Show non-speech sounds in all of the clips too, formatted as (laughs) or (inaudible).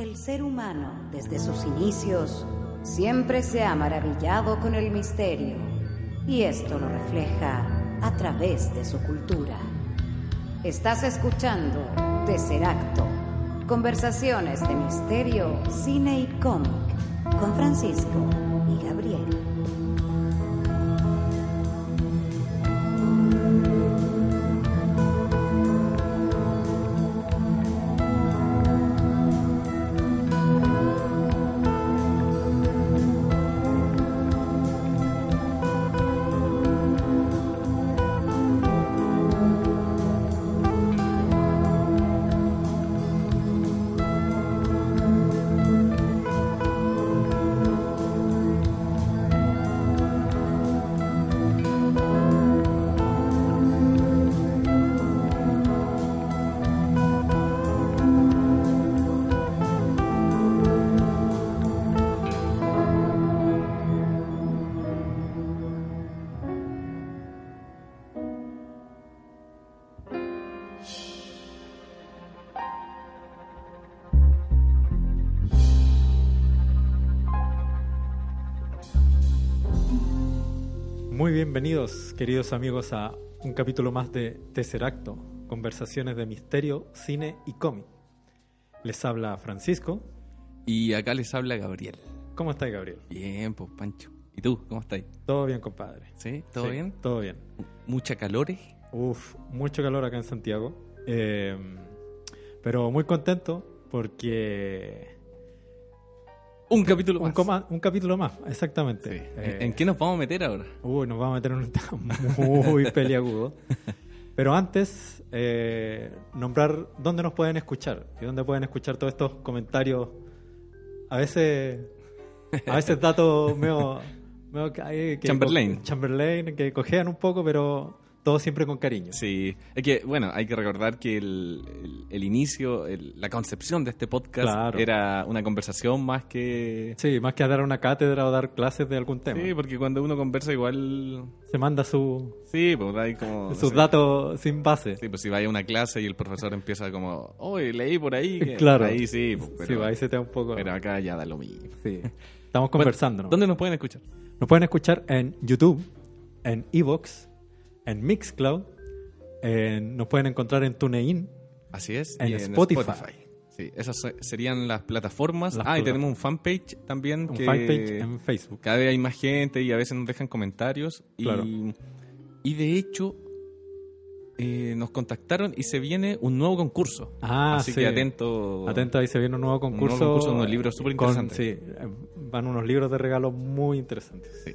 El ser humano, desde sus inicios, siempre se ha maravillado con el misterio, y esto lo refleja a través de su cultura. Estás escuchando Tesseracto, conversaciones de misterio, cine y cómic, con Francisco y Gabriel. Bienvenidos, queridos amigos, a un capítulo más de Tesseracto, conversaciones de misterio, cine y cómic. Les habla Francisco. Y acá les habla Gabriel. ¿Cómo estás, Gabriel? Bien, pues Pancho. ¿Y tú? ¿Cómo estás? Todo bien, compadre. ¿Sí? ¿Todo Sí, bien? Todo bien. ¿Mucha calores? Uf, mucho calor acá en Santiago. Eh, pero muy contento porque... Un capítulo Un, más. coma- un capítulo más, exactamente. Sí. Eh, ¿En, qué nos vamos a meter ahora? Uy, nos vamos a meter en un (laughs) tema muy peliagudo. Pero antes, eh, nombrar dónde nos pueden escuchar y dónde pueden escuchar todos estos comentarios. A veces, a veces datos medio, medio que, Chamberlain. Chamberlain, que cojean un poco, pero todo siempre con cariño. Sí, es que, bueno, hay que recordar que el, el- el inicio, el- la concepción de este podcast Claro. era una conversación más que... Sí, más que dar una cátedra o dar clases de algún tema. Sí, porque cuando uno conversa igual... Se manda su, Sí, pues hay como... no sus sé. datos sin base. Sí, pues si vaya a una clase y el profesor empieza como, oye, leí por ahí. que-". (laughs) Claro. Ahí sí, pues, sí, pero, ahí se te da un poco. pero acá ya da lo mismo. Sí. Estamos (laughs) conversando. ¿no? ¿Dónde nos pueden escuchar? Nos pueden escuchar en YouTube, en Evox, en Mixcloud, en- nos pueden encontrar en TuneIn. Así es. En y Spotify. Sí, esas se- serían las plataformas. Las ah, y tenemos un fanpage también. Un que fanpage en Facebook. Cada vez hay más gente y a veces nos dejan comentarios. Y, Claro. y de hecho, eh, nos contactaron y se viene un nuevo concurso. Ah, Así sí. que atento. Atento, ahí se viene un nuevo concurso. nuevo concurso unos libros súper interesantes. Sí, eh, van unos libros de regalo muy interesantes. Sí.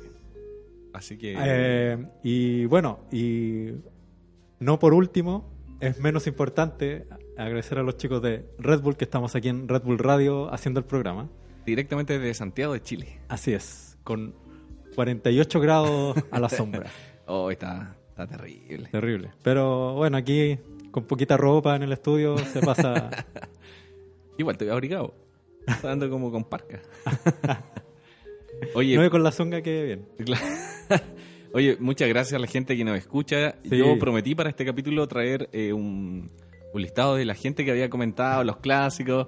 Así que. Eh, y bueno, y no por último, es menos importante agradecer a los chicos de Red Bull que estamos aquí en Red Bull Radio haciendo el programa. directamente desde Santiago de Chile. Así es, con 48 grados a la (laughs) sombra. Oh, está, está terrible. Terrible. Pero bueno, aquí con poquita ropa en el estudio se pasa. (laughs) Igual te veo abrigado. Está dando como con parca. (laughs) Oye, no con la zunga que bien. Cla- Oye, muchas gracias a la gente que nos escucha. Sí. Yo prometí para este capítulo traer eh, un, un listado de la gente que había comentado, los clásicos,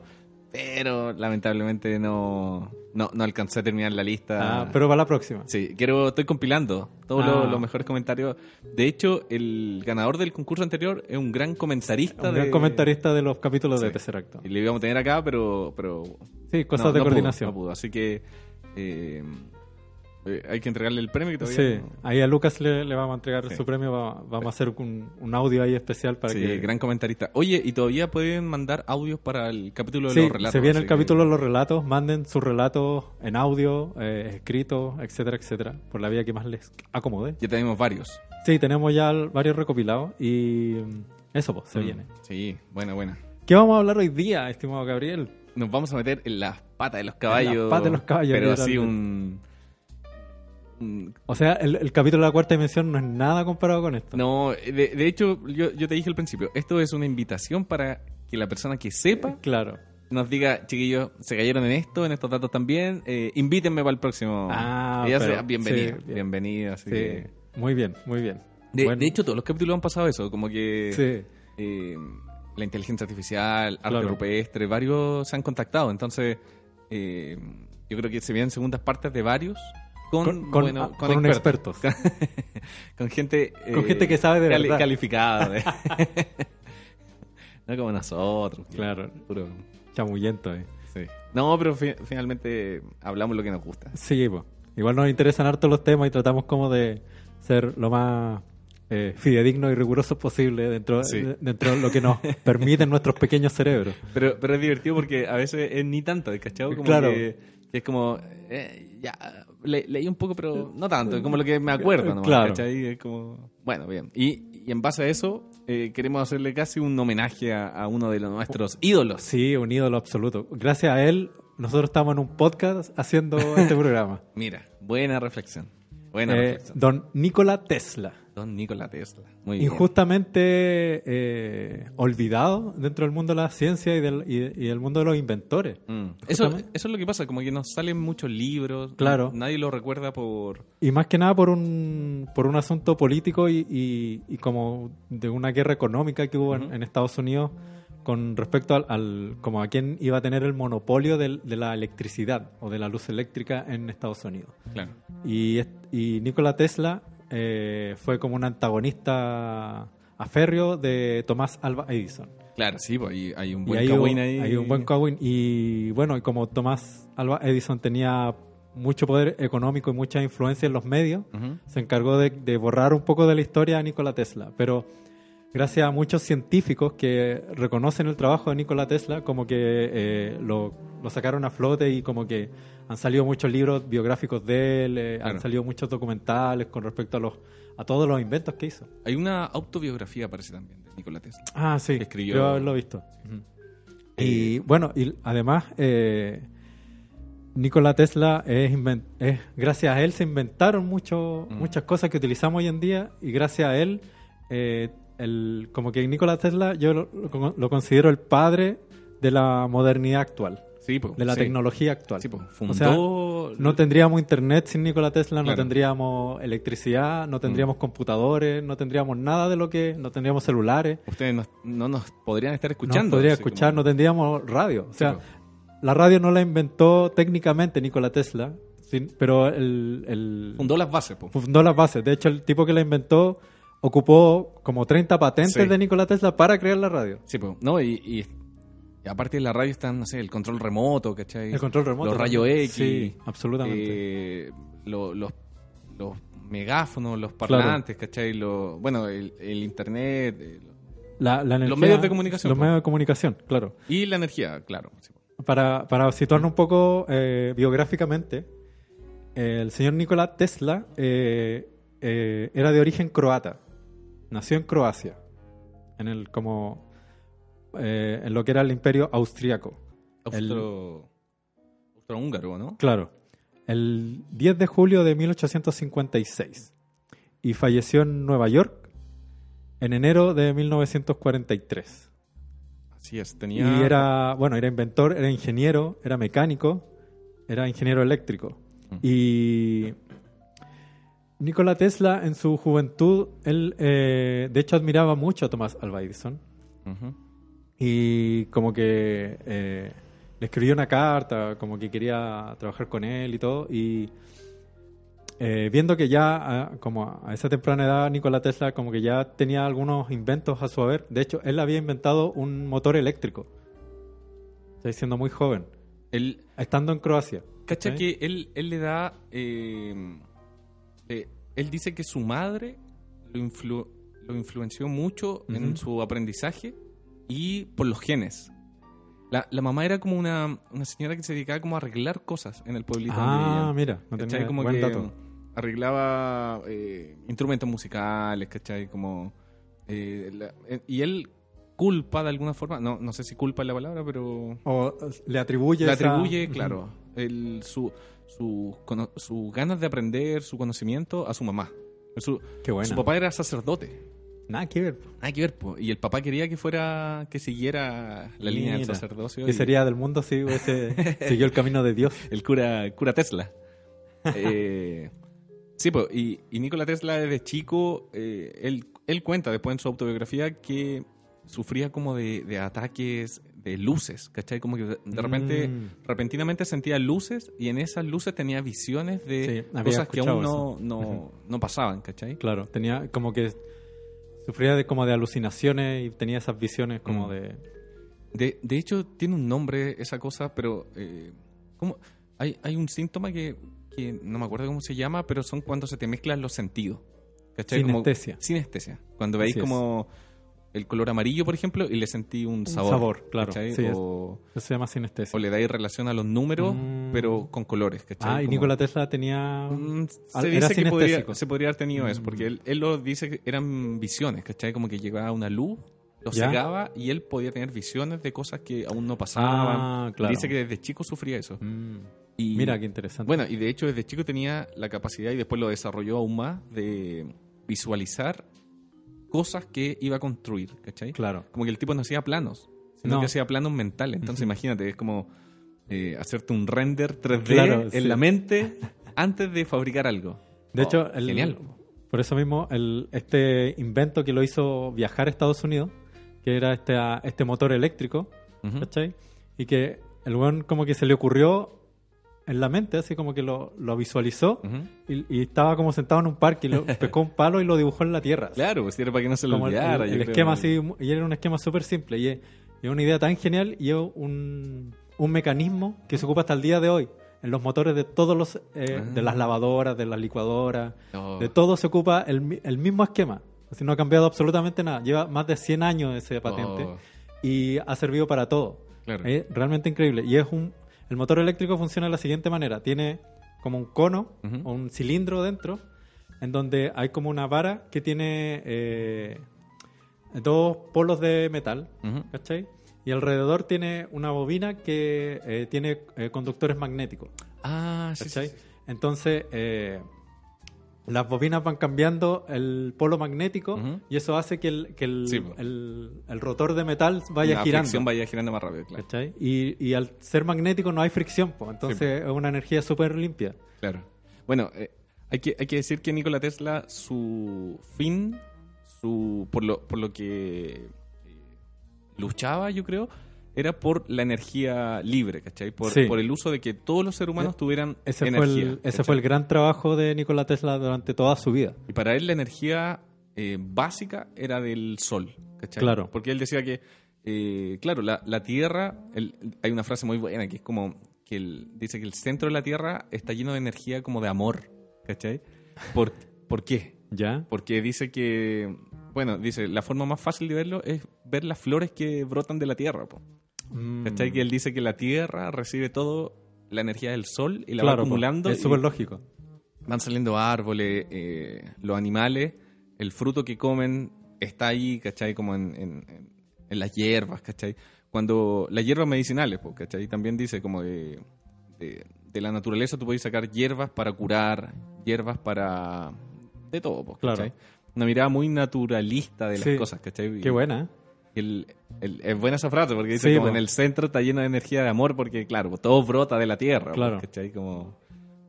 pero lamentablemente no, no, no alcancé a terminar la lista. Ah, pero para la próxima. Sí, quiero, estoy compilando todos Ah. los, los mejores comentarios. De hecho, el ganador del concurso anterior es un gran comentarista. Un de- gran comentarista de los capítulos de Sí. Tercer Acto. Y le íbamos a tener acá, pero... pero Sí, cosas no, de no pudo, coordinación. no pudo. Así que eh, eh, hay que entregarle el premio que todavía Sí, no- ahí a Lucas le, le vamos a entregar Sí. su premio. va- vamos a hacer un, un audio ahí especial para sí, que. gran comentarista. Oye, y todavía pueden mandar audios para el capítulo de los relatos. se viene el capítulo que- de los relatos. Manden sus relatos en audio, eh, escritos, etcétera, etcétera. Por la vía que más les acomode. Ya tenemos varios. Sí, tenemos ya varios recopilados y mm, eso pues, se Mm, viene. Sí, buena, buena. ¿Qué vamos a hablar hoy día, estimado Gabriel? Nos vamos a meter en las patas de los caballos. patas de los caballos, Pero así un... O sea, el, el capítulo de la cuarta dimensión no es nada comparado con esto. No, de, de hecho, yo, yo te dije al principio, esto es una invitación para que la persona que sepa Claro. nos diga, chiquillos, se cayeron en esto, en estos datos también, eh, invítenme para el próximo. Ah, Y ya pero- sea, bienvenido, sí, bien. bienvenido. así Sí, que- muy bien, muy bien. De, Bueno, de hecho, todos los capítulos han pasado eso, como que sí. eh, la inteligencia artificial, arte Claro. rupestre, varios se han contactado. Entonces, eh, yo creo que se vienen segundas partes de varios con, Con, con- bueno, ah, con con un expertos. experto. (laughs) (laughs) con gente eh, Con gente que sabe de verdad. calificada de- (laughs) no como nosotros Claro. puro- Chamullento, eh. sí. no pero fi- finalmente hablamos lo que nos gusta Sí, pues. Igual nos interesan harto los temas y tratamos como de ser lo más eh, fidedignos y rigurosos posible dentro, Sí. dentro de lo que nos permiten nuestros pequeños cerebros. pero pero es divertido porque a veces es ni tanto ¿cachai? como Claro. que, que es como eh, ya le- leí un poco pero no tanto es como lo que me acuerdo nomás, Claro. ¿cachai? Es como bueno bien y, y en base a eso eh, queremos hacerle casi un homenaje a, a uno de los nuestros ídolos Sí, un ídolo absoluto. Gracias a él, nosotros estamos en un podcast haciendo este (laughs) programa. mira buena reflexión buena Eh, reflexión don Nikola Tesla. Don Nikola Tesla muy Injustamente eh, olvidado dentro del mundo de la ciencia y del, y, y del mundo de los inventores. Mm. Eso, es lo que pasa, como que nos salen muchos libros. Claro. Nadie lo recuerda por. Y más que nada por un, por un asunto político y, y- y como de una guerra económica que hubo en, Estados Unidos con respecto al, al- como a quién iba a tener el monopolio del- de la electricidad o de la luz eléctrica en Estados Unidos. Claro. Y, y Nikola Tesla eh, fue como un antagonista aférreo de Tomás Alba Edison. Claro, sí, pues hay, hay un Y buen cagüín un, ahí. hay un buen cagüín. Y bueno, y como Tomás Alba Edison tenía mucho poder económico y mucha influencia en los medios, se encargó de, de borrar un poco de la historia a Nikola Tesla. Pero gracias a muchos científicos que reconocen el trabajo de Nikola Tesla, como que eh, lo, lo sacaron a flote y como que han salido muchos libros biográficos de él, eh, Claro. han salido muchos documentales con respecto a los a todos los inventos que hizo. Hay una autobiografía, parece también, de Nikola Tesla. Ah, sí, Que escribió- creo haberlo visto. Y bueno, y además, eh, Nikola Tesla es, gracias a él se inventaron mucho, Mm. muchas cosas que utilizamos hoy en día y gracias a él, eh, el, como que Nikola Tesla yo lo, lo- lo considero el padre de la modernidad actual, Sí, pues. de la sí. tecnología actual. Sí, pues. O Fundó. sea, no tendríamos internet sin Nikola Tesla, no Claro. tendríamos electricidad, no tendríamos Mm. computadores, no tendríamos nada de lo que, no tendríamos celulares. Ustedes no, no nos podrían estar No escuchando. podría así escuchar, como- no tendríamos radio. O sea, la radio no la inventó técnicamente Nikola Tesla, sin- pero el, el- Fundó las bases, pues. fundó las bases. De hecho, el tipo que la inventó ocupó como 30 patentes Sí. de Nikola Tesla para crear la radio. Sí, pues. No, y, y- y aparte de la radio están, no sé, el control remoto, ¿cachai? El control remoto. Los rayos. X. Sí, absolutamente. eh, lo- los, los megáfonos, los parlantes, ¿cachai? Lo, bueno, el, el internet eh, La- la energía- medios de comunicación, Los po. medios de comunicación, claro. y la energía, claro. sí, po. Para, para situarnos un poco eh, biográficamente, el señor Nikola Tesla eh, eh, era de origen croata. Nació en Croacia, en el como eh, en lo que era el Imperio Austriaco. El- Austro, Austrohúngaro, ¿no? Claro, el 10 de julio de 1856 y falleció en Nueva York en enero de 1943. Así es, tenía... Y era, bueno, era inventor, era ingeniero, era mecánico, era ingeniero eléctrico. Mm. Y Nikola Tesla en su juventud, él eh, de hecho admiraba mucho a Thomas Alva Edison y como que eh, le escribió una carta, como que quería trabajar con él y todo. Y eh, viendo que ya, como a esa temprana edad, Nikola Tesla como que ya tenía algunos inventos a su haber. De hecho, él había inventado un motor eléctrico. Está siendo muy joven, Él, estando en Croacia. cacha ¿sí? que él, él le da... eh, él dice que su madre lo, influ- lo influenció mucho en su aprendizaje y por los genes. La, la mamá era como una, una señora que se dedicaba como a arreglar cosas en el pueblito Ah, vivían. mira, no tenía como buen que dato. arreglaba eh, instrumentos musicales, ¿cachai? Como, eh, la- eh, y él culpa de alguna forma, no, no sé si culpa es la palabra, pero O le atribuye le esa- atribuye, claro, el, su, su, cono- su ganas de aprender, su conocimiento a su mamá. Su, Qué su papá era sacerdote. Nada que ver. Nada que ver, po. y el papá quería que fuera, que siguiera la línea del sacerdocio. ¿Qué y- sería del mundo si hubiese (laughs) siguió el camino de Dios? el cura, cura Tesla. (laughs) Eh, sí, pues, y, y Nikola Tesla desde chico, eh, él, él cuenta después en su autobiografía que sufría como de, de ataques luces, ¿cachai? Como que de, repente, Mm. repentinamente sentía luces y en esas luces tenía visiones de Sí, cosas que aún no, no, no pasaban, ¿cachai? Claro, tenía como que sufría de como de alucinaciones y tenía esas visiones como Mm. de De, de hecho, tiene un nombre esa cosa, pero eh, ¿cómo? Hay, hay un síntoma que, que no me acuerdo cómo se llama, pero son cuando se te mezclan los sentidos. ¿cachai? Como- Sinestesia. sinestesia. Cuando veis como el color amarillo, por ejemplo, y le sentí un sabor. sabor, claro, o, eso se llama sinestesia. o le dais relación a los números, Mm. pero con colores. ¿cachai? Ah, y Como- Nikola Tesla tenía Mm, se dice que podría, se podría haber tenido eso, Mm. porque él, él lo dice que eran visiones, ¿cachai? Como que llegaba una luz, lo Ya. cegaba y él podía tener visiones de cosas que aún no pasaban. Ah, claro. Dice que desde chico sufría eso. Y, Mira qué interesante. Bueno, y de hecho desde chico tenía la capacidad, y después lo desarrolló aún más, de visualizar cosas que iba a construir, ¿cachai? claro. Como que el tipo no hacía planos, sino No. que hacía planos mentales. Entonces imagínate, es como eh, hacerte un render 3D Claro, en sí. la mente antes de fabricar algo. De Oh, hecho, el- genial. por eso mismo, el, este invento que lo hizo viajar a Estados Unidos, que era este, ah, este motor eléctrico. ¿cachai? Y que el weón como que se le ocurrió en la mente, así como que lo, lo visualizó Ujú. y, y estaba como sentado en un parque y lo (laughs) pescó un palo y lo dibujó en la tierra. así. Claro, pues era para que no se lo olvidara. el- el esquema así, y era un esquema súper simple. Y es, y es una idea tan genial y es un, un mecanismo que se ocupa hasta el día de hoy en los motores de todos los eh, Ah. de las lavadoras, de las licuadoras, Oh. de todo se ocupa el, el mismo esquema. Así no ha cambiado absolutamente nada. Lleva más de 100 años ese patente Oh, y ha servido para todo. claro. Es realmente increíble. Y es un. El motor eléctrico funciona de la siguiente manera: tiene como un cono o un cilindro dentro, en donde hay como una vara que tiene eh, dos polos de metal. ¿cachai? Y alrededor tiene una bobina que eh, tiene eh, conductores magnéticos, Ah, sí, sí, ¿cachai? sí. Entonces, las bobinas van cambiando el polo magnético y eso hace que el, que el, Sí, el- el rotor de metal vaya La girando. fricción vaya girando más rápido, claro. ¿Cachai? Y, y al ser magnético no hay fricción, pues, entonces es una energía súper limpia. Claro. Bueno, eh, hay, que, hay que decir que Nikola Tesla, su fin, su por lo, por lo que eh, luchaba, yo creo, era por la energía libre, ¿cachai? Por, Sí. por el uso de que todos los seres humanos Eh, tuvieran Ese, fue energía. el, ese fue el gran trabajo de Nikola Tesla durante toda su vida. Y para él la energía eh, básica era del sol, ¿cachai? Claro. Porque él decía que, eh, claro, la, la Tierra, el- hay una frase muy buena que es como que él dice que el centro de la Tierra está lleno de energía como de amor, ¿cachai? ¿Por, ¿por qué? ¿Ya? Porque dice que, bueno, dice, la forma más fácil de verlo es ver las flores que brotan de la Tierra, po. Mm. ¿cachai? Que él dice que la Tierra recibe todo la energía del sol y la Claro, va acumulando. Es súper lógico. van saliendo árboles, eh, los animales, el fruto que comen está ahí, ¿cachai? Como en, en- en- en las hierbas, ¿cachai? Cuando las hierbas medicinales, pues, ¿cachai? También dice como de, de, de la naturaleza tú puedes sacar hierbas para curar, hierbas para... de todo, pues, Claro. Una mirada muy naturalista de las Sí. cosas, ¿cachai? Qué buena, ¿eh? El- el- es buena esa frase porque dice Sí, como po. en el centro está lleno de energía de amor porque claro, todo brota de la tierra, Claro. pues, ¿cachai? Como,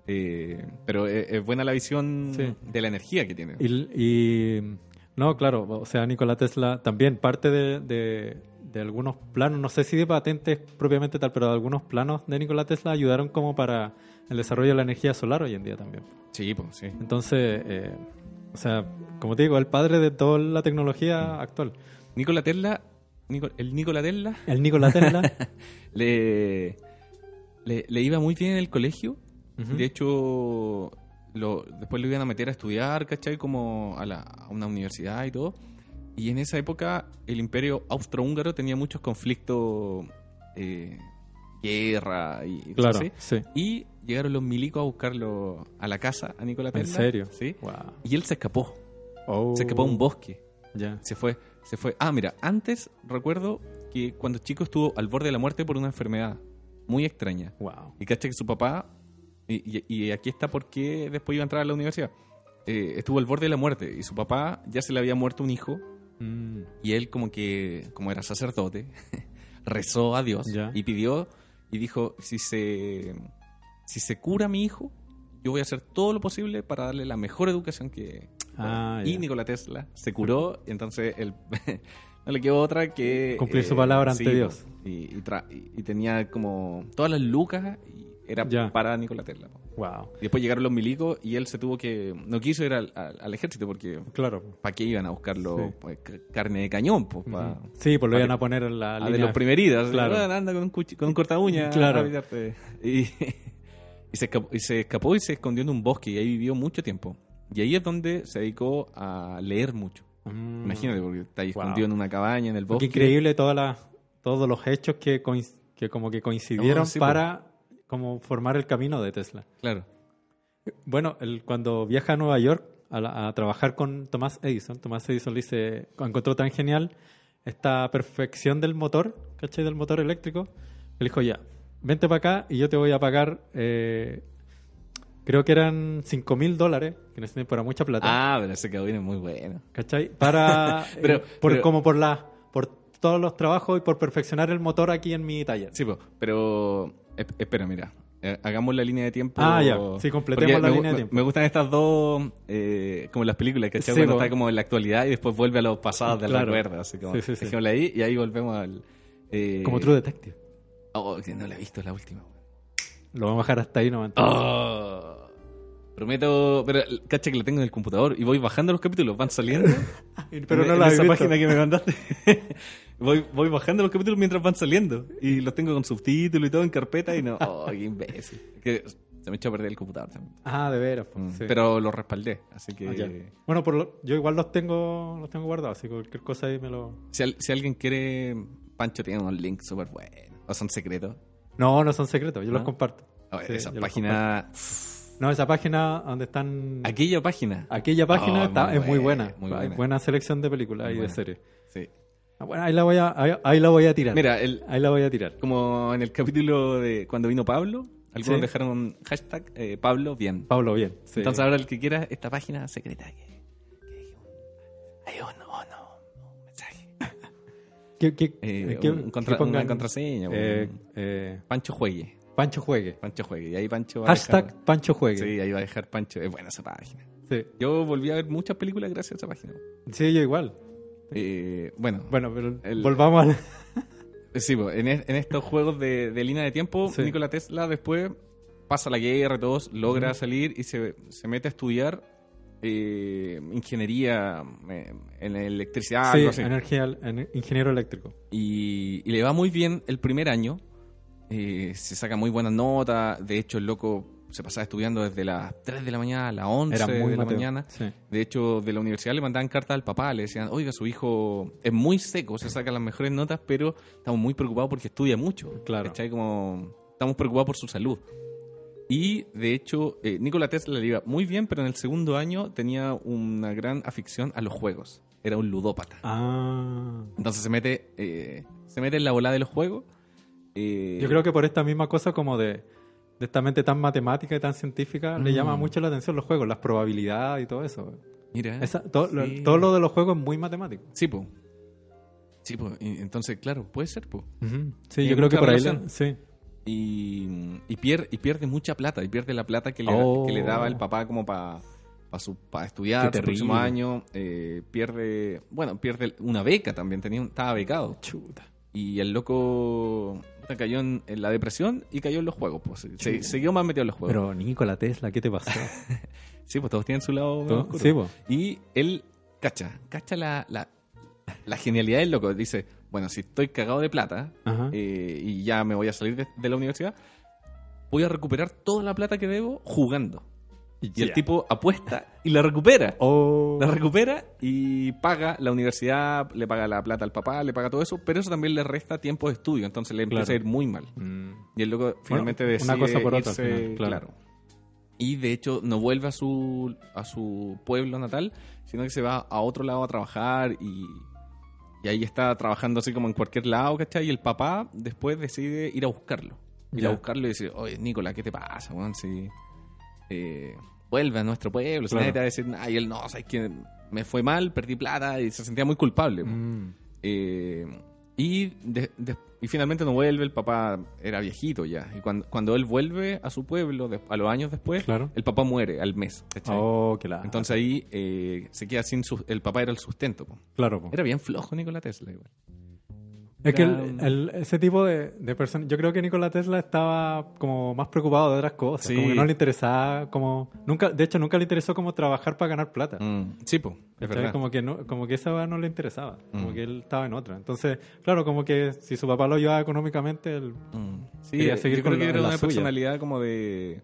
eh, pero es, es buena la visión Sí. de la energía que tiene. Y, y- no, claro, o sea, Nikola Tesla también parte de, de- de algunos planos, no sé si de patentes propiamente tal, pero de algunos planos de Nikola Tesla ayudaron como para el desarrollo de la energía solar hoy en día también. Sí, pues sí. Entonces, eh, o sea, como te digo, el padre de toda la tecnología actual. Nikola Tesla, Nico- el Nikola Tesla El Nikola Tesla. (laughs) le, le, le iba muy bien en el colegio. De hecho, lo, después lo iban a meter a estudiar, ¿cachai? Como a, la- a una universidad y todo. Y en esa época el imperio austrohúngaro tenía muchos conflictos, eh, guerra y claro, así. sí. Y llegaron los milicos a buscarlo a la casa, a Nikola ¿En Tesla. serio? Sí. Wow. Y él se escapó. Oh. Se escapó a un bosque. Ya. Se fue, se fue. Ah, mira, antes recuerdo que cuando chico estuvo al borde de la muerte por una enfermedad muy extraña. Wow. Y cacha que su papá, y, y- y aquí está por qué después iba a entrar a la universidad, eh, estuvo al borde de la muerte y su papá ya se le había muerto un hijo Mm. y él como que, como era sacerdote, (laughs) rezó a Dios y pidió y dijo, si se, si se cura mi hijo, yo voy a hacer todo lo posible para darle la mejor educación que... Ah, y ya. Nikola Tesla se curó entonces el, (laughs) no le quedó otra que... Cumplir su palabra ante sí, Dios. Y, y tra- y- y tenía como todas las lucas y era para Nikola Tesla. Wow. Y después llegaron los milicos y él se tuvo que... No quiso ir al, al- al ejército porque... Claro. ¿Para qué iban a buscarlo? Sí. Pues, carne de cañón, pues, pa-. Sí, pues lo iban a poner en la Ah, de los primeritos. Claro. Claro. anda con un, con un corta uña. (laughs) Claro. a pillarte. Y, (laughs) y, se escapó, y se escapó y se escondió en un bosque y ahí vivió mucho tiempo. Y ahí es donde se dedicó a leer mucho. Mm. Imagínate, porque está ahí Wow. escondido en una cabaña, en el Qué bosque. increíble todas las, todos los hechos que, que como que coincidieron sí, para como formar el camino de Tesla. Claro. Bueno, él, cuando viaja a Nueva York a, la- a trabajar con Tomás Edison, Tomás Edison le dice, encontró tan genial esta perfección del motor, ¿cachai? Del motor eléctrico. Él dijo, ya, vente para acá y yo te voy a pagar, eh, creo que eran 5 mil dólares, que en ese tiempo era mucha plata. Ah, pero ese caballero es muy bueno. ¿Cachai? Para. (laughs) Pero- eh, por, pero- como por la. por todos los trabajos y por perfeccionar el motor aquí en mi taller. Sí, po, pero esp- espera, mira. Eh, hagamos la línea de tiempo. Ah, ya. Sí, completemos Porque la me, línea de tiempo. Me gustan estas dos, eh, como las películas, ¿cachai? Sí, Cuando po. está como en la actualidad y después vuelve a los pasados del Claro. recuerdo. Así como, Sí, sí, dejémosla ahí y ahí volvemos al... eh, Como True Detective. Oh, que no la he visto, la última. Lo vamos a bajar hasta ahí nomás. Oh. Prometo, pero cacha que la tengo en el computador y voy bajando los capítulos, van saliendo. (laughs) Pero En- no en la he esa visto. página que me mandaste. (laughs) voy, voy bajando los capítulos mientras van saliendo y los tengo con subtítulos y todo en carpeta y no. (laughs) Oh, qué imbécil. Que se me echó a perder el computador también. Ah, de veras. Mm, sí. Pero lo respaldé, así que Ah. Bueno, por lo- yo igual los tengo los tengo guardados, así que cualquier cosa ahí me lo. si, al- si alguien quiere, Pancho tiene unos links súper buenos. O son secretos. No, no son secretos, yo los ¿No? comparto. A ver, Sí, esa los página. No, esa página donde están. Aquella página. Aquella página Oh, está, muy es muy buena. muy buena. buena selección de películas y de series. Sí. Ah, bueno, ahí la voy a, ahí, ahí la voy a tirar. Mira, el, Ahí la voy a tirar. como en el capítulo de cuando vino Pablo, algunos Sí. dejaron hashtag eh, Pablo bien. Pablo, bien. sí. Entonces ahora el que quiera esta página secreta que, que hay un, oh, no, un mensaje. ¿Qué- qué- (laughs) Eh, qué- un contra- que pongan, una contraseña. eh, un- eh, Pancho juegue. Pancho juegue. Pancho juegue. Y ahí Pancho va a Hashtag dejar- Pancho juegue. Sí, ahí va a dejar Pancho. Es buena esa página. Sí. Yo volví a ver muchas películas gracias a esa página. Sí, yo igual. Eh, bueno, Bueno, pero El- volvamos al... (laughs) Sí, pues, en, es- en estos juegos de, de línea de tiempo, Sí. Nikola Tesla después pasa la guerra y todos, logra salir y se, se mete a estudiar eh, ingeniería eh, en electricidad, sí, algo así. energía, en- ingeniero eléctrico. Y, y le va muy bien el primer año. Eh, se saca muy buenas notas. De hecho, el loco se pasaba estudiando desde las 3 de la mañana a las 11 Era muy de la mateo. mañana. Sí. De hecho, de la universidad le mandaban cartas al papá, le decían, oiga, su hijo es muy seco, se saca las mejores notas, pero estamos muy preocupados porque estudia mucho. Claro. ¿Cachai? Como, estamos preocupados por su salud. Y, de hecho, eh, Nikola Tesla le iba muy bien, pero en el segundo año tenía una gran afición a los juegos. Era un ludópata. Ah. Entonces se mete, eh, se mete en la bola de los juegos. Eh, Yo creo que por esta misma cosa como de, de esta mente tan matemática y tan científica, le Mm. llama mucho la atención los juegos, las probabilidades y todo eso. Mira, Esa- todo, lo, Sí. todo lo de los juegos es muy matemático. Sí, po. Sí. Y entonces, claro, puede ser, po. Sí, yo creo que por ahí... le- Sí. y, y, pierde, y pierde mucha plata, y pierde la plata que le, Oh. que le daba el papá como para para estudiar el próximo año, eh, pierde, bueno, pierde una beca también, tenía un- estaba becado. Chuta. Y el loco cayó en, en la depresión y cayó en los juegos, pues. Se, siguió más metido en los juegos. Pero Nikola Tesla, ¿qué te pasó? (laughs) sí, pues todos tienen su lado oscuro. Sí, po. Y él, cacha, cacha la, la, la genialidad del loco. Dice, bueno, si estoy cagado de plata eh, y ya me voy a salir de, de la universidad, voy a recuperar toda la plata que debo jugando. Y el tipo apuesta y la recupera. Oh. La recupera y paga la universidad, le paga la plata al papá, le paga todo eso, pero eso también le resta tiempo de estudio, entonces le empieza Claro. a ir muy mal. Mm. Y el loco finalmente una decide cosa por otra final, claro. claro. Y de hecho no vuelve a su, a su pueblo natal, sino que se va a otro lado a trabajar y, y ahí está trabajando así como en cualquier lado, ¿cachai? Y el papá después decide ir a buscarlo. Ir a buscarlo y decir, oye, Nicolás, ¿qué te pasa, weón? Si, eh, vuelve a nuestro pueblo, Claro. nadie te va a decir, ay, él no, sabes que me fue mal, perdí plata y se sentía muy culpable. Mm. Eh, y de- de- Y finalmente no vuelve, el papá era viejito ya. Y cuando, cuando él vuelve a su pueblo, de- a los años después, Claro. el papá muere al mes. Oh. Entonces ahí eh, se queda sin su, el papá era el sustento. po. claro, po. Era bien flojo Nikola Tesla igual. Es que el- el- ese tipo de, de personas, yo creo que Nikola Tesla estaba como más preocupado de otras cosas, Sí. como que no le interesaba, como nunca, de hecho nunca le interesó como trabajar para ganar plata. Mm, sí, po, es verdad. Como que no, como que esa no le interesaba, como Mm. que él estaba en otra. Entonces, claro, como que si su papá lo ayudaba económicamente, él, Mm. Sí, Quería seguir yo creo con que la- era una suya. personalidad como de,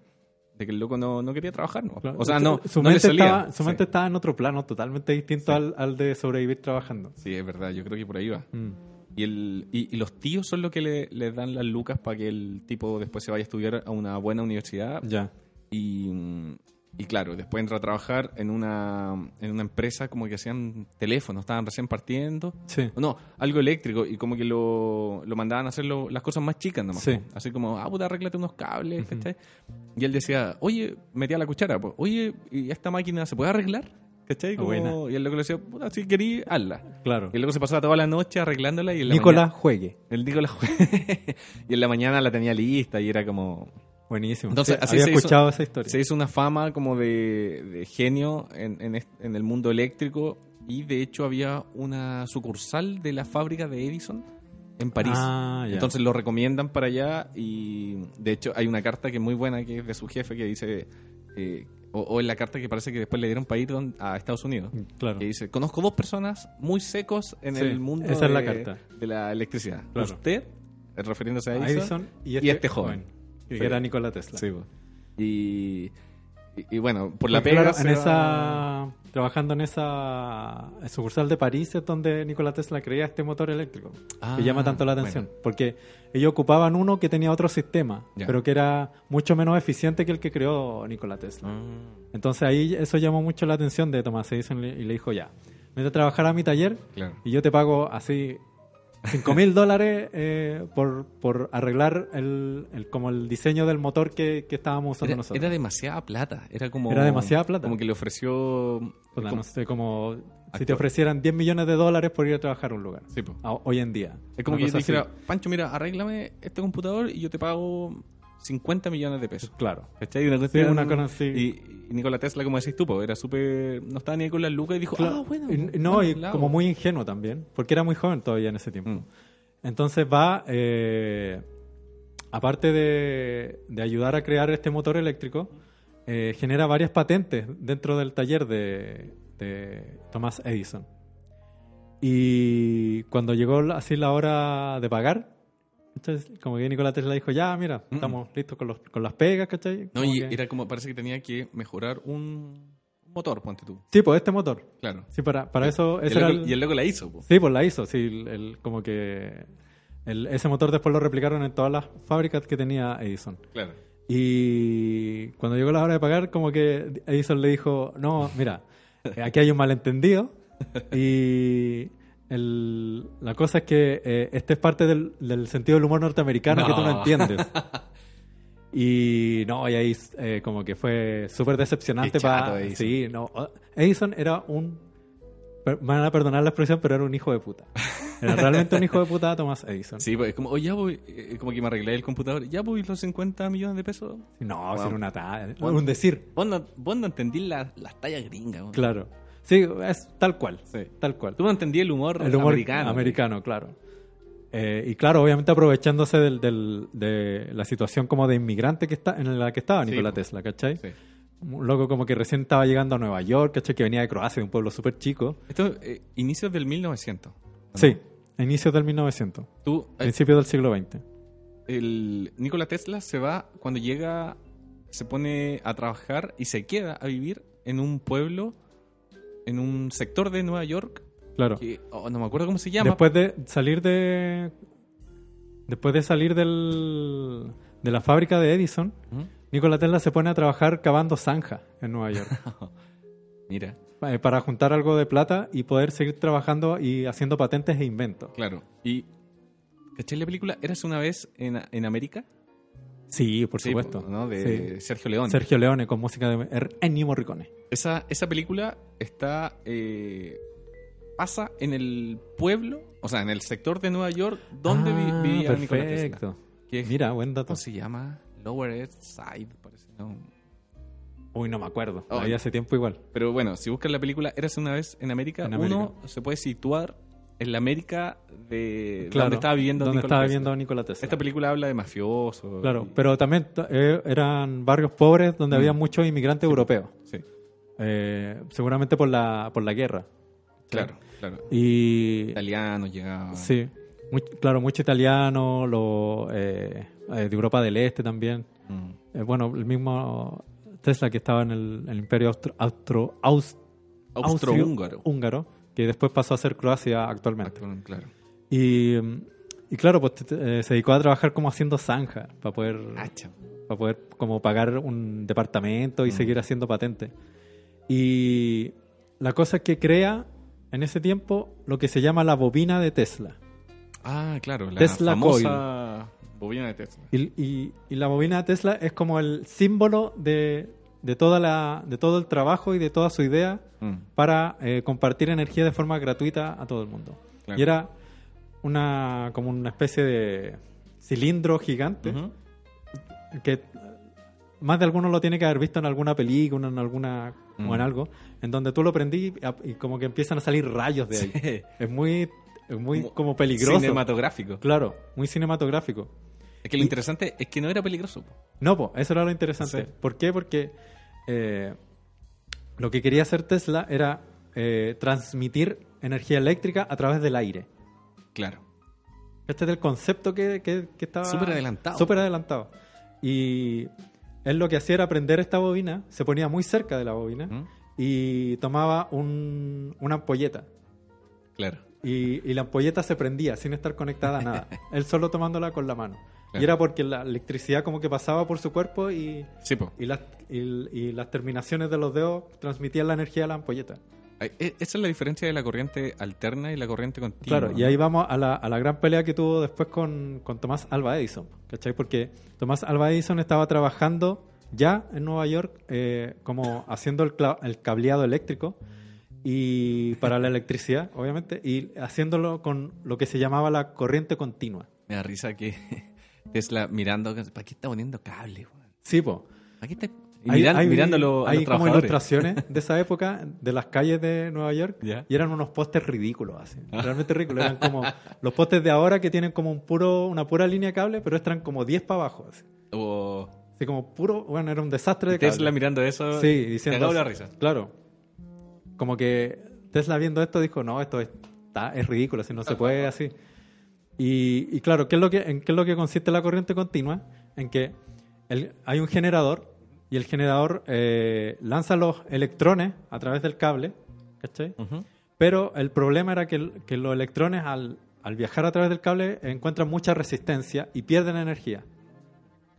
de que el loco no, no quería trabajar, ¿no? claro, O sea, no, su no le mente salía. estaba, su Sí. mente estaba en otro plano, totalmente distinto Sí. al, al de sobrevivir trabajando. Sí, es verdad, yo creo que por ahí va. Mm. Y, el, y, y los tíos son los que le, le dan las lucas para que el tipo después se vaya a estudiar a una buena universidad. Ya. Y, mm, y claro, después entra a trabajar en una, en una empresa como que hacían teléfonos, estaban recién partiendo. Sí. No, algo eléctrico y como que lo, lo mandaban a hacer lo- las cosas más chicas nomás. Sí. Así como, ah, puta, arréglate unos cables, ¿cachai? Y él decía, oye, metía la cuchara, pues, oye, ¿y esta máquina se puede arreglar? ¿Cachai? Como- Buena. Y el loco le decía, puta, si querí, hazla. Claro. Y luego se pasaba toda la noche arreglándola y en la Nicolás mañana- juegue. el Nicolás (laughs) y en la mañana la tenía lista y era como Buenísimo. Entonces, Sí, así había se hizo- escuchado esa historia. se hizo una fama como de, de genio en, en en el mundo eléctrico y de hecho había una sucursal de la fábrica de Edison en París. Ah, ya. Entonces lo recomiendan para allá y de hecho hay una carta que es muy buena que es de su jefe que dice, eh, o, o en la carta que parece que después le dieron para ir don- a Estados Unidos, claro. que dice, conozco dos personas muy secos en Sí, el mundo esa es la de, carta. de la electricidad. Claro. Usted, eh, refiriéndose a Edison, Edison y y este, este joven. que Sí. era Nikola Tesla. Sí, y, y, y bueno, por la pega... claro, en esa trabajando en esa sucursal de París es donde Nikola Tesla creía este motor eléctrico Ah, que llama tanto la atención bueno. porque ellos ocupaban uno que tenía otro sistema Ya. pero que era mucho menos eficiente que el que creó Nikola Tesla Ah, entonces ahí eso llamó mucho la atención de Thomas Edison y le dijo ya vete a trabajar a mi taller claro. y yo te pago así 5 mil dólares eh, por, por arreglar el, el- como el diseño del motor que, que estábamos usando Era, nosotros. era demasiada plata. Era como. Era demasiada plata. Como que le ofreció. Como- no sé, como si te ofrecieran 10 millones de dólares por ir a trabajar a un lugar. Sí. A- hoy en día. Es como que yo dijera. Pancho, mira, arréglame este computador y yo te pago 50 millones de pesos. Claro. ¿Cachai? Una Sí, cuestión- una cosa así. Y, y Nikola Tesla, como decís tú, po, era súper. No estaba ni ahí con las lucas y dijo, Claro. ah, bueno. Y- no, y como hago". muy ingenuo también, porque era muy joven todavía en ese tiempo. Mm. Entonces va, eh, aparte de, de ayudar a crear este motor eléctrico, eh, genera varias patentes dentro del taller de, de Thomas Edison. Y cuando llegó así la hora de pagar, entonces como que Nikola Tesla dijo, ya, mira, Mm. estamos listos con, los, con las pegas, ¿cachai? No, y que- era como, parece que tenía que mejorar un motor, ponte tú. Sí, pues este motor. Claro. Sí, para, para eso... y, ese el era loco, el- y el loco la hizo, po. Sí, pues la hizo, sí, el, el- como que el- ese motor después lo replicaron en todas las fábricas que tenía Edison. Claro. Y cuando llegó la hora de pagar, como que Edison le dijo, no, mira, aquí hay un malentendido y el- la cosa es que eh, este es parte del, del sentido del humor norteamericano que tú no entiendes. (laughs) Y no, y ahí eh, como que fue súper decepcionante para... Edison. Sí, no. Edison era un... per- Me van a perdonar la expresión, pero era un hijo de puta. Era realmente un hijo de puta Thomas Edison. Sí, pues es como, oye, ya voy, eh, como que me arreglé el computador, ya voy los 50 millones de pesos. No, Wow. era una ta- Bueno. un decir. Vos no, vos no entendí la- las tallas gringas. Claro. Sí, es tal cual. Sí. Tal cual. Tú no entendí el humor, El humor americano. americano, claro. Eh, y claro, obviamente aprovechándose del, del- de la situación como de inmigrante que está en la que estaba Nikola. Tesla, ¿cachai? Sí. Un loco como que recién estaba llegando a Nueva York, ¿cachai? Que venía de Croacia, de un pueblo súper chico. Esto es inicios del 1900. ¿no? Sí, inicios del 1900, Tú, eh, principios del siglo XX. el Nikola Tesla se va cuando llega, se pone a trabajar y se queda a vivir en un pueblo, en un sector de Nueva York, Claro. que oh, no me acuerdo cómo se llama. Después de salir de. Después de salir del, de la fábrica de Edison, Ujú. Nikola Tesla se pone a trabajar cavando zanja en Nueva York. (laughs) Mira, eh, para juntar algo de plata y poder seguir trabajando y haciendo patentes e inventos. claro. Y, ¿cachai la película? ¿Eras una vez en, en América? Sí, por Sí, supuesto. ¿no? De Sí. Sergio León. Sergio Leone con música de Er- Ennio Morricone. Esa, esa película está. eh, pasa en el pueblo, o sea, en el sector de Nueva York donde vi- vivía Nikola Tesla. perfecto. Que es- Mira, buen dato. ¿Cómo se llama? Lower East Side, parece. No. Uy, no me acuerdo. Ahí hace tiempo igual. Pero bueno, si buscas la película Érase una vez en América, En América. uno se puede situar en la América de Claro, donde estaba viviendo donde estaba Tesla. viviendo Nikola Tesla. Esta película habla de mafiosos. Claro, y- pero también eh, eran barrios pobres donde Mm. había muchos inmigrantes europeos. Sí, Eh, seguramente por la, por la guerra. claro, claro. Y Italianos llegaban. sí, muy- claro, mucho italiano, lo, eh, eh, de Europa del Este también. Mm. Bueno, el mismo Tesla que estaba en el, el Imperio Austro, Austro- húngaro, que después pasó a ser Croacia actualmente. Claro. Y, y claro, pues eh, se dedicó a trabajar como haciendo zanja para poder, Hacha. para poder como pagar un departamento y Mm. seguir haciendo patentes. Y la cosa es que crea en ese tiempo lo que se llama la bobina de Tesla. Ah, claro, la Tesla famosa bobina de Tesla. Y, y- y la bobina de Tesla es como el símbolo de, de, toda la, de todo el trabajo y de toda su idea Mm, para eh, compartir energía de forma gratuita a todo el mundo. claro. Y era una como una especie de cilindro gigante que más de alguno lo tiene que haber visto en alguna película, en alguna Mm. o en algo, en donde tú lo prendí y, y como que empiezan a salir rayos de ahí. Sí. Es muy es muy Como como peligroso. Cinematográfico. Claro, muy cinematográfico. Es que lo interesante es que no era peligroso. po. No, pues, eso era lo interesante. Sí. ¿Por qué? Porque eh, lo que quería hacer Tesla era eh, transmitir energía eléctrica a través del aire. Claro. Este es el concepto que, que, que estaba... Súper adelantado. Súper adelantado. Y él lo que hacía era prender esta bobina, se ponía muy cerca de la bobina ¿Mm? y tomaba un- una ampolleta. Claro. Y, y la ampolleta se prendía sin estar conectada a nada. (laughs) él solo tomándola con la mano. Claro. Y era porque la electricidad como que pasaba por su cuerpo y, Sí, y las, y, y las terminaciones de los dedos transmitían la energía a la ampolleta. E- Esa es la diferencia de la corriente alterna y la corriente continua. Claro, y ahí vamos a la, a la gran pelea que tuvo después con, con Tomás Alba Edison, ¿cachai? Porque Tomás Alba Edison estaba trabajando ya en Nueva York eh, como haciendo el, el cableado eléctrico y para la electricidad, obviamente, y haciéndolo con lo que se llamaba la corriente continua. Me da risa que Tesla mirando. ¿Para qué está poniendo cable? Sí, po. ¿Para qué está y Hay- miran- hay- a los, a hay los como ilustraciones (laughs) de esa época de las calles de Nueva York Ya. y eran unos postes ridículos así, realmente ridículos eran como los postes de ahora que tienen como un puro una pura línea de cable pero están como 10 para abajo así. O Así como puro bueno era un desastre de Tesla cable. mirando eso. sí diciendo la risa. claro como que Tesla viendo esto dijo no esto está es ridículo así no se (laughs) puede así y, y claro ¿qué es lo que en qué es lo que consiste la corriente continua en que el- hay un generador y el generador eh, lanza los electrones a través del cable ¿cachai? Pero el problema era que, que los electrones al, al viajar a través del cable encuentran mucha resistencia y pierden energía.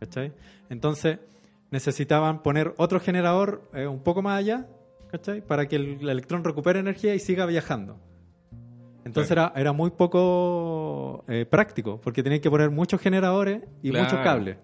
¿Cachai? Entonces necesitaban poner otro generador eh, un poco más allá, ¿cachai? Para que el, el electrón recupere energía y siga viajando. Entonces era, era muy poco eh, práctico, porque tenían que poner muchos generadores y Claro, muchos cables.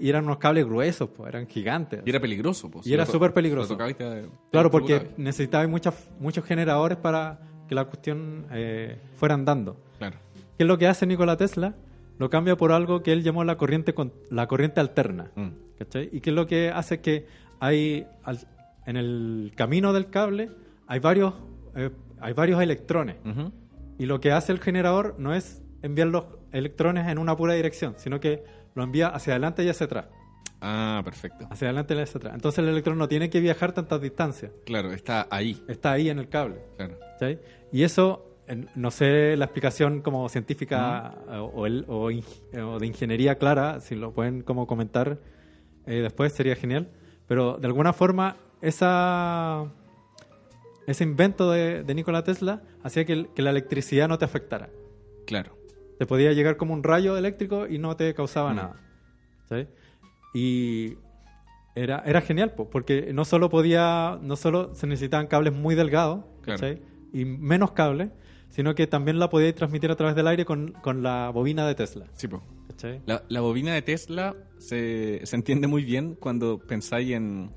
Y eran unos cables gruesos, pues, eran gigantes. Y era peligroso. pues. Y era Si súper peligroso. si te- Claro, porque electrocutabas. necesitaba muchas, muchos generadores para que la cuestión eh, fuera andando. Claro. ¿Qué es lo que hace Nikola Tesla? Lo cambia por algo que él llamó la corriente, con- la corriente alterna. Mm. ¿cachai? Y qué es lo que hace que hay al- en el camino del cable hay varios, eh, hay varios electrones. Y lo que hace el generador no es enviar los electrones en una pura dirección, sino que lo envía hacia adelante y hacia atrás. Ah, perfecto. Hacia adelante y hacia atrás. Entonces el electrón no tiene que viajar tantas distancias. Claro, está ahí. Está ahí en el cable. Claro. Y eso, no sé la explicación como científica eh, o, el- o o de ingeniería clara, si lo pueden como comentar eh, después sería genial. Pero de alguna forma esa ese invento de, de Nikola Tesla hacía que, el- que la electricidad no te afectara. Claro. Te podía llegar como un rayo eléctrico y no te causaba Mm. nada. ¿sí? Y era, era genial, po, porque no solo podía, no solo se necesitaban cables muy delgados, Claro. ¿cachai? y menos cables, sino que también la podía transmitir a través del aire con, con la bobina de Tesla. Sí, po. La, la bobina de Tesla se, se entiende muy bien cuando pensáis en,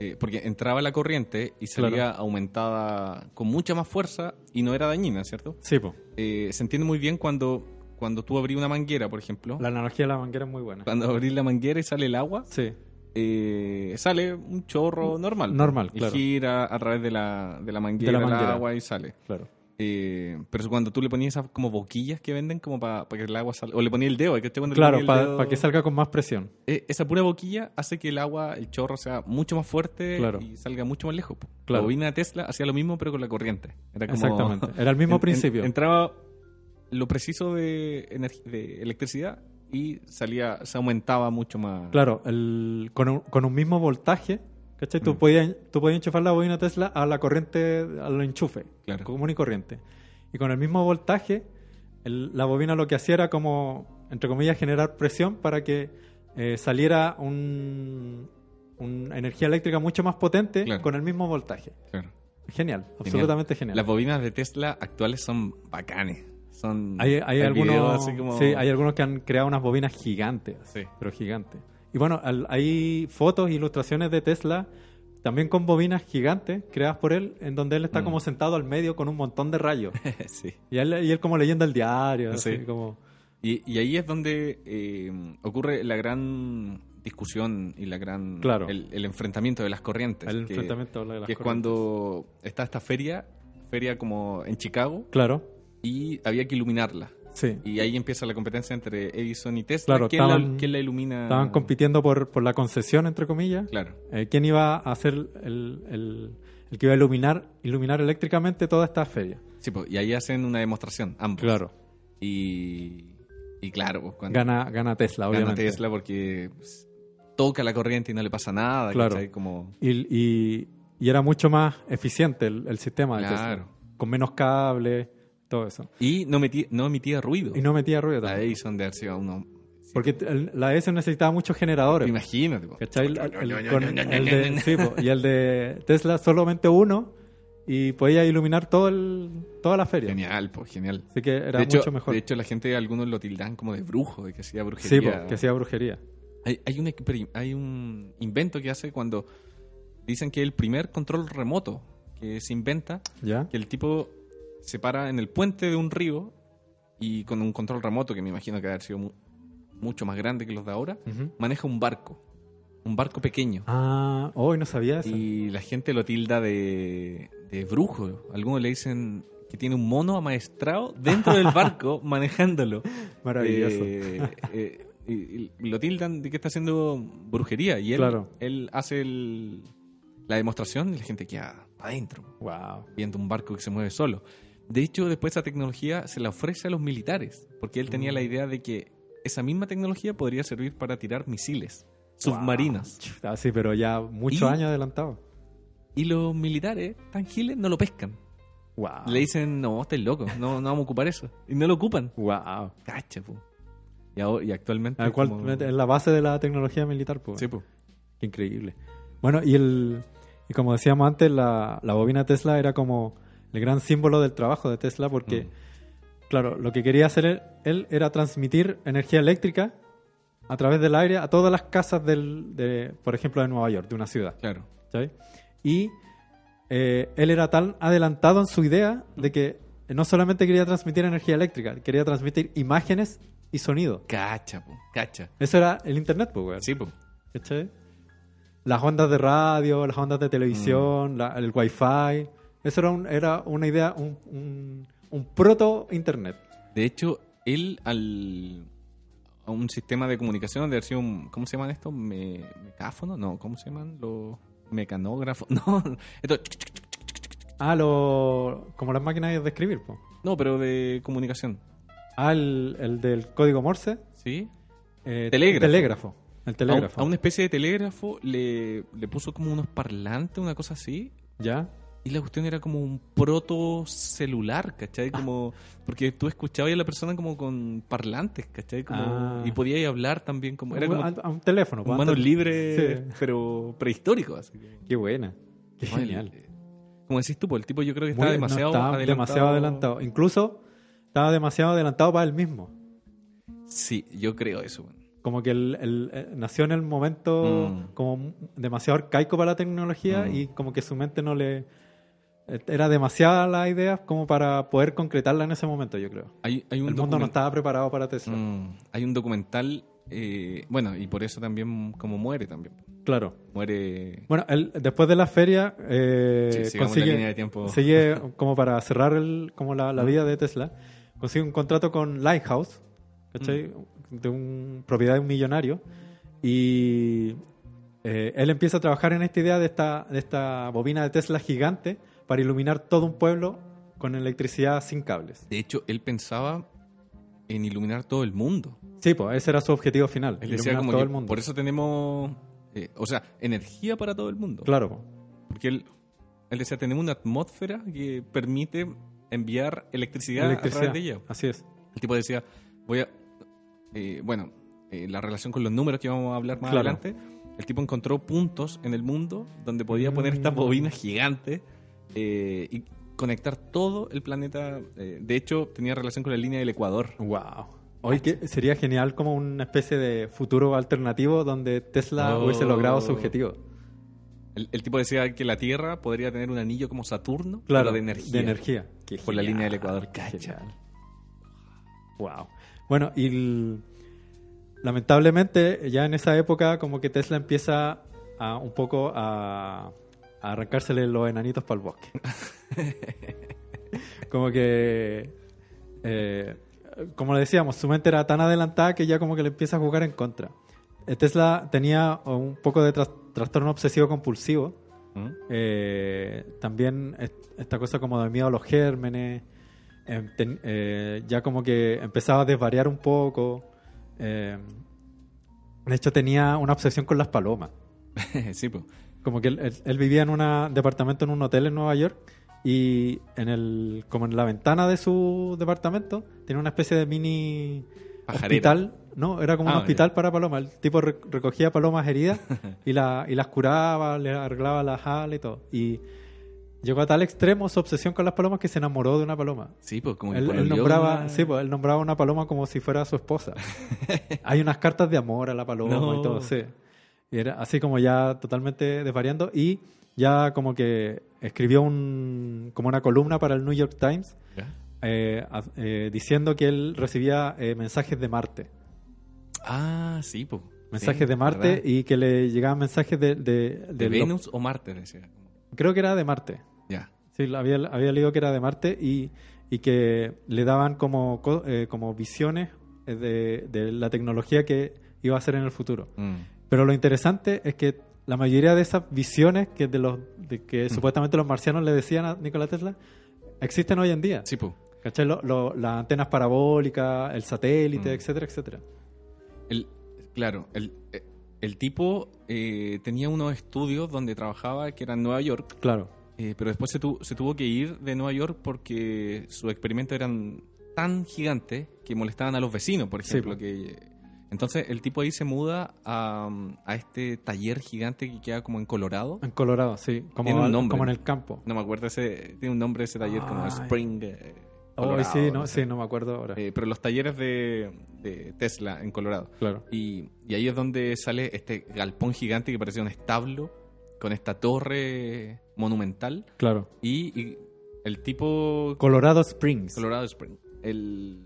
eh, porque entraba la corriente y salía aumentada con mucha más fuerza y no era dañina, ¿cierto? Sí. Eh, se entiende muy bien cuando, cuando tú abrís una manguera, por ejemplo. La analogía de la manguera es muy buena. Cuando abrís la manguera y sale el agua, Sí, eh, sale un chorro normal. Normal, y claro. gira a través de la, de la manguera, De la el manguera. agua y sale. claro. Eh, pero cuando tú le ponías esas como boquillas que venden como para que el agua salga, o le ponías el dedo, que cuando Claro, para dedo- que salga con más presión. Eh, esa pura boquilla hace que el agua, el chorro sea mucho más fuerte Claro. y salga mucho más lejos. Claro. La bobina de Tesla hacía lo mismo pero con la corriente. Era como- Exactamente. Era el mismo (laughs) en- en- principio. entraba lo preciso de, de electricidad y salía, se aumentaba mucho más. Claro, el, con, un, con un mismo voltaje, ¿cachai? Tú, Mm. podías, tú podías enchufar la bobina Tesla a la corriente, al enchufe, Claro. común y corriente. Y con el mismo voltaje, el- la bobina lo que hacía era como, entre comillas, generar presión para que eh, saliera un, una energía eléctrica mucho más potente Claro. con el mismo voltaje. Claro. Genial, absolutamente genial. Las bobinas de Tesla actuales son bacanes. Son Hay, hay algunos, como- sí, hay algunos que han creado unas bobinas gigantes, Sí. pero gigantes. Y bueno, al- hay fotos, ilustraciones de Tesla, también con bobinas gigantes creadas por él, en donde él está Mm. como sentado al medio con un montón de rayos. (laughs) sí. y, él, y él como leyendo el diario, así Sí. como... Y, y ahí es donde eh, ocurre la gran discusión y la gran Claro. el, el enfrentamiento de las corrientes. El que- enfrentamiento de las que es corrientes. cuando está esta feria, feria como en Chicago, Claro, y había que iluminarla. Sí. Y ahí empieza la competencia entre Edison y Tesla. Claro, ¿Quién, estaban- la, quién la ilumina? Estaban compitiendo por, por la concesión, entre comillas. Claro, Eh, ¿Quién iba a ser el, el- el que iba a iluminar, iluminar eléctricamente toda esta feria? sí, pues, y ahí hacen una demostración, ambos. Claro. Y, y claro, pues, cuando Gana, gana Tesla, gana obviamente. Tesla porque toca la corriente y no le pasa nada. Claro. Como, Y, y- y era mucho más eficiente el, el sistema de Claro. Tesla. Con menos cables, todo eso. y no, metí- no emitía ruido. Y no metía ruido La también. Edison de haber sido uno. Porque el- la S necesitaba muchos generadores. Imagínate. po. ¿Cachai? El- el- con el de- sí, po, y el de Tesla solamente uno y podía iluminar todo el, toda la feria. Genial, pues genial. Así que era de, hecho, mucho mejor. de hecho, la gente, algunos lo tildan como de brujo, de que hacía sí, brujería. po, que hacía brujería. Hay, hay, un, hay un invento que hace cuando dicen que el primer control remoto que se inventa, ¿Ya? que el tipo se para en el puente de un río y con un control remoto, que me imagino que haber sido mu- mucho más grande que los de ahora, maneja un barco, un barco pequeño. Ah, hoy no sabía eso. Y la gente lo tilda de, de brujo. Algunos le dicen que tiene un mono amaestrado dentro del (laughs) barco manejándolo. Maravilloso. Eh, eh, y, y lo tildan de que está haciendo brujería. Y él, Claro. él hace el- la demostración y la gente queda adentro, wow. viendo un barco que se mueve solo. De hecho, después esa tecnología se la ofrece a los militares, porque él tenía la Mm. idea de que esa misma tecnología podría servir para tirar misiles submarinos. Ah, sí, pero ya muchos Y- años adelantado. Y los militares tangiles no lo pescan. Wow. Le dicen, no, estás loco, no, no vamos a ocupar eso. Y no lo ocupan. Wow. Cacha, po. Y, ahora- y actualmente. Al cual como- es la base de la tecnología militar, pues. Sí, po. Increíble. Bueno, y el y como decíamos antes, la, la bobina Tesla era como el gran símbolo del trabajo de Tesla porque, Mm. claro, lo que quería hacer él, era transmitir energía eléctrica a través del aire a todas las casas del, de, por ejemplo, de Nueva York, de una ciudad. Claro. ¿sabes? Y eh, él era tan adelantado en su idea de que no solamente quería transmitir energía eléctrica, quería transmitir imágenes y sonido. Cacha, po. Cacha. Eso era el internet, pues, weón. Sí, po. ¿Cachai? Las ondas de radio, las ondas de televisión, la- el wifi. Eso era, un- era una idea, un, un, un proto-internet. De hecho, él al. a un sistema de comunicación de haber sido un. ¿Cómo se llaman estos? Me, ¿Mecáfono? No, ¿cómo se llaman? Los mecanógrafos. (laughs) No, esto, Ah, lo, como las máquinas de escribir, po. no, pero de comunicación. Ah, el, el del código Morse. ¿Sí? Eh, Telégrafo. Telégrafo. El A, un- telégrafo. a una especie de telégrafo le, le puso como unos parlantes, una cosa así. ¿Ya? Y la cuestión era como un proto celular, ¿cachai? Como, porque tú escuchabas a la persona como con parlantes, ¿cachai? Como, Ah. Y podías hablar también como... Era como a, a un teléfono. un mano antes- libre, Sí. pero prehistórico. Así. Qué buena. Qué No, genial. como decís tú, pues, el tipo yo creo que Muy- estaba no, demasiado estaba adelantado. demasiado adelantado. Incluso estaba demasiado adelantado para él mismo. Sí, yo creo eso. como que el, el- eh, nació en el momento Mm. como demasiado arcaico para la tecnología Mm. y como que su mente no le... Era demasiada la idea como para poder concretarla en ese momento, yo creo. Hay, hay un El mundo no estaba preparado para Tesla. Mm, hay un documental, eh, bueno, y por eso también como muere también. Claro. Muere... Bueno, él, después de la feria eh, Sí, consigue, la línea de tiempo. (laughs) sigue (laughs) como para cerrar el, como la, la vida de Tesla, consigue un contrato con Lighthouse, ¿cachai? Mm. de un propiedad de un millonario y eh, él empieza a trabajar en esta idea de esta, de esta bobina de Tesla gigante para iluminar todo un pueblo con electricidad sin cables. De hecho, él pensaba en iluminar todo el mundo. Sí, pues ese era su objetivo final, Él decía iluminar como todo que el mundo. por eso tenemos, eh, o sea, energía para todo el mundo. Claro, po. Porque él, él decía, tenemos una atmósfera que permite enviar electricidad, a través de ella. Así es. El tipo decía, voy a... eh, bueno, eh, la relación con los números que vamos a hablar más Claro. adelante, el tipo encontró puntos en el mundo donde podía poner Mm. estas bobinas gigantes eh, y conectar todo el planeta. eh, de hecho, tenía relación con la línea del Ecuador. Wow. Hoy que sería genial como una especie de futuro alternativo donde Tesla Oh. hubiese logrado su objetivo. El, el tipo decía que la Tierra podría tener un anillo como Saturno, Claro, pero de energía. De energía. Qué Por la línea del Ecuador. Cacha. Wow. Bueno, y el- lamentablemente ya en esa época como que Tesla empieza a un poco a arrancársele los enanitos para el bosque. (laughs) como que, eh, como le decíamos, su mente era tan adelantada que ya como que le empieza a jugar en contra. Tesla tenía un poco de tras- trastorno obsesivo compulsivo. ¿Mm? Eh, también est- esta cosa como de miedo a los gérmenes. eh, ten- eh, ya como que empezaba a desvariar un poco. de hecho, tenía una obsesión con las palomas. (laughs) sí, pues. Como que él, él- vivía en un departamento en un hotel en Nueva York y en el como en la ventana de su departamento tenía una especie de mini Pajarera. hospital, no, era como un Ah, hospital para palomas. El tipo re- recogía palomas heridas (laughs) y, la, y las curaba, le arreglaba las alas y todo. Y llegó a tal extremo su obsesión con las palomas que se enamoró de una paloma. Sí, pues como Él, él nombraba, una- sí, pues, él nombraba una paloma como si fuera su esposa. (laughs) Hay unas cartas de amor a la paloma No. y todo, sí. Y era así como ya totalmente desvariando y ya como que escribió un, como una columna para el New York Times eh, eh, diciendo que él recibía eh, mensajes de Marte. Ah, sí, pues. Mensajes de Marte y que le llegaban mensajes de... De, ¿De lo- Venus o Marte? Decía. creo que era de Marte. Ya. Sí, había, había leído que era de Marte y, y que le daban como, co- eh, como visiones de, de la tecnología que iba a ser en el futuro. Mm. Pero lo interesante es que la mayoría de esas visiones que, de los, de que supuestamente los marcianos le decían a Nikola Tesla existen hoy en día. Sí, pues. ¿Cachai? Lo- lo- las antenas parabólicas, el satélite, Mm. etcétera, etcétera. El, claro, el, eh, el tipo eh, tenía unos estudios donde trabajaba que eran en Nueva York, Claro. eh, pero después se, tu- se tuvo que ir de Nueva York porque sus experimentos eran tan gigantes que molestaban a los vecinos, por Sí, ejemplo. que Entonces el tipo ahí se muda a, a este taller gigante que queda como en Colorado. En Colorado, sí. Como, Tiene un nombre. como en el campo. No me acuerdo, ese tiene un nombre ese taller como. Spring. eh, Oh, sí, no, no sé. sí, no me acuerdo ahora. Eh, pero los talleres de, de Tesla en Colorado. claro. Y, y ahí es donde sale este galpón gigante que parecía un establo con esta torre monumental Claro. y, y el tipo Colorado Springs. Colorado Spring. El,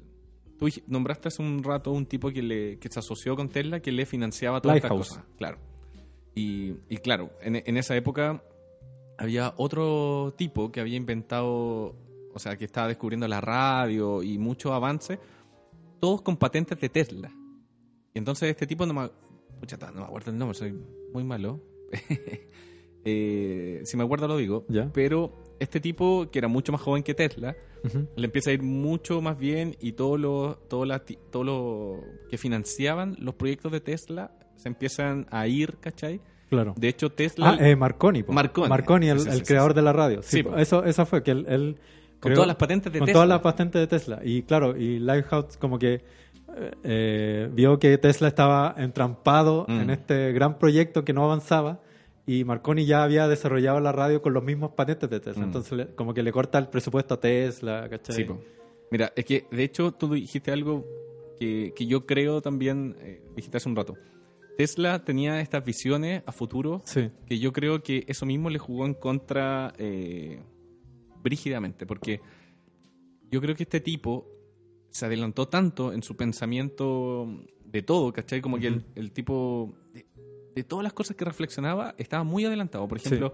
tú nombraste hace un rato un tipo que, le, que se asoció con Tesla que le financiaba todas estas cosas. Claro. Y, y claro, en, en esa época había otro tipo que había inventado, o sea, que estaba descubriendo la radio y muchos avances, todos con patentes de Tesla. Y entonces este tipo no me, pucha, no me acuerdo el nombre, soy muy malo. (laughs) Eh, si me acuerdo lo digo. Ya. Pero este tipo, que era mucho más joven que Tesla, le empieza a ir mucho más bien y todo lo, todo la, todo lo que financiaban los proyectos de Tesla se empiezan a ir, ¿cachai? Claro. De hecho, Tesla, Ah, eh, Marconi. po. Marconi. el, Sí, sí, el sí, creador de la radio. Sí, po. eso, eso fue que él, él con todas las patentes de con Tesla. todas las patentes de Tesla. Y claro, y Lighthouse como que eh, eh, vio que Tesla estaba entrampado Mm. en este gran proyecto que no avanzaba y Marconi ya había desarrollado la radio con los mismos patentes de Tesla. Mm. Entonces como que le corta el presupuesto a Tesla, ¿cachai? Sí, po. Mira, es que de hecho tú dijiste algo que, que yo creo también, eh, dijiste hace un rato, Tesla tenía estas visiones a futuro Sí. que yo creo que eso mismo le jugó en contra eh, brígidamente, porque yo creo que este tipo se adelantó tanto en su pensamiento de todo, ¿cachai? Como que el, el tipo, de, todas las cosas que reflexionaba, estaba muy adelantado. Por Sí. ejemplo,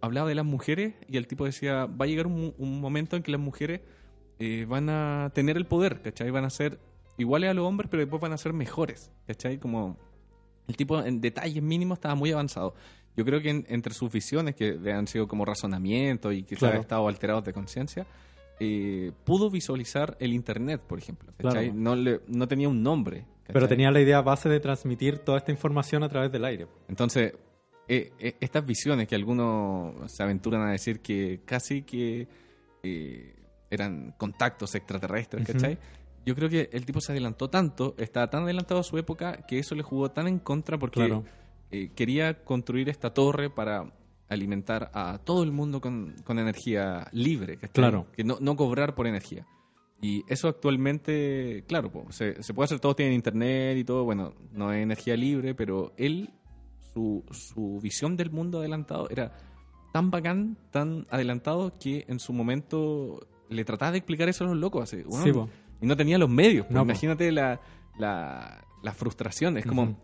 hablaba de las mujeres y el tipo decía, va a llegar un, un momento en que las mujeres eh, van a tener el poder, ¿cachai? Van a ser iguales a los hombres, pero después van a ser mejores, ¿cachai? Como el tipo en detalles mínimos estaba muy avanzado. Yo creo que en- entre sus visiones, que han sido como razonamiento y quizás Claro. estado alterados de conciencia, eh, pudo visualizar el Internet, por ejemplo. Claro. No, le- no tenía un nombre. ¿Cachai? Pero tenía la idea base de transmitir toda esta información a través del aire. Entonces, eh, eh, estas visiones que algunos se aventuran a decir que casi que eh, eran contactos extraterrestres. ¿cachai? Yo creo que el tipo se adelantó tanto, estaba tan adelantado a su época, que eso le jugó tan en contra porque Claro. quería construir esta torre para alimentar a todo el mundo con, con energía libre, ¿cachai? Claro. Que no, no cobrar por energía. Y eso actualmente, claro, po, se, se puede hacer, todos tienen internet y todo, bueno, no es energía libre, pero él, su, su visión del mundo adelantado era tan bacán, tan adelantado, que en su momento le trataba de explicar eso a los locos. Así, bueno, Sí, po. y no tenía los medios. No, imagínate la, la, la frustración. Es como,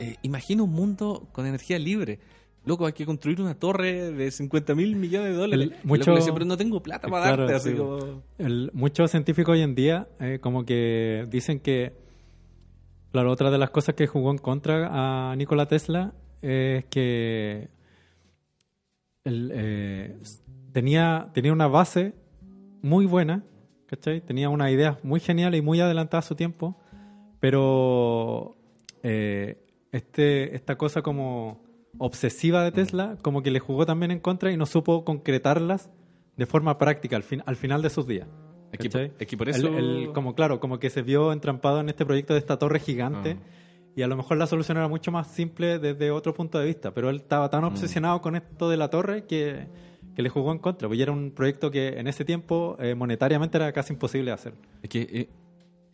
eh, imagina un mundo con energía libre. Loco, hay que construir una torre de 50 mil millones de dólares. El- mucho- pero no tengo plata para Claro, darte. Así sí. como... El- muchos científicos hoy en día eh, como que dicen que, claro, otra de las cosas que jugó en contra a Nikola Tesla es que eh, tenía, tenía una base muy buena, ¿cachai? Tenía una idea muy genial y muy adelantada a su tiempo, pero eh, este, esta cosa como obsesiva de Tesla como que le jugó también en contra y no supo concretarlas de forma práctica al, fin, al final de sus días. Es que por El- eso... el- como claro, como que se vio entrampado en este proyecto de esta torre gigante Ah. y a lo mejor la solución era mucho más simple desde otro punto de vista, pero él estaba Mm. tan obsesionado con esto de la torre que, que le jugó en contra, porque era un proyecto que en ese tiempo eh, monetariamente era casi imposible de hacer. Es que, eh,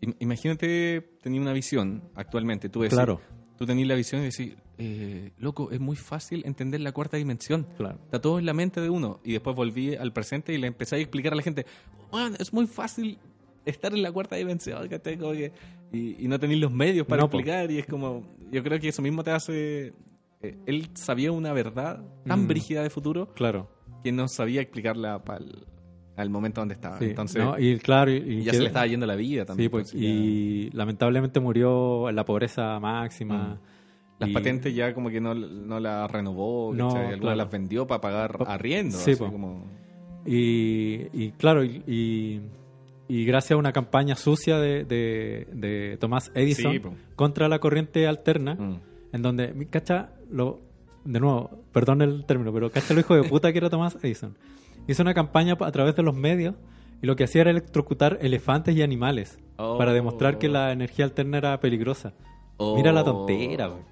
im- imagínate tener una visión actualmente. Tú, decís, Claro. Tú tenés la visión y decís, eh, loco, es muy fácil entender la cuarta dimensión. Claro. Está todo en la mente de uno. Y después volví al presente y le empecé a explicar a la gente, "Weón, es muy fácil estar en la cuarta dimensión, que- y, y no tenéis los medios para No, po. explicar. Y es como, yo creo que eso mismo te hace... eh, él sabía una verdad tan Mm. brígida de futuro Claro. que no sabía explicarla para al momento donde estaba. Sí, Entonces, ¿no? Y claro, y, ya que- se le estaba yendo la vida también. Sí, pues, pues, ya- y lamentablemente murió en la pobreza máxima. Las Y- patentes ya como que no, no las renovó, No. Algunas claro. las vendió para pagar Pa- arriendo. Sí, así po. como... Y, y claro, y, y- gracias a una campaña sucia de, de, de Tomás Edison Sí, contra la corriente alterna, Mm. en donde, cacha, lo, de nuevo, perdón el término, pero cacha lo hijo de puta que era Tomás Edison. Hizo una campaña a través de los medios y lo que hacía era electrocutar elefantes y animales Oh. para demostrar que la energía alterna era peligrosa. Mira la tontera, güey.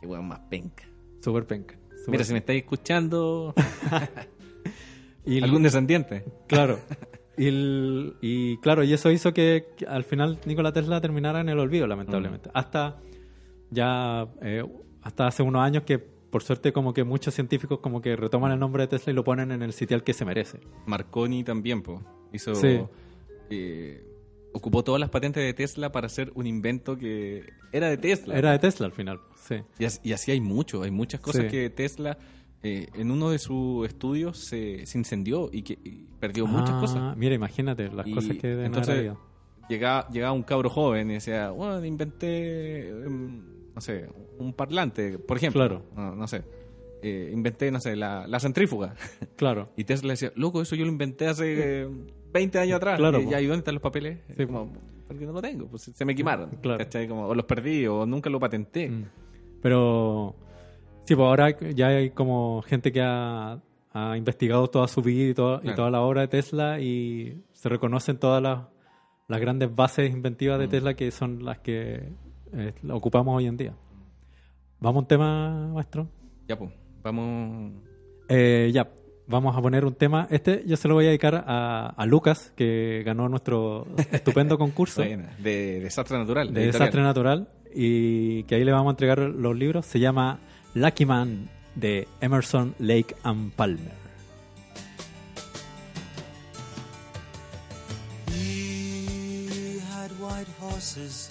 Qué weón más penca. Súper penca. Mira, si me estáis escuchando, (laughs) (laughs) Y algún descendiente. Claro. (laughs) Y, el- y claro, y eso hizo que, que al final Nikola Tesla terminara en el olvido, lamentablemente. Hasta ya, eh, hasta hace unos años que por suerte como que muchos científicos como que retoman el nombre de Tesla y lo ponen en el sitial que se merece. Marconi también, po. Hizo... Sí. eh, ocupó todas las patentes de Tesla para hacer un invento que era de Tesla. Era de Tesla al final, sí. Y, as- y así hay mucho, hay muchas cosas Sí. que Tesla eh, en uno de sus estudios se, se incendió y que y perdió muchas Ah, cosas. Mira, imagínate las Y cosas que entonces. Llegaba, llegaba un cabro joven y decía, bueno, inventé, em, no sé, un parlante, por ejemplo. Claro. No, no sé. Eh, inventé, no sé, la, la centrífuga. (laughs) Claro. Y Tesla decía, loco, eso yo lo inventé hace eh, 20 años atrás. Claro, Y ya, ¿y dónde están los papeles? Sí, como, porque no lo tengo, pues se me quemaron. Claro. ¿cachai? Como, o los perdí, o nunca lo patenté. Mm. Pero sí, pues ahora ya hay como gente que ha, ha investigado toda su vida y, toda- y toda la obra de Tesla y se reconocen todas las, las grandes bases inventivas de Mm. Tesla que son las que eh, ocupamos hoy en día. ¿Vamos a un tema, maestro? Ya, pues, vamos... Eh, ya, vamos a poner un tema. Este yo se lo voy a dedicar a, a Lucas, que ganó nuestro (laughs) estupendo concurso de Desastre Natural. de editorial. Desastre Natural y que ahí le vamos a entregar los libros. Se llama Lucky Man de Emerson, Lake and Palmer. He had white horses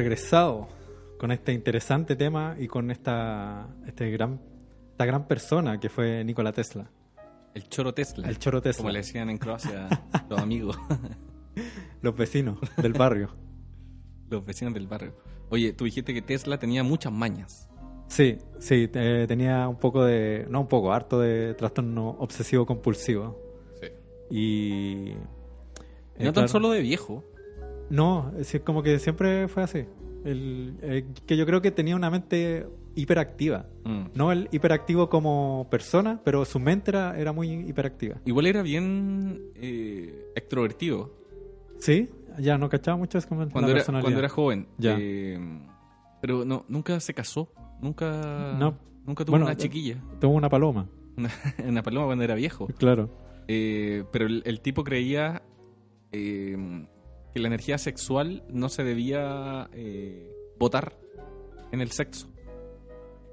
Regresado con este interesante tema y con esta, este gran, esta gran persona que fue Nikola Tesla. El choro Tesla. El choro Tesla. Como le decían en Croacia (laughs) los amigos, (laughs) Los vecinos del barrio. los vecinos del barrio. Oye, tú dijiste que Tesla tenía muchas mañas. Sí, sí, eh, tenía un poco de, no un poco, harto de trastorno obsesivo compulsivo. Sí. Y... Y eh, no tan claro, solo de viejo. No, es como que siempre fue así. El, eh, que yo creo que tenía una mente hiperactiva. Mm. No el hiperactivo como persona, pero su mente era, era muy hiperactiva. Igual era bien eh, extrovertido ¿Sí? Ya no cachaba mucho es como cuando era, cuando era joven. Ya. Eh, pero no, nunca se casó. Nunca, No. nunca tuvo Bueno, una eh, chiquilla. Tuvo una paloma, (laughs) Una, una paloma cuando era viejo. claro. Eh, pero el, el tipo creía eh, que la energía sexual no se debía eh, botar en el sexo.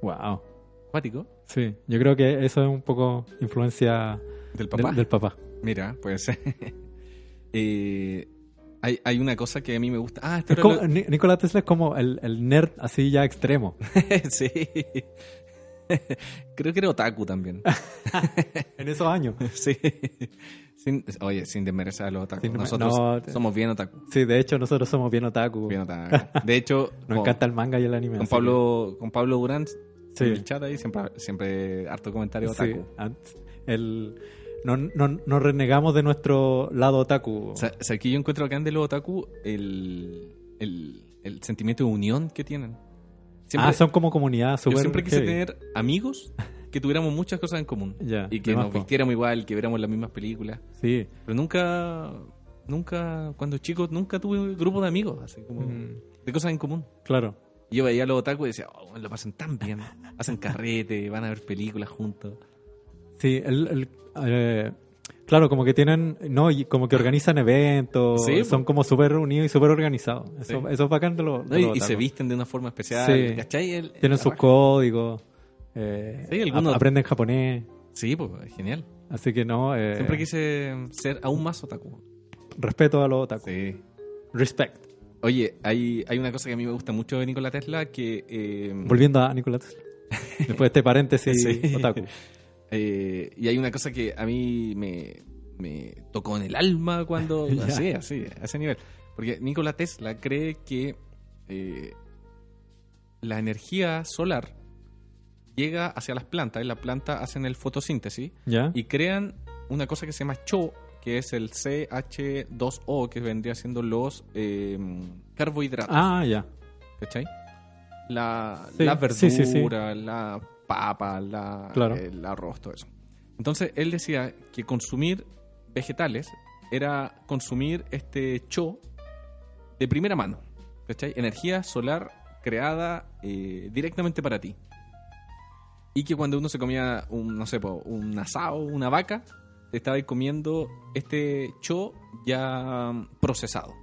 Wow. Acuático. Sí, yo creo que eso es un poco influencia Del papá. Del, papá. Mira, pues. (laughs) eh, hay, hay una cosa que a mí me gusta. Ah, Es como- lo- Ni- Nikola Tesla es como el, el nerd así ya extremo. (laughs) sí. (laughs) Creo que era otaku también. en esos años. sí. Sin- oye, sin desmerecer a los otaku. Sin Nosotros no, somos bien otaku. Sí, de hecho nosotros somos bien otaku. Bien otaku. (laughs) De hecho, Nos con, encanta el manga y el anime. con Pablo, con Pablo Durán, Sí. en el chat ahí, siempre, siempre harto comentario que- sí, otaku. antes- el, no, no, no renegamos de nuestro lado otaku. O sea, aquí yo encuentro acá en de los otaku el, el, el sentimiento de unión que tienen. Siempre, ah, son como comunidad yo súper siempre quise heavy. tener amigos que tuviéramos muchas cosas en común. Ya, y que nos po. vistiéramos igual, que viéramos las mismas películas. Sí. Pero nunca, nunca, cuando chico, nunca tuve grupo de amigos, así como Mm, de cosas en común. claro. Y yo veía a los otaku y decía, oh, lo pasan tan bien. (laughs) Hacen carrete, van a ver películas juntos. Sí, el, el, eh, claro, como que tienen, no, y como que organizan eventos, Sí, son como súper unidos y súper organizados. Eso, Sí. eso es bacán de los ¿no? de Y, se visten de una forma especial. Sí. ¿Cachai? El- Tienen sus códigos, eh, Sí, algunos- aprenden japonés, Sí, pues, es genial. así que no, eh, Siempre quise ser aún más otaku. respeto a los otaku. Sí. Respect. Oye, hay, hay una cosa que a mí me gusta mucho de Nikola Tesla que... eh, Volviendo a Nikola Tesla. (laughs) Después de este paréntesis Sí. otaku. eh, y hay una cosa que a mí me, me tocó en el alma cuando... (laughs) Así, así, a ese nivel. Porque Nikola Tesla cree que eh, la energía solar llega hacia las plantas y las plantas hacen el fotosíntesis ¿Ya? y crean una cosa que se llama CHO, que es el CH2O, que vendría siendo los eh, carbohidratos. Ah, ya. ¿Cachai? La, Sí, la verdura, sí, sí. la papa, la, Claro. el arroz, todo eso. Entonces él decía que consumir vegetales era consumir este cho de primera mano. ¿Cachai? Energía solar creada eh, directamente para ti. Y que cuando uno se comía un, no sé, un asado, una vaca, te estaba comiendo este cho ya mm, procesado.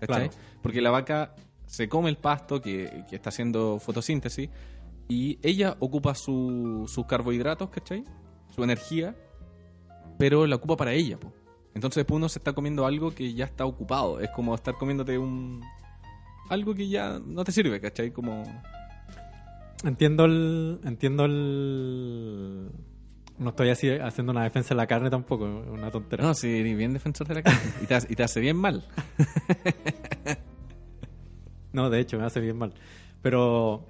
¿Cachai? Claro. Porque la vaca se come el pasto que, que está haciendo fotosíntesis y ella ocupa su- sus carbohidratos, ¿cachai? Su energía, pero la ocupa para ella, po. Entonces después uno se está comiendo algo que ya está ocupado. Es como estar comiéndote un... Algo que ya no te sirve, ¿cachai? Como... Entiendo el. Entiendo el. No estoy así haciendo una defensa de la carne tampoco, una tontera. No, sí, eres bien defensor de la carne. y, te, hace- y te hace bien mal. (laughs) No, de hecho, me hace bien mal. Pero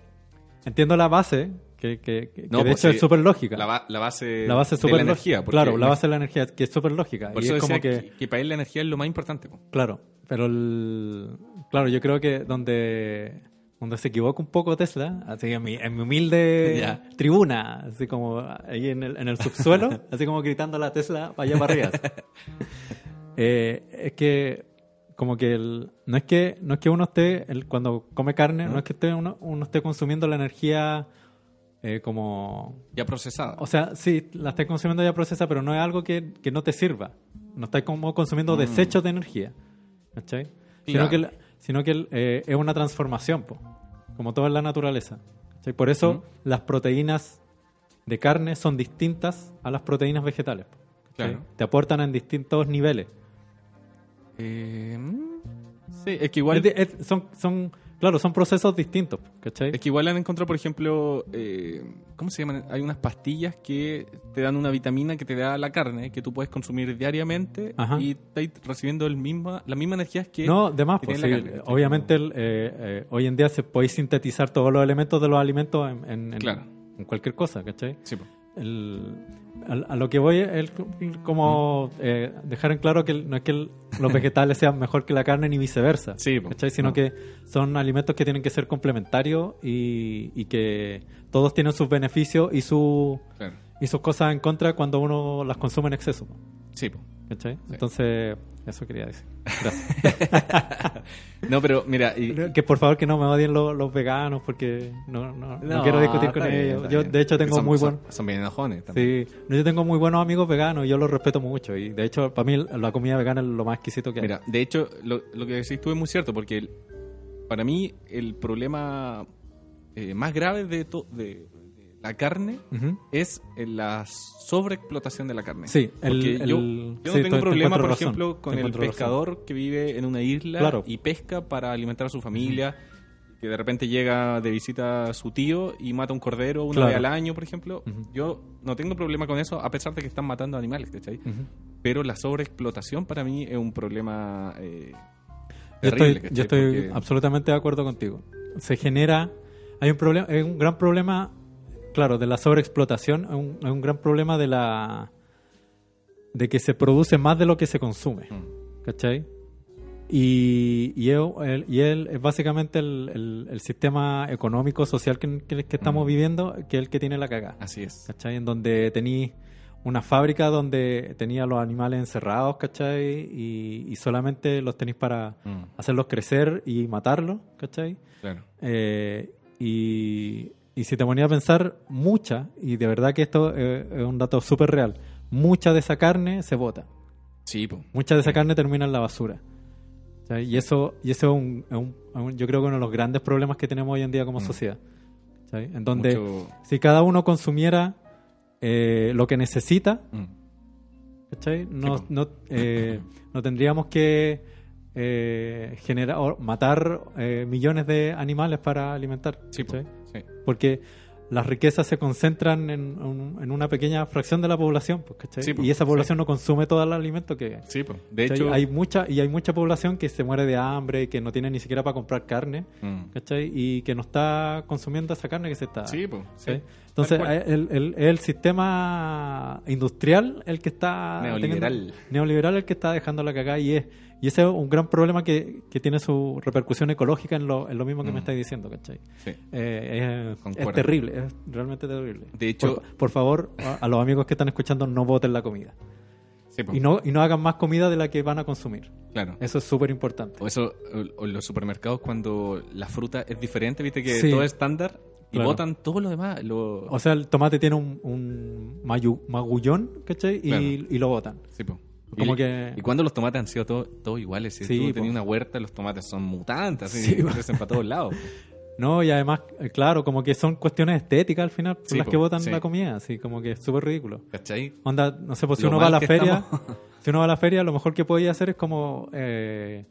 entiendo la base, que, que, que- No, que de pues hecho sí, es súper lógica. La, ba- la base, La base es de súper la lógica. energía. porque Claro, la base de la energía, que es súper lógica. Por y eso es como decía que, que... que para él la energía es lo más importante. po. Claro, pero el, claro, yo creo que donde, donde se equivoca un poco Tesla, así en mi, en mi humilde (laughs) Ya. tribuna, así como ahí en el, en el subsuelo, (laughs) así como gritando a la Tesla para allá para arriba. (laughs) Eh, es que como que el, no es que no es que uno esté el- cuando come carne, no, es que esté uno, uno esté consumiendo la energía eh, como Ya procesada. o sea, sí, la estás consumiendo ya procesa, pero no es algo que, que no te sirva. No estás como consumiendo desechos de energía. ¿Cachai? Claro. Sino que, sino que eh, es una transformación, po, como todo en la naturaleza. Por eso las proteínas de carne son distintas a las proteínas vegetales. po, ¿cachai? Claro. Te aportan en distintos niveles. Eh, mm, sí, es que igual... Es de- es- son, son, Claro, son procesos distintos, ¿cachai? Es que igual han encontrado, por ejemplo, eh, ¿cómo se llaman? Hay unas pastillas que te dan una vitamina que te da la carne, que tú puedes consumir diariamente Ajá. y estás recibiendo el misma, la misma energía que... No, de más, que pues, sí, obviamente el, eh, eh, hoy en día se puede sintetizar todos los elementos de los alimentos en, en- en- Claro. en cualquier cosa, ¿cachai? Sí. El- al- a, lo que voy es como eh, dejar en claro que no es que los (laughs) vegetales sean mejor que la carne ni viceversa, Sí, sino No. que son alimentos que tienen que ser complementarios y, y que todos tienen sus beneficios y, su, Claro. y sus cosas en contra cuando uno las consume en exceso. Sí, ¿cachai? Entonces, eso quería decir. (laughs) Gracias. No, pero mira, y, que por favor que no me odien los, los veganos porque no, no, no No, quiero discutir con bien, ellos. Yo, de hecho, tengo Son- muy son- buen... Son bien enojones también. Sí, yo tengo muy buenos amigos veganos y yo los respeto mucho. Y de hecho, para mí la comida vegana es lo más exquisito que hay. Mira, de hecho, lo, lo que decís tú es muy cierto, porque el- para mí el problema eh, más grave de, to- de la carne Ujú. es la sobreexplotación de la carne. Sí, el- el- yo, yo sí, no te- tengo te problema, encuentro por razón, ejemplo, te con el encuentro razón. pescador que vive en una isla Claro. y pesca para alimentar a su familia, que de repente llega de visita a su tío y mata un cordero una Claro. vez al año, por ejemplo. Ujú. Yo no tengo problema con eso, a pesar de que están matando animales, ¿cachai? Ujú. Pero la sobreexplotación para mí es un problema eh, Yo terrible, estoy, ¿cachai? yo estoy Porque- absolutamente de acuerdo contigo. Se genera, hay un problema, es un gran problema, claro, de la sobreexplotación, es un, es un gran problema de la, de que se produce más de lo que se consume, Mm. ¿cachai? Y, y, el- y es- es básicamente el, el- el sistema económico, social que, que- que estamos Mm. viviendo, que es el que tiene la cagada. Así es. ¿cachai? En donde tení una fábrica donde tenía los animales encerrados, ¿cachai? Y, y solamente los tenéis para Mm, hacerlos crecer y matarlos, ¿cachai? claro. Eh, y, y si te ponía a pensar, mucha, y de verdad que esto eh, es un dato súper real, mucha de esa carne se bota. Sí, po. Mucha de esa carne termina en la basura. Y eso, y eso es, un, es un- es un- yo creo que uno de los grandes problemas que tenemos hoy en día como Mm. sociedad. En donde Mucho- si cada uno consumiera eh, lo que necesita, mm. No, Sí, no, eh, no tendríamos que eh, generar matar millones de animales para alimentar. Sí. Sí. Porque las riquezas se concentran en, un- en una pequeña fracción de la población, pues. Sí, po. y esa población no consume todo el alimento que... Sí, po. De ¿cachai? hecho, hay mucha y hay mucha población que se muere de hambre, que no tiene ni siquiera para comprar carne, Mm. ¿cachai? Y que no está consumiendo esa carne que se está... Entonces, cual. el, el- el sistema industrial el que está... Neoliberal. teniendo- neoliberal el que está dejando la cagada y es y ese es un gran problema que, que tiene su repercusión ecológica en lo, en lo mismo que Mm. me estáis diciendo, ¿cachai? Sí. Eh, es, terrible, es realmente terrible. De hecho- por, por favor, a, a los amigos que están escuchando, no voten la comida. Sí, po. Y no, y no hagan más comida de la que van a consumir. Claro. Eso es súper importante. O eso, o- los supermercados cuando la fruta es diferente, viste que Sí. todo es estándar y Claro. botan todo lo demás. Lo... O sea, el tomate tiene un, un magullón, ¿cachai? Y, Claro. y lo botan. Sí, po. Como y, que- y cuando los tomates han sido todos iguales, si Sí, tú tenías una huerta, los tomates son mutantes, así, Sí, po. (laughs) crecen para todos lados. No, y además, eh, claro, como que son cuestiones estéticas al final, Sí, las po, que botan sí. la comida, así como que es súper ridículo. ¿Cachai? Onda, no sé, pues si Lo uno va a la feria, estamos. (laughs) si uno va a la feria, lo mejor que podía hacer es como eh,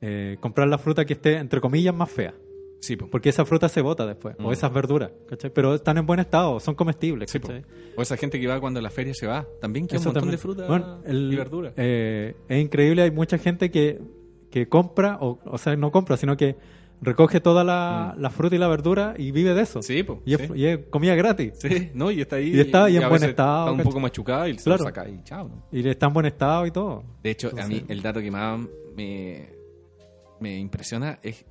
eh, comprar la fruta que esté, entre comillas, más fea. Sí, po. Porque esa fruta se bota después, o Mm. esas verduras, ¿cachai? Pero están en buen estado, son comestibles, Sí. O esa gente que va cuando la feria se va, también queda un Eso montón también. de fruta Bueno, el- y verdura. eh, es increíble, hay mucha gente que, que compra, o, o sea, no compra, sino que recoge toda la, la fruta y la verdura y vive de eso. Mm. Sí, po. Y, es, sí. y es comida gratis. Sí, no, y está ahí. Y está ahí en a buen estado, Está un poco machucado y se Claro. lo saca y chao. ¿no? Y está en buen estado y todo. De hecho, a mí el dato que más me, me impresiona es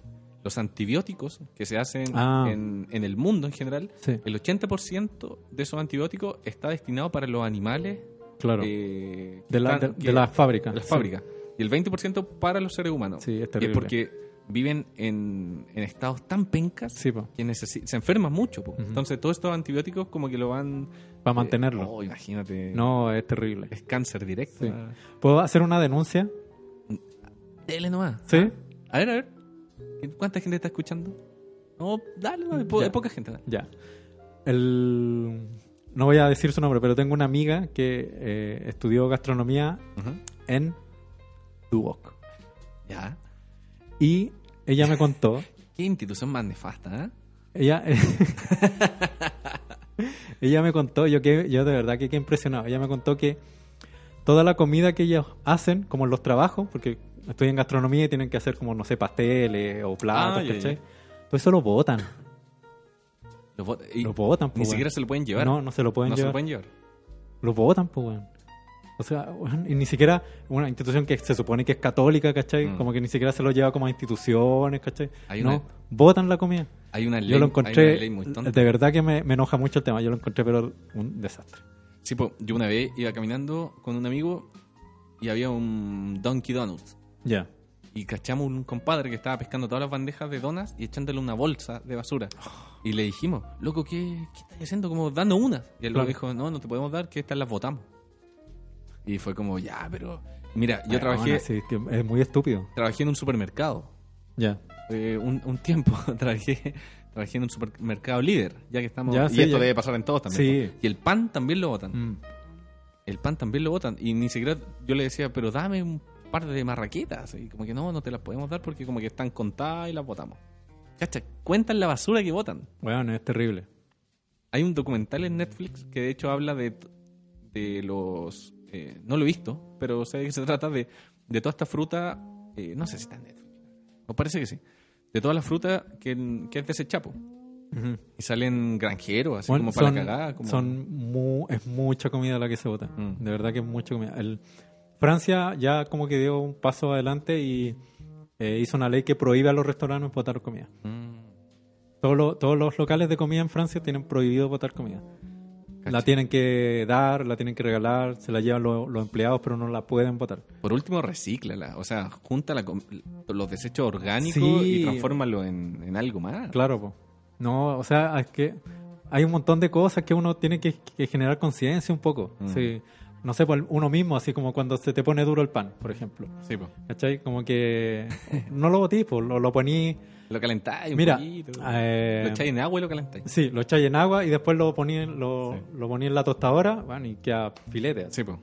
los antibióticos que se hacen Ah. en, en el mundo en general. Sí, El 80% de esos antibióticos está destinado para los animales claro. eh, de, la, están- de, que- de las fábricas. de las Sí. fábricas. Y el 20% para los seres humanos. Sí, es Y terrible. es porque viven en, en estados tan pencas Sí, que se enferman mucho. Entonces, todos estos antibióticos como que lo van... para mantenerlo. eh, oh, imagínate. No, es terrible. Es cáncer directo. ¿Puedo hacer una denuncia? Dele nomás. ¿Sí? Ah, A ver, a ver. ¿Cuánta gente está escuchando? No, dale, no, hay, po- Ya. hay poca gente. dale. Ya. El... No voy a decir su nombre, pero tengo una amiga que eh, estudió gastronomía en Duoc. Ya. Y ella me contó (laughs) Qué institución más nefasta, ¿eh? Ella, (laughs) (laughs) ella me contó, yo que yo de verdad que quedé impresionado. Ella me contó que toda la comida que ellos hacen, como en los trabajos, porque estoy en gastronomía y tienen que hacer como, no sé, pasteles o platos, Ah, ¿cachai? Todo eso lo botan. (laughs) Lo bot- y Lo botan, Ni pues, siquiera weón. se lo pueden llevar. No, no se lo pueden No se llevar. lo pueden llevar. Lo votan, pues, weón. O sea, weón, y ni siquiera una institución que se supone que es católica, ¿cachai? Mm. Como que ni siquiera se lo lleva como a instituciones, ¿cachai? Hay no, una- votan la comida. Hay una ley, Yo lo hay encontré, una ley muy tonta. de verdad que me, me enoja mucho el tema. Yo lo encontré, pero un desastre. Sí, po, yo una vez iba caminando con un amigo y había un Donkey Donuts. Ya. Y cachamos un compadre que estaba pescando todas las bandejas de donas y echándole una bolsa de basura. Y le dijimos, loco, ¿qué, qué estás haciendo? Como dando unas. Y él Claro. luego dijo, no, no te podemos dar, que estas las votamos. Y fue como, ya, pero... Mira, yo trabajé, Bueno, sí, que es muy estúpido. trabajé en un supermercado. Ya. Eh, un, un tiempo (laughs) trabajé, trabajé en un supermercado líder, ya que estamos... Ya, y sí, esto ya. debe pasar en todos también. Sí. Y el pan también lo votan. Mm. el pan también lo botan. Y ni siquiera yo le decía, pero dame un par de marraquetas. Y como que no, no te las podemos dar porque como que están contadas y las botamos. Cacha, cuentan la basura que botan. Bueno, es terrible. Hay un documental en Netflix que de hecho habla de, de los... eh, no lo he visto, pero sé que se (laughs) trata de, de toda esta fruta... eh, no sé si está en Netflix. Me parece que sí. De toda la fruta que, que es desechapo. Ujú. Y salen granjeros, así Bueno, como para son, la cagada. Como... son mu- es mucha comida la que se vota. Mm. De verdad que es mucha comida. El, Francia ya como que dio un paso adelante y eh, hizo una ley que prohíbe a los restaurantes botar comida. Mm, Todos los, todos los locales de comida en Francia tienen prohibido botar comida. La tienen que dar, la tienen que regalar, se la llevan los, los empleados, pero no la pueden botar. Por último, recíclala. O sea, junta la los desechos orgánicos Sí. y transfórmalo en, en algo más. Claro, po. No, o sea, es que hay un montón de cosas que uno tiene que, que generar conciencia un poco. Mm. Sí. No sé, por uno mismo, así como cuando se te pone duro el pan, por ejemplo. Sí, po. ¿Cachai? Como que no lo botís, pues, lo, lo poní... Lo calentáis un Mira, poquito. eh, lo echáis en agua y lo calentáis. Sí, lo echáis en agua y después lo poní, en- lo, Sí. lo poní en la tostadora, bueno, y queda filete. así. Sí, po.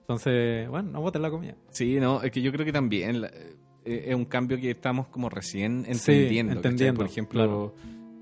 Entonces, bueno, no botes la comida. Sí, no, es que yo creo que también la- eh, es un cambio que estamos como recién entendiendo. entendiendo, Por ejemplo, claro.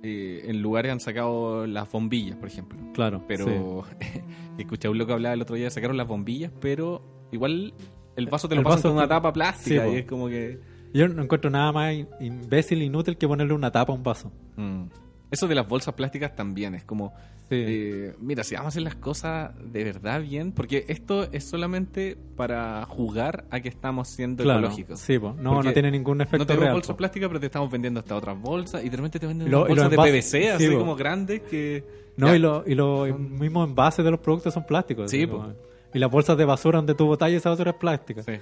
Eh, en lugares han sacado las bombillas, por ejemplo. Claro. Pero (laughs) escuché a un loco hablar el otro día, sacaron las bombillas, pero igual el vaso te lo El pasan con una tapa plástica Sí, y es como que... sí. Yo no encuentro nada más imbécil, inútil que ponerle una tapa a un vaso. Mm. Eso de las bolsas plásticas también es como, Sí. eh, mira, si vamos a hacer las cosas de verdad bien, porque esto es solamente para jugar a que estamos siendo claro. ecológicos. Sí, po. no, Porque no tiene ningún efecto no tenemos real. bolsas po. plásticas, pero te estamos vendiendo hasta otras bolsas y de repente te venden lo- los bolsas de PVC así po. como grandes que... No, Ya. y, lo- y los mismos envases de los productos son plásticos. Sí, como- Y las bolsas de basura donde tú botas esa basura es plástica. Sí.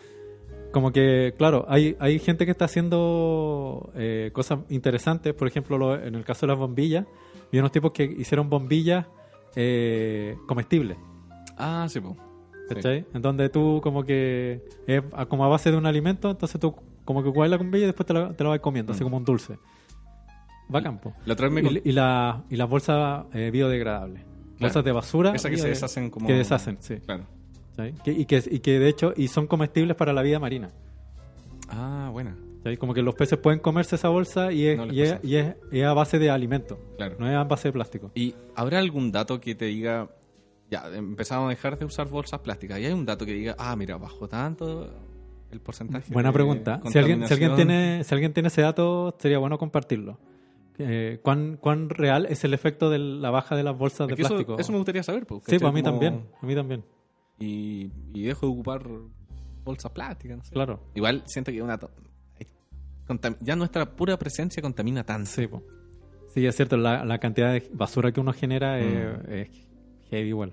Como que, claro, hay, hay gente que está haciendo eh, cosas interesantes. Por ejemplo, lo- en el caso de las bombillas, vi unos tipos que hicieron bombillas eh, comestibles. Ah, sí. Sí. ¿Cachai? En donde tú como que es como a base de un alimento, entonces tú como que coges la bombilla y después te la, te la vas comiendo, así Mm. como un dulce. Va campo. La me con- Y, y, la, y las bolsas eh, biodegradables. Bolsas de basura. Esa que se deshacen como... Que deshacen, sí. Claro. Y, que, y que de hecho y son comestibles para la vida marina. Ah, buena. Como que los peces pueden comerse esa bolsa y es, No y es, y es- es a base de alimento. Claro. No es a base de plástico. ¿Y habrá algún dato que te diga, ya, empezamos a dejar de usar bolsas plásticas? ¿Y hay un dato que diga, ah, mira, bajó tanto el porcentaje? Buena de pregunta. Si alguien, si alguien tiene, si alguien tiene ese dato, sería bueno compartirlo. Eh, ¿cuán, ¿Cuán real es el efecto de la baja de las bolsas Es de eso, plástico? eso me gustaría saber. pues, sí, pues a mí Como- también. A mí también. Y, y dejo de ocupar bolsas plásticas. no sé. Claro. Igual siento que una ya nuestra pura presencia contamina tanto. Sí. Sí, es cierto. La, la cantidad de basura que uno genera Mm. es, es heavy igual.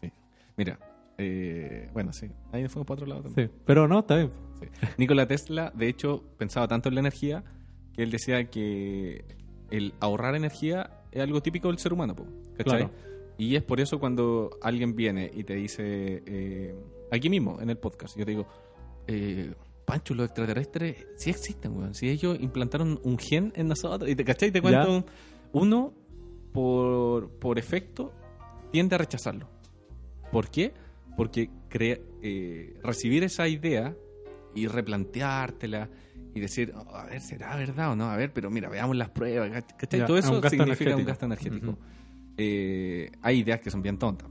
Sí. Mira, eh, bueno, sí. Ahí fuimos para otro lado también. Sí. Pero no, está bien. Sí. Nikola Tesla, de hecho, pensaba tanto en la energía que él decía que el ahorrar energía es algo típico del ser humano, po, ¿cachai? Claro. Y es por eso cuando alguien viene y te dice, eh, aquí mismo, en el podcast, yo te digo, eh, Pancho, los extraterrestres sí existen, weón. Si ellos implantaron un gen en nosotros, y te, ¿cachai? Te cuento, un- uno, por, por efecto, tiende a rechazarlo. ¿Por qué? Porque crea- eh, recibir esa idea y replanteártela y decir, "Oh, a ver, ¿será verdad o no? A ver, pero mira, veamos las pruebas. ¿cach- ¿cachai? Ya, Todo es un eso significa un energético. gasto energético. Eh, hay ideas que son bien tontas.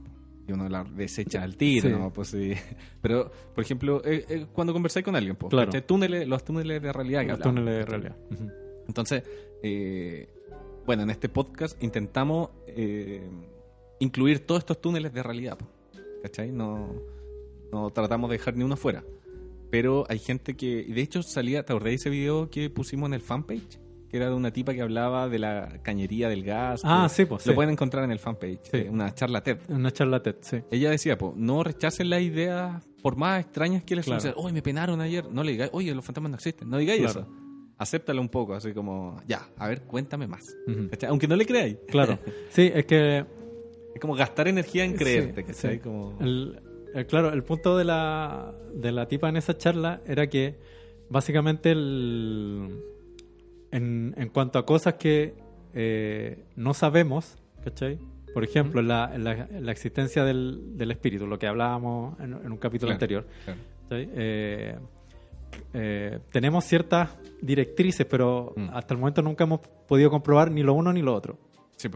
Y uno las desecha al tiro, Sí. ¿no? Pues, sí. (laughs) Pero, por ejemplo, eh, eh, cuando conversáis con alguien, Claro. túneles, los túneles de realidad que Los hablamos, túneles de realidad. Entonces, bueno, en este podcast intentamos incluir todos estos túneles de realidad. ¿Cachai? No, no tratamos de dejar ni uno fuera. Pero hay gente que. Y de hecho salía. ¿Te acordás de ese video que pusimos en el fanpage? Que era de una tipa que hablaba de la cañería del gas. Ah, sí, pues, Lo sí. pueden encontrar en el fanpage. Sí. eh, una charla TED. Una charla TED, sí. Ella decía, po, no rechacen las ideas por más extrañas que les Claro. sucedan. Oye, me penaron ayer. No le digáis, oye, los fantasmas no existen. No digáis Claro. eso. Acéptalo un poco, así como, ya, a ver, cuéntame más. Aunque no le creáis. Claro. (laughs) Sí, es que Es como gastar energía en creerte, Sí, ¿cachai? sí. Como... El, el- claro, el punto de la, de la tipa en esa charla era que básicamente el, en, en cuanto a cosas que eh, no sabemos, ¿cachai? Por ejemplo, la, la- la existencia del, del espíritu, lo que hablábamos en, en un capítulo Claro, anterior. claro. Eh, eh, tenemos ciertas directrices, pero Mm. hasta el momento nunca hemos podido comprobar ni lo uno ni lo otro. Sí.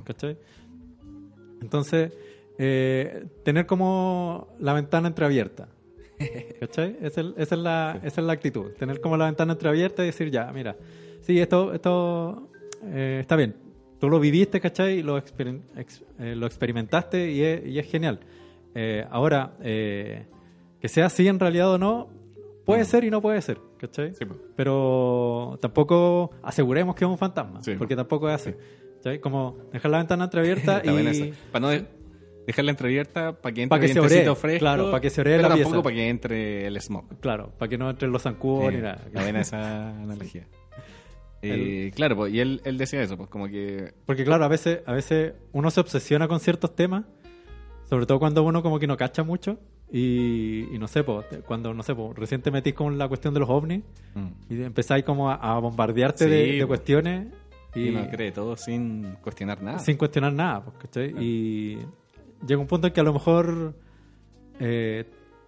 Entonces, eh, tener como la ventana entreabierta. (laughs) ¿Cachai? Esa es, esa es la, esa es la actitud. Tener como la ventana entreabierta y decir, ya, mira, sí, esto, esto eh, está bien. Tú lo viviste, ¿cachai? Y lo, experim- ex- eh, lo experimentaste y es, y es genial. Eh, ahora, que sea así en realidad o no, puede Mm. ser y no puede ser, ¿cachai? Sí, po. pero tampoco aseguremos que es un fantasma, Sí. porque tampoco es así. ¿cachai? Como dejar la ventana entreabierta (laughs) y. Para no de- dejarla entreabierta, para que entre Pa' que se fresco. claro, pa' que se pero la tampoco pieza. para que entre el smog. claro, para que no entren los zancudos Sí, ni nada. está buena esa analogía. Eh, claro, pues, y él, él decía eso, pues como que... Porque claro, a veces, a veces uno se obsesiona con ciertos temas, sobre todo cuando uno como que no cacha mucho y, y no sé, te- cuando no sé, po, recién te metís con la cuestión de los ovnis mm, y empezáis como a, a bombardearte Sí, de, de po. cuestiones Y y, uno cree todo sin cuestionar nada. sin cuestionar nada, pues, ¿cachai? Y llega un punto en que a lo mejor, eh,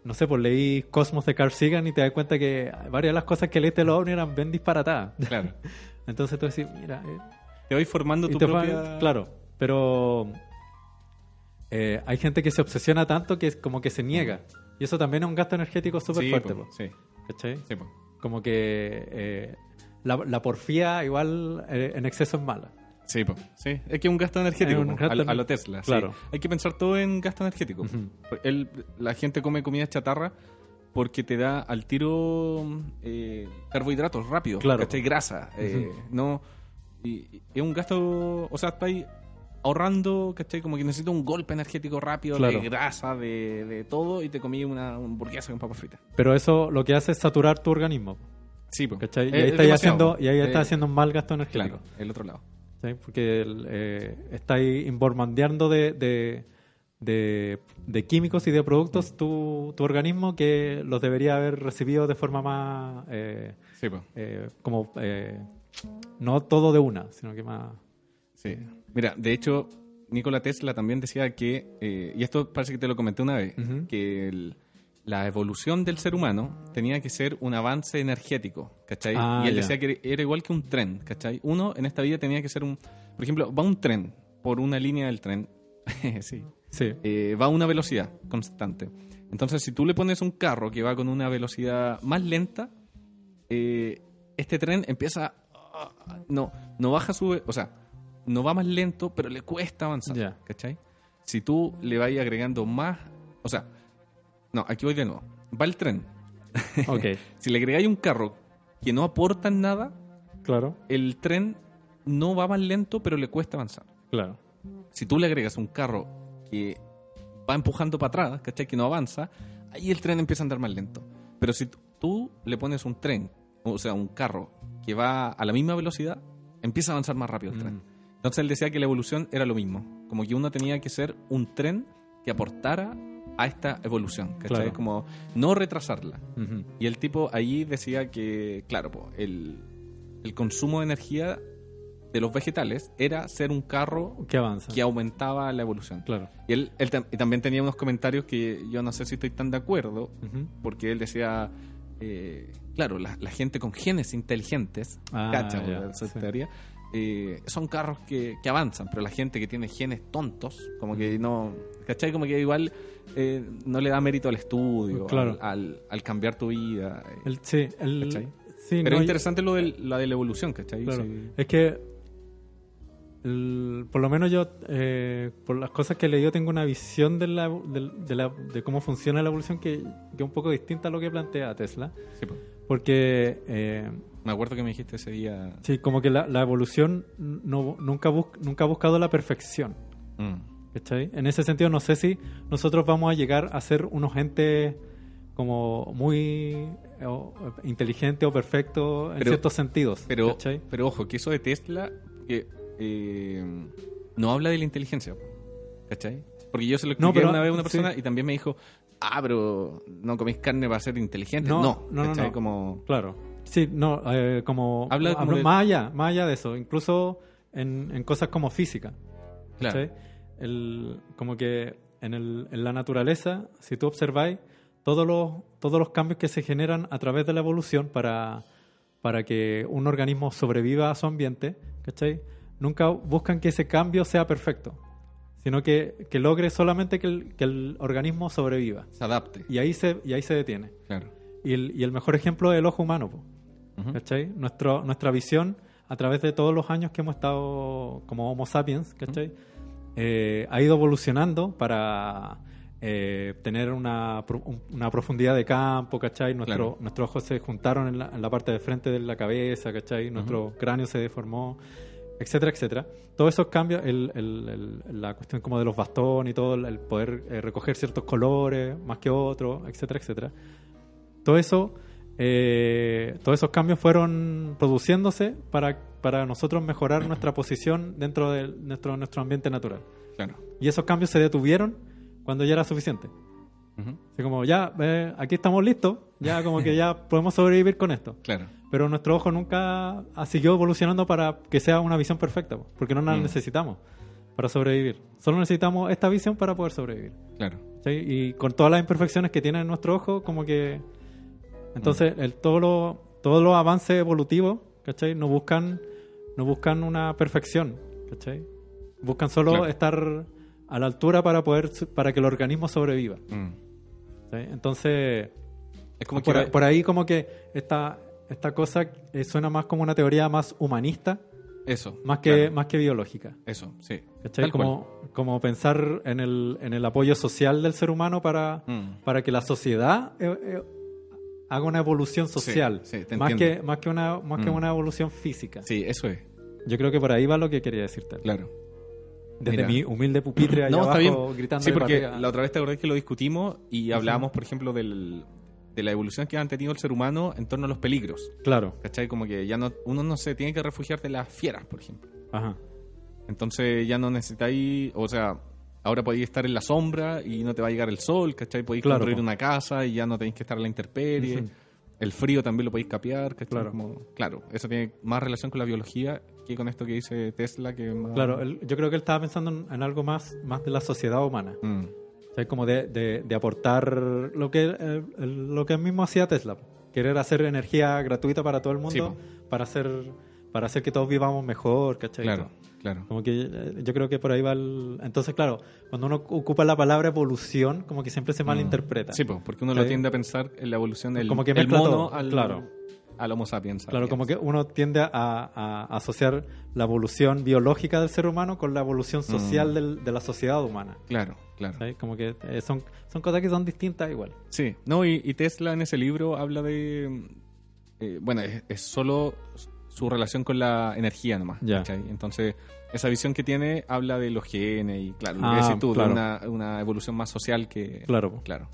no sé, pues leí Cosmos de Carl Sagan y te das cuenta que varias de las cosas que leíste los ovnis eran bien disparatadas. Claro. (laughs) Entonces tú decís, mira, eh, Te voy formando tu propia... Claro, pero eh, hay gente que se obsesiona tanto que es como que se niega. Y eso también es un gasto energético súper Sí, fuerte, po, sí, ¿cachai? sí, po. Como que eh, la, la porfía igual eh, en exceso es mala. Sí, po. sí, es que es un gasto energético, un gasto a, a lo Tesla. sí. Claro. Hay que pensar todo en gasto energético. El- la gente come comida chatarra porque te da al tiro eh, carbohidratos rápidos, Claro. ¿cachai? Grasa. eh, no, y, y es un gasto, o sea, estáis ahorrando, ¿cachai? Como que necesitas un golpe energético rápido Claro. de grasa, de, de todo, y te comí una hamburguesa con papas fritas. Pero eso lo que hace es saturar tu organismo, Sí, po. ¿cachai? Y ahí es demasiado, haciendo, y ahí Eh, estás haciendo un mal gasto energético. Claro, el otro lado. ¿Sí? Porque eh, estáis bombardeando de, de, de, de químicos y de productos tu, tu organismo que los debería haber recibido de forma más, eh, Sí, po. eh, como, eh, no todo de una, sino que más... Sí. Mira, de hecho, Nikola Tesla también decía que, eh, y esto parece que te lo comenté una vez, Ujú. que el- la evolución del ser humano tenía que ser un avance energético, ¿cachai? Ah, y él ya. decía que era igual que un tren, ¿cachai? Uno en esta vida tenía que ser un... Por ejemplo, va un tren por una línea del tren, (laughs) sí, Sí, eh, va a una velocidad constante. Entonces, si tú le pones un carro que va con una velocidad más lenta, eh, este tren empieza... no, no baja su... O sea, no va más lento, pero le cuesta avanzar. Ya. ¿Cachai? Si tú le vas agregando más... O sea, no, aquí voy de nuevo. Va el tren. (laughs) ok, Si le agregáis un carro que no aporta nada, claro, el tren no va más lento, pero le cuesta avanzar. claro. Si tú le agregas un carro que va empujando para atrás, ¿cachai? Que no avanza, ahí el tren empieza a andar más lento. Pero si tú- tú le pones un tren, o sea, un carro que va a la misma velocidad, empieza a avanzar más rápido el tren. Mm. Entonces él decía que la evolución era lo mismo. Como que uno tenía que ser un tren que aportara a esta evolución, ¿cachai? Claro. Como no retrasarla. Y el tipo allí decía que, claro, po, el, el consumo de energía de los vegetales era ser un carro Que avanza. que aumentaba la evolución. Claro. Y él, él tam- y también tenía unos comentarios que yo no sé si estoy tan de acuerdo, porque él decía, eh, claro, la, la gente con genes inteligentes, Ah, cacha, ya, por esa sí. teoría, eh, son carros que, que avanzan, pero la gente que tiene genes tontos, como que no, ¿cachai? Como que igual eh, no le da mérito al estudio, Claro. al, al- al cambiar tu vida. eh. El, sí, sí, Pero no, es interesante lo de la de la evolución, ¿cachai? Claro. Sí. Es que, el- por lo menos yo, eh, por las cosas que he leído, tengo una visión de, la, de, de la- de cómo funciona la evolución que, que es un poco distinta a lo que plantea Tesla. Sí, po. Porque, eh, Me acuerdo que me dijiste ese día. sí, como que la, la evolución no, nunca, bus- nunca ha buscado la perfección. Mm, ¿cachai? En ese sentido, no sé si nosotros vamos a llegar a ser unos entes como muy eh, o- inteligentes o perfectos en Pero- ciertos sentidos. Pero, ¿cachai? pero ojo, que eso de Tesla eh, no habla de la inteligencia, ¿cachai? Porque yo se lo expliqué No, pero- una vez a una sí. persona y también me dijo, ah, pero no coméis carne para ser inteligente. No, No, no, no, ¿cachai? no. Como, Claro. Sí, no, eh, como, Habla como hablo de- más allá, más allá de eso, incluso en, en cosas como física. claro, ¿cachai? El, como que en, el, en la naturaleza, si tú observáis, todos los, todos los cambios que se generan a través de la evolución para, para que un organismo sobreviva a su ambiente, ¿cachai? Nunca buscan que ese cambio sea perfecto, sino que, que logre solamente que el, que el organismo sobreviva. se adapte. Y ahí se, y ahí se detiene. Claro. Y el, y el mejor ejemplo es el ojo humano, po. ¿cachai? Nuestro, nuestra visión, a través de todos los años que hemos estado como Homo sapiens, ¿cachai? Eh, ha ido evolucionando para eh, tener una, una profundidad de campo, ¿cachai? Nuestro, Claro. Nuestros ojos se juntaron en la, en la parte de frente de la cabeza, ¿cachai? Nuestro cráneo se deformó, etcétera, etcétera. Todos esos cambios, el- el- el- la cuestión como de los bastones y todo, el- el poder eh, recoger ciertos colores más que otros, etcétera, etcétera. Todo eso, eh, todos esos cambios fueron produciéndose para, para nosotros mejorar (clears throat) nuestra posición dentro de nuestro, nuestro ambiente natural. Claro. Y esos cambios se detuvieron cuando ya era suficiente. Ujú. Así como, ya, eh, aquí estamos listos, ya como que ya (laughs) podemos sobrevivir con esto. Claro. Pero nuestro ojo nunca siguió evolucionando para que sea una visión perfecta, po, porque no la Mm. necesitamos para sobrevivir. Solo necesitamos esta visión para poder sobrevivir. Claro. ¿sí? Y con todas las imperfecciones que tiene nuestro ojo, como que... Entonces, el, todo lo, todos los avances evolutivos, ¿cachai? No buscan, no buscan una perfección, ¿cachai? Buscan solo Claro. estar a la altura para poder para que el organismo sobreviva. Mm. ¿sí? Entonces, Es como que por, ahí como que esta, esta cosa eh, suena más como una teoría más humanista, eso. más que, claro. más que biológica. Eso, sí. ¿Cachai? Tal cual. Como, como pensar en el, en el apoyo social del ser humano para, Mm. para que la sociedad eh, eh, haga una evolución social, sí, te más, que, más que una más que Mm. una evolución física. Sí, eso es. Yo creo que por ahí va lo que quería decirte. Claro. Desde Mira. mi humilde pupitre allá No, está abajo bien. gritando Sí, porque la otra vez te acordás que lo discutimos y hablábamos, por ejemplo, del, de la evolución que han tenido el ser humano en torno a los peligros. Claro. ¿Cachai? Como que ya no, uno no se tiene que refugiar de las fieras, por ejemplo. Ajá. Entonces ya no necesitáis, o sea, ahora podéis estar en la sombra y no te va a llegar el sol, ¿cachai? Podéis Claro, construir una casa y ya no tenéis que estar en la intemperie. El frío también lo podéis capear, ¿cachai? Claro. Como- claro, eso tiene más relación con la biología que con esto que dice Tesla, que más... Claro, él- yo creo que él estaba pensando en, en algo más, más de la sociedad humana. Mm, O sea, como de, de- de aportar lo que, eh, lo que mismo hacía Tesla. Querer hacer energía gratuita para todo el mundo, Sí, para hacer para hacer que todos vivamos mejor, ¿cachai? claro, claro. Como que eh, yo creo que por ahí va el... Entonces, claro, cuando uno ocupa la palabra evolución, como que siempre se malinterpreta. Mm. Sí, pues, porque uno lo Sí. tiende a pensar en la evolución del Como que el mono todo, al, claro. al Homo sapiens. Claro, sapiens. como que uno tiende a, a asociar la evolución biológica del ser humano con la evolución Mm. social del- de la sociedad humana. Claro, claro. ¿sabes? Como que eh, son, son cosas que son distintas igual. Sí, no, y, y Tesla en ese libro habla de. eh, bueno, es, es solo su relación con la energía nomás. Entonces, esa visión que tiene habla de los genes y, claro, lo Ah, que decís tú, claro. de una, una evolución más social que. Claro. Claro.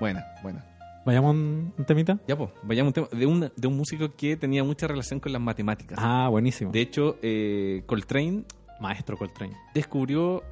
Buena, buena. ¿Vayamos un, un temita? Ya, pues, vayamos un tema de un, de un músico que tenía mucha relación con las matemáticas. Ah, buenísimo. De hecho, eh, Coltrane Maestro Coltrane. descubrió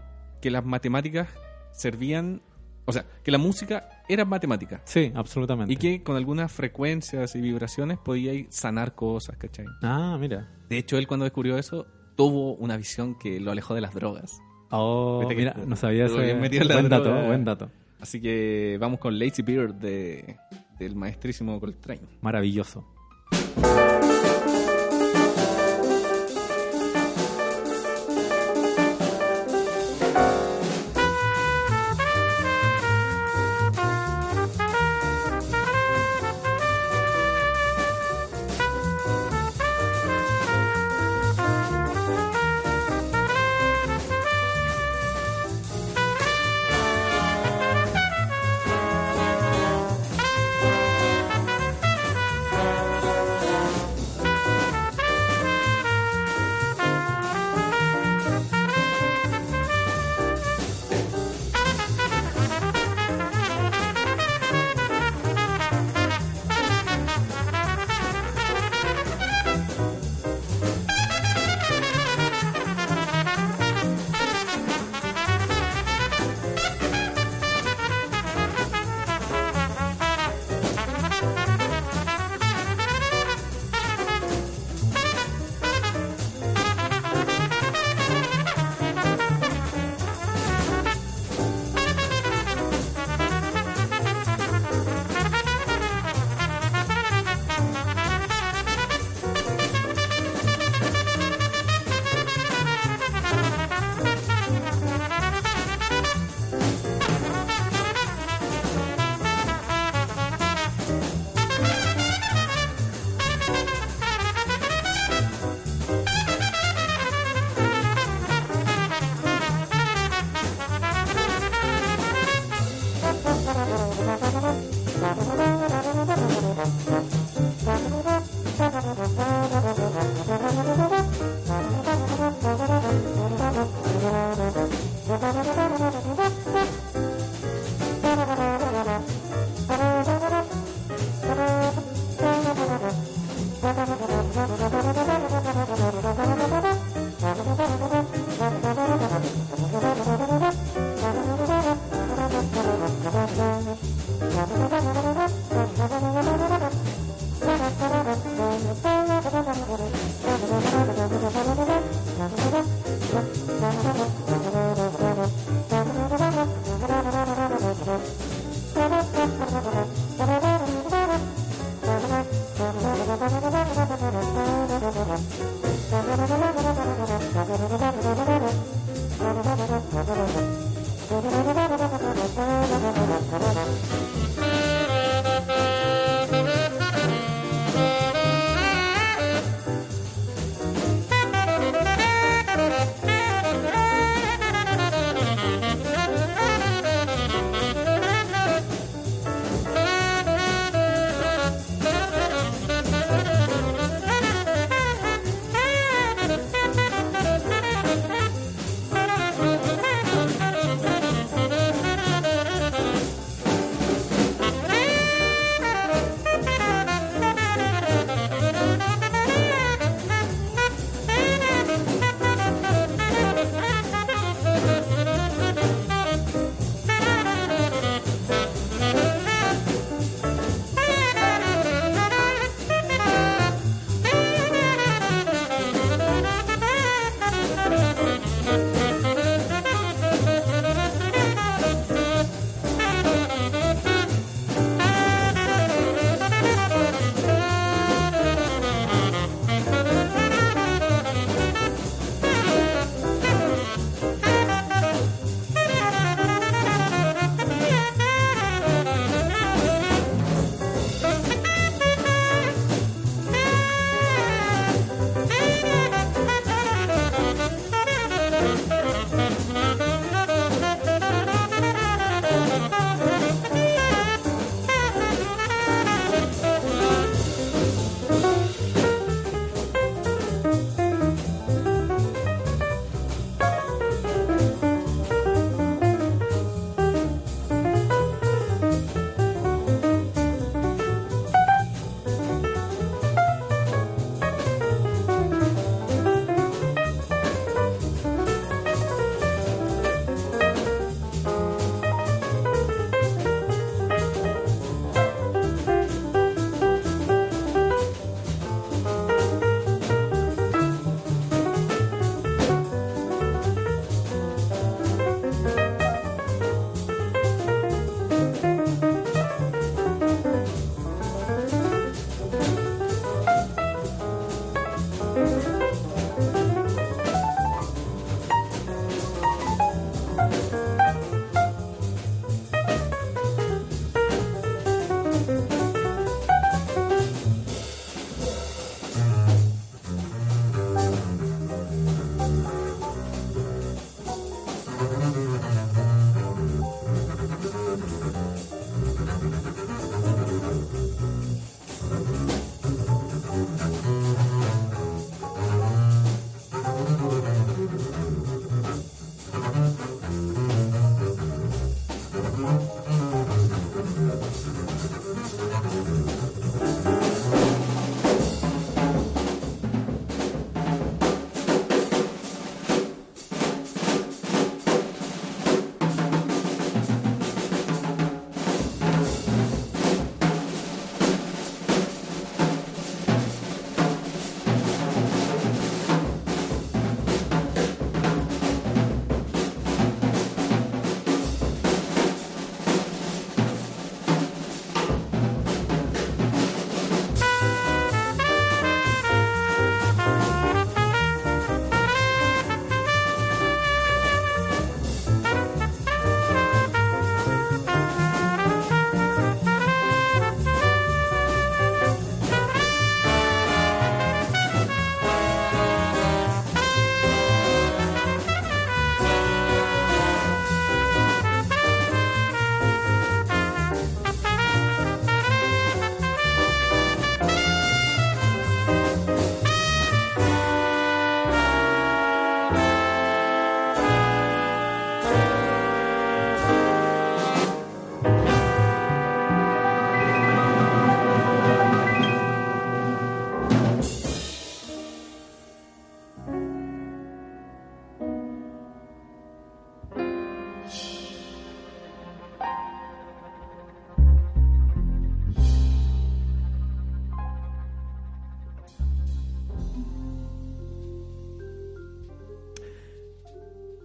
que las matemáticas servían. O sea, que la música era matemática. Sí, absolutamente. Y que con algunas frecuencias y vibraciones podía sanar cosas, ¿cachai? Ah, mira. De hecho, él cuando descubrió eso, tuvo una visión que lo alejó de las drogas. Oh, Viste que mira, no sabía la Buen dato, buen dato. Así que vamos con Lazy Beard de del maestrísimo Coltrane. Maravilloso.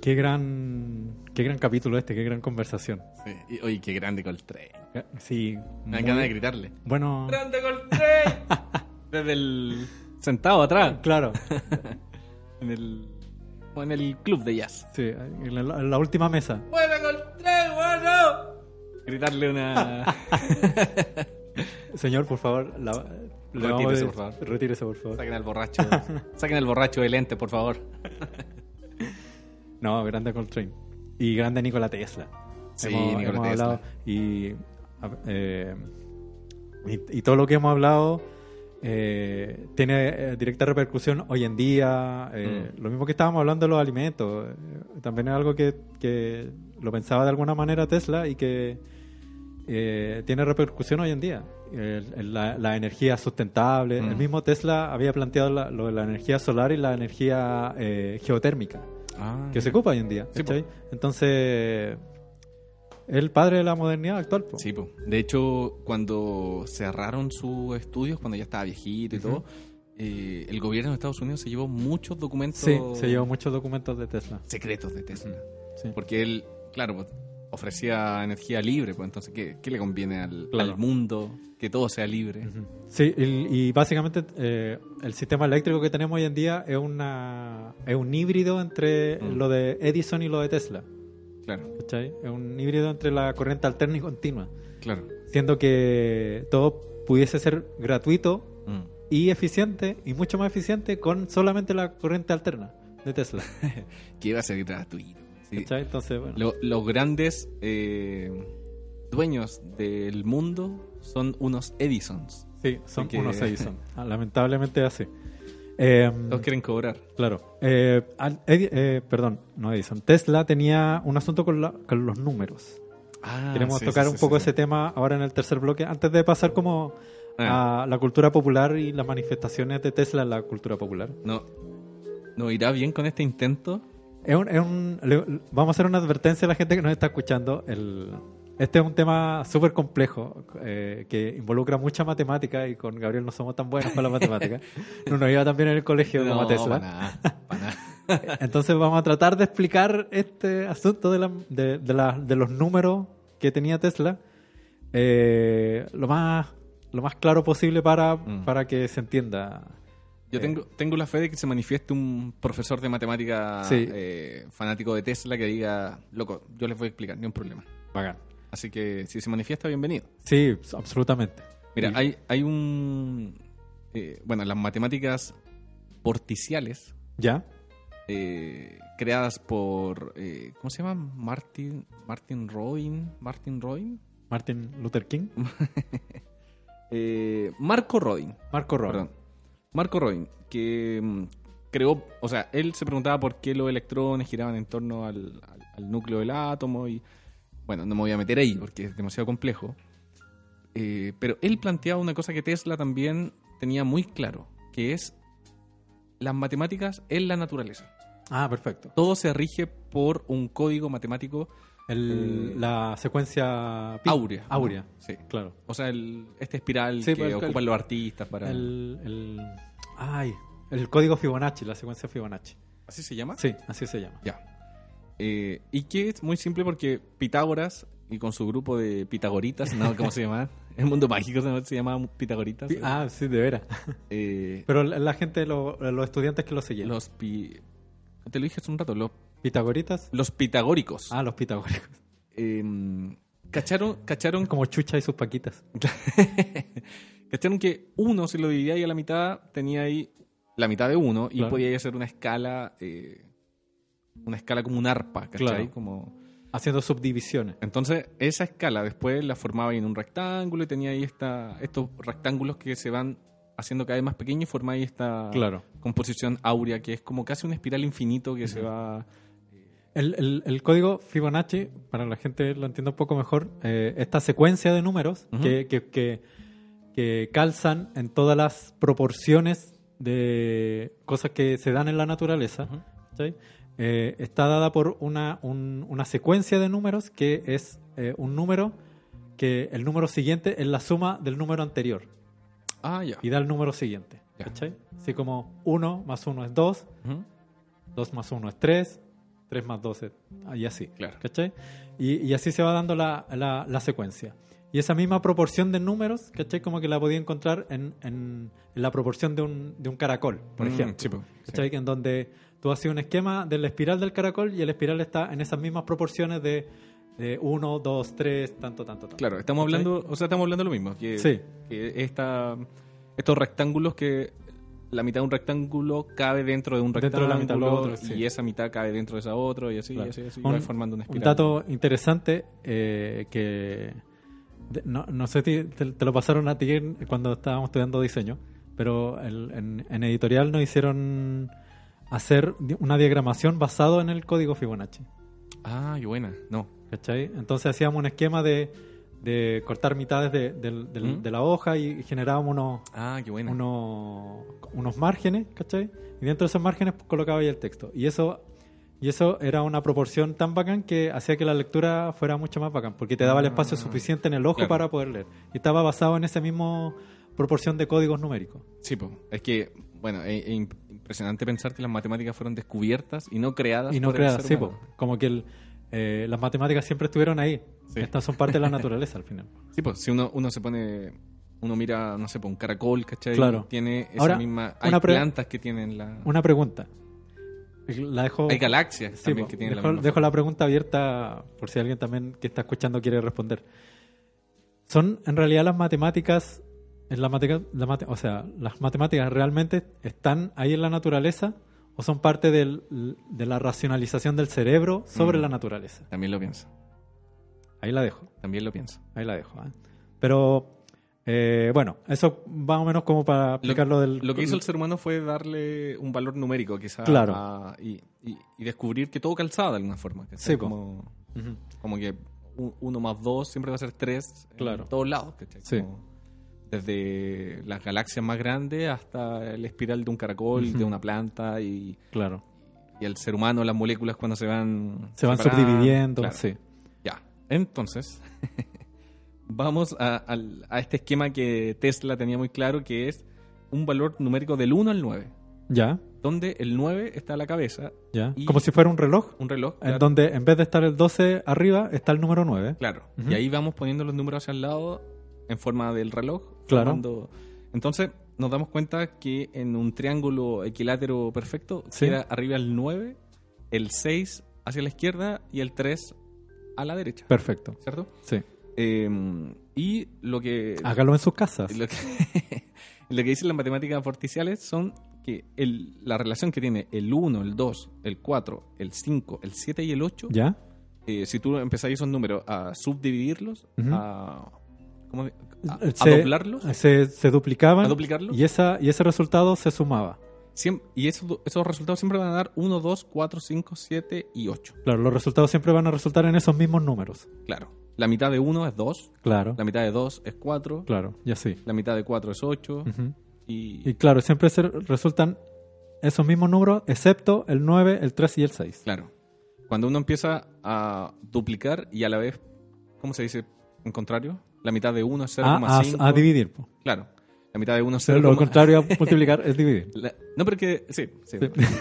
Qué gran, qué gran capítulo este, qué gran conversación. Sí. Y, oye, qué grande Coltrane. Eh, Sí, Me dan muy- ganas de gritarle. Bueno, ¡Grande Coltrane! (laughs) Desde el... Sentado atrás. claro, (laughs) En el... O en el club de jazz. sí, en la, en la última mesa. ¡Buena Coltrane, bueno! Gritarle una... (laughs) Señor, por favor, la, Retírese, por favor. Retírese, por favor. Saquen al borracho. Saquen al borracho de lente, por favor. No, grande Coltrane. Y grande Nikola Tesla. Sí, hemos, Nikola hemos Tesla. hablado y, eh, y, y todo lo que hemos hablado eh, tiene eh, directa repercusión hoy en día. eh, Mm. Lo mismo que estábamos hablando de los alimentos. eh, también es algo que, que lo pensaba de alguna manera Tesla y que eh, tiene repercusión hoy en día. El- el- la, la energía sustentable. Mm. El mismo Tesla había planteado la- lo de la energía solar y la energía eh, geotérmica Ah, que se ocupa hoy en día. Sí. Entonces, es el padre de la modernidad actual. po. Sí, po. de hecho, cuando cerraron sus estudios, cuando ya estaba viejito y todo, eh, el gobierno de Estados Unidos se llevó muchos documentos Sí, se llevó muchos documentos de Tesla. secretos de Tesla. Sí. Porque él, claro, pues, ofrecía energía libre, pues entonces, ¿qué, qué le conviene al, Claro. al mundo? Que todo sea libre. Ujú. Sí, y, y básicamente eh, el sistema eléctrico que tenemos hoy en día es, una, es un híbrido entre Mm. lo de Edison y lo de Tesla. Claro, ¿cachai? Es un híbrido entre la corriente alterna y continua. claro. Siendo que todo pudiese ser gratuito Mm. y eficiente, y mucho más eficiente con solamente la corriente alterna de Tesla. (laughs) Que iba a ser gratuito. Entonces, bueno. Lo- los grandes eh, dueños del mundo son unos Edisons. Sí, son que- unos (laughs) Edison. Ah, Lamentablemente así. Eh, Todos quieren cobrar. claro. Eh, eh, perdón, no Edison. Tesla tenía un asunto con, la- con los números. Ah, Queremos sí, tocar sí, un sí, poco ese tema ahora en el tercer bloque, antes de pasar como Ah. a la cultura popular y las manifestaciones de Tesla en la cultura popular. No, ¿No irá bien con este intento? Es un, es un- le- vamos a hacer una advertencia a la gente que nos está escuchando. El, este es un tema súper complejo eh, que involucra mucha matemática y con Gabriel no somos tan buenos con la matemática. (laughs) No nos iba tan bien en el colegio como a Tesla. para nada, para nada. (laughs) Entonces vamos a tratar de explicar este asunto de, la- de, de la- de los números que tenía Tesla eh, lo más lo más claro posible para, Mm. para que se entienda Yo Eh, tengo, tengo la fe de que se manifieste un profesor de matemática Sí. eh, fanático de Tesla que diga, loco, yo les voy a explicar, ni un problema. Bacán. Así que si se manifiesta, bienvenido. Sí, absolutamente. Mira, hay, hay un... eh, bueno, las matemáticas porticiales ¿Ya? eh, creadas por... eh, ¿Cómo se llama? Martin, Martin Roin. Martin Roin. Martin Luther King. (laughs) Marco Rodin. Marco Roll. Perdón. Marco Rodin, que mm, creó, o sea, él se preguntaba por qué los electrones giraban en torno al, al- al núcleo del átomo y, bueno, no me voy a meter ahí porque es demasiado complejo. Eh, pero él planteaba una cosa que Tesla también tenía muy claro, que es las matemáticas en la naturaleza. Ah, perfecto. Todo se rige por un código matemático El- Eh, la secuencia áurea. ¿no? Áurea, Sí. claro. O sea, el, este espiral Sí, que pues, el- ocupan los artistas para... El, ay, el código Fibonacci, la secuencia Fibonacci. ¿Así se llama? Sí, así se llama. Ya. Eh, y que es muy simple porque Pitágoras y con su grupo de pitagoritas, ¿no? ¿Cómo se llama? (laughs) El mundo mágico se, se llama pitagoritas. Pi- Ah, sí, de veras. (laughs) Eh, Pero la la gente, lo- los estudiantes que lo seguían. los pi... Te lo dije hace un rato, los, pitagoritas. los pitagóricos. Ah, los pitagóricos. Eh, cacharon, cacharon, Como Chucha y sus paquitas. (laughs) cacharon que uno, si lo dividía ahí a la mitad, tenía ahí la mitad de uno y Claro. podía hacer una escala, eh, una escala como un arpa, ¿cachai? Claro. Como... Haciendo subdivisiones. Entonces, esa escala después la formaba ahí en un rectángulo y tenía ahí esta, estos rectángulos que se van haciendo cada vez más pequeños y forma ahí esta Claro. composición áurea que es como casi una espiral infinito que se va... El, el- el código Fibonacci, para la gente lo entienda un poco mejor, eh, esta secuencia de números que, que- que- que calzan en todas las proporciones de cosas que se dan en la naturaleza. Eh, está dada por una, un- una secuencia de números que es eh, un número que el número siguiente es la suma del número anterior Ah, ya. y da el número siguiente. ¿cachai? Así como 1 más 1 es 2, Ujú. 2 más 1 es 3, 3 más 2 es... Y así. Claro. ¿Cachai? Y, y así se va dando la, la- la secuencia. Y esa misma proporción de números, ¿cachai? Como que la podía encontrar en, en- en la proporción de un, de un caracol, por Mm, ejemplo. sí, po, sí. ¿Cachai? En donde tú haces un esquema de la espiral del caracol y el espiral está en esas mismas proporciones de 1, 2, 3, tanto, tanto, tanto. Claro, estamos ¿Cachai? hablando, o sea, estamos hablando de lo mismo, que, Sí. que esta, estos rectángulos que la mitad de un rectángulo cabe dentro de un Dentro rectángulo de la mitad de lo otro, sí. y esa mitad cabe dentro de esa otra y así, Claro. y así, y así, Un- va formando una Un espiral. dato interesante eh, que de- no, no sé si te, te lo pasaron a ti cuando estábamos estudiando diseño, pero el- en, en editorial nos hicieron hacer una diagramación basado en el código Fibonacci. Ah, qué buena. No. ¿cachai? Entonces hacíamos un esquema de, de cortar mitades de, del- del- ¿Mm? de la hoja y generábamos unos, Ah, qué buena. unos, unos márgenes, ¿cachai? Y dentro de esos márgenes pues, colocaba ahí el texto. Y eso, y eso era una proporción tan bacán que hacía que la lectura fuera mucho más bacán, porque te daba el espacio Ah, suficiente en el ojo claro. para poder leer. Y estaba basado en ese mismo proporción de códigos numéricos. Sí, po. es que, bueno, es, es imp- impresionante pensar que las matemáticas fueron descubiertas y no creadas Y no por el creadas, ser sí, po. como que el, eh, las matemáticas siempre estuvieron ahí. Sí. Estas son parte de la naturaleza al final. (laughs) Sí, pues si uno, uno se pone, uno mira, no sé, por un caracol, ¿cachai? Claro. Tiene esa Ahora, misma, hay una plantas que tienen la... Una pregunta. La dejo, Hay galaxias Sí, también po, que tienen dejo, la misma dejo forma. la pregunta abierta por si alguien también que está escuchando quiere responder. ¿Son en realidad las matemáticas, en la matemática, la mate- o sea, las matemáticas realmente están ahí en la naturaleza o son parte del- de la racionalización del cerebro sobre Mm. la naturaleza? También lo pienso, Ahí la dejo, también lo pienso. ahí la dejo. ¿eh? Pero eh, bueno, eso más o menos como para explicar lo, del... Lo que hizo el ser humano fue darle un valor numérico, quizás, Claro. a- y, y- y descubrir que todo calzaba de alguna forma. ¿cachai? Sí, como, como que uno más dos siempre va a ser tres Claro. en todos lados. ¿cachai? Sí. Como desde las galaxias más grandes hasta el espiral de un caracol, de una planta y, Claro. y el ser humano, las moléculas cuando se van... Se van subdividiendo, Claro. sí. Entonces (laughs) vamos a, este esquema que Tesla tenía muy claro, que es un valor numérico del 1 al 9, Ya, donde el 9 está a la cabeza, ya. Y- Como si fuera un reloj. un reloj. En claro, donde en vez de estar el 12 arriba, está el número 9. claro. Y ahí vamos poniendo los números hacia el lado en forma del reloj. Claro. formando- Entonces, nos damos cuenta que en un triángulo equilátero perfecto Sí. queda arriba el 9, el 6 hacia la izquierda y el 3 a la derecha, Perfecto. ¿cierto? Sí. Eh, y lo que, Hágalo en sus casas. lo que, (laughs) lo que dicen las matemáticas forticiales son que el- la relación que tiene el 1, el 2, el 4, el 5, el 7 y el 8, ¿Ya? eh, si tú empezáis esos números a subdividirlos, Ujú. a, ¿cómo se- a- a Se- doblarlos, Se, se duplicaban. a duplicarlos, Y, esa, y ese resultado se sumaba. Siem- y esos, esos resultados siempre van a dar 1, 2, 4, 5, 7 y 8. Claro, los resultados siempre van a resultar en esos mismos números. Claro. La mitad de 1 es 2, Claro, la mitad de 2 es 4, claro, y así. la mitad de 4 es 8 Ujú. y, Y claro, siempre se resultan esos mismos números, excepto el 9, el 3 y el 6. Claro. Cuando uno empieza a duplicar y a la vez, ¿cómo se dice en contrario? La mitad de 1 es A, a, 0,5. a dividir. po. Claro. La mitad de 1 es Pero 0, lo contrario a (laughs) multiplicar es dividir. La- no, porque sí, sí.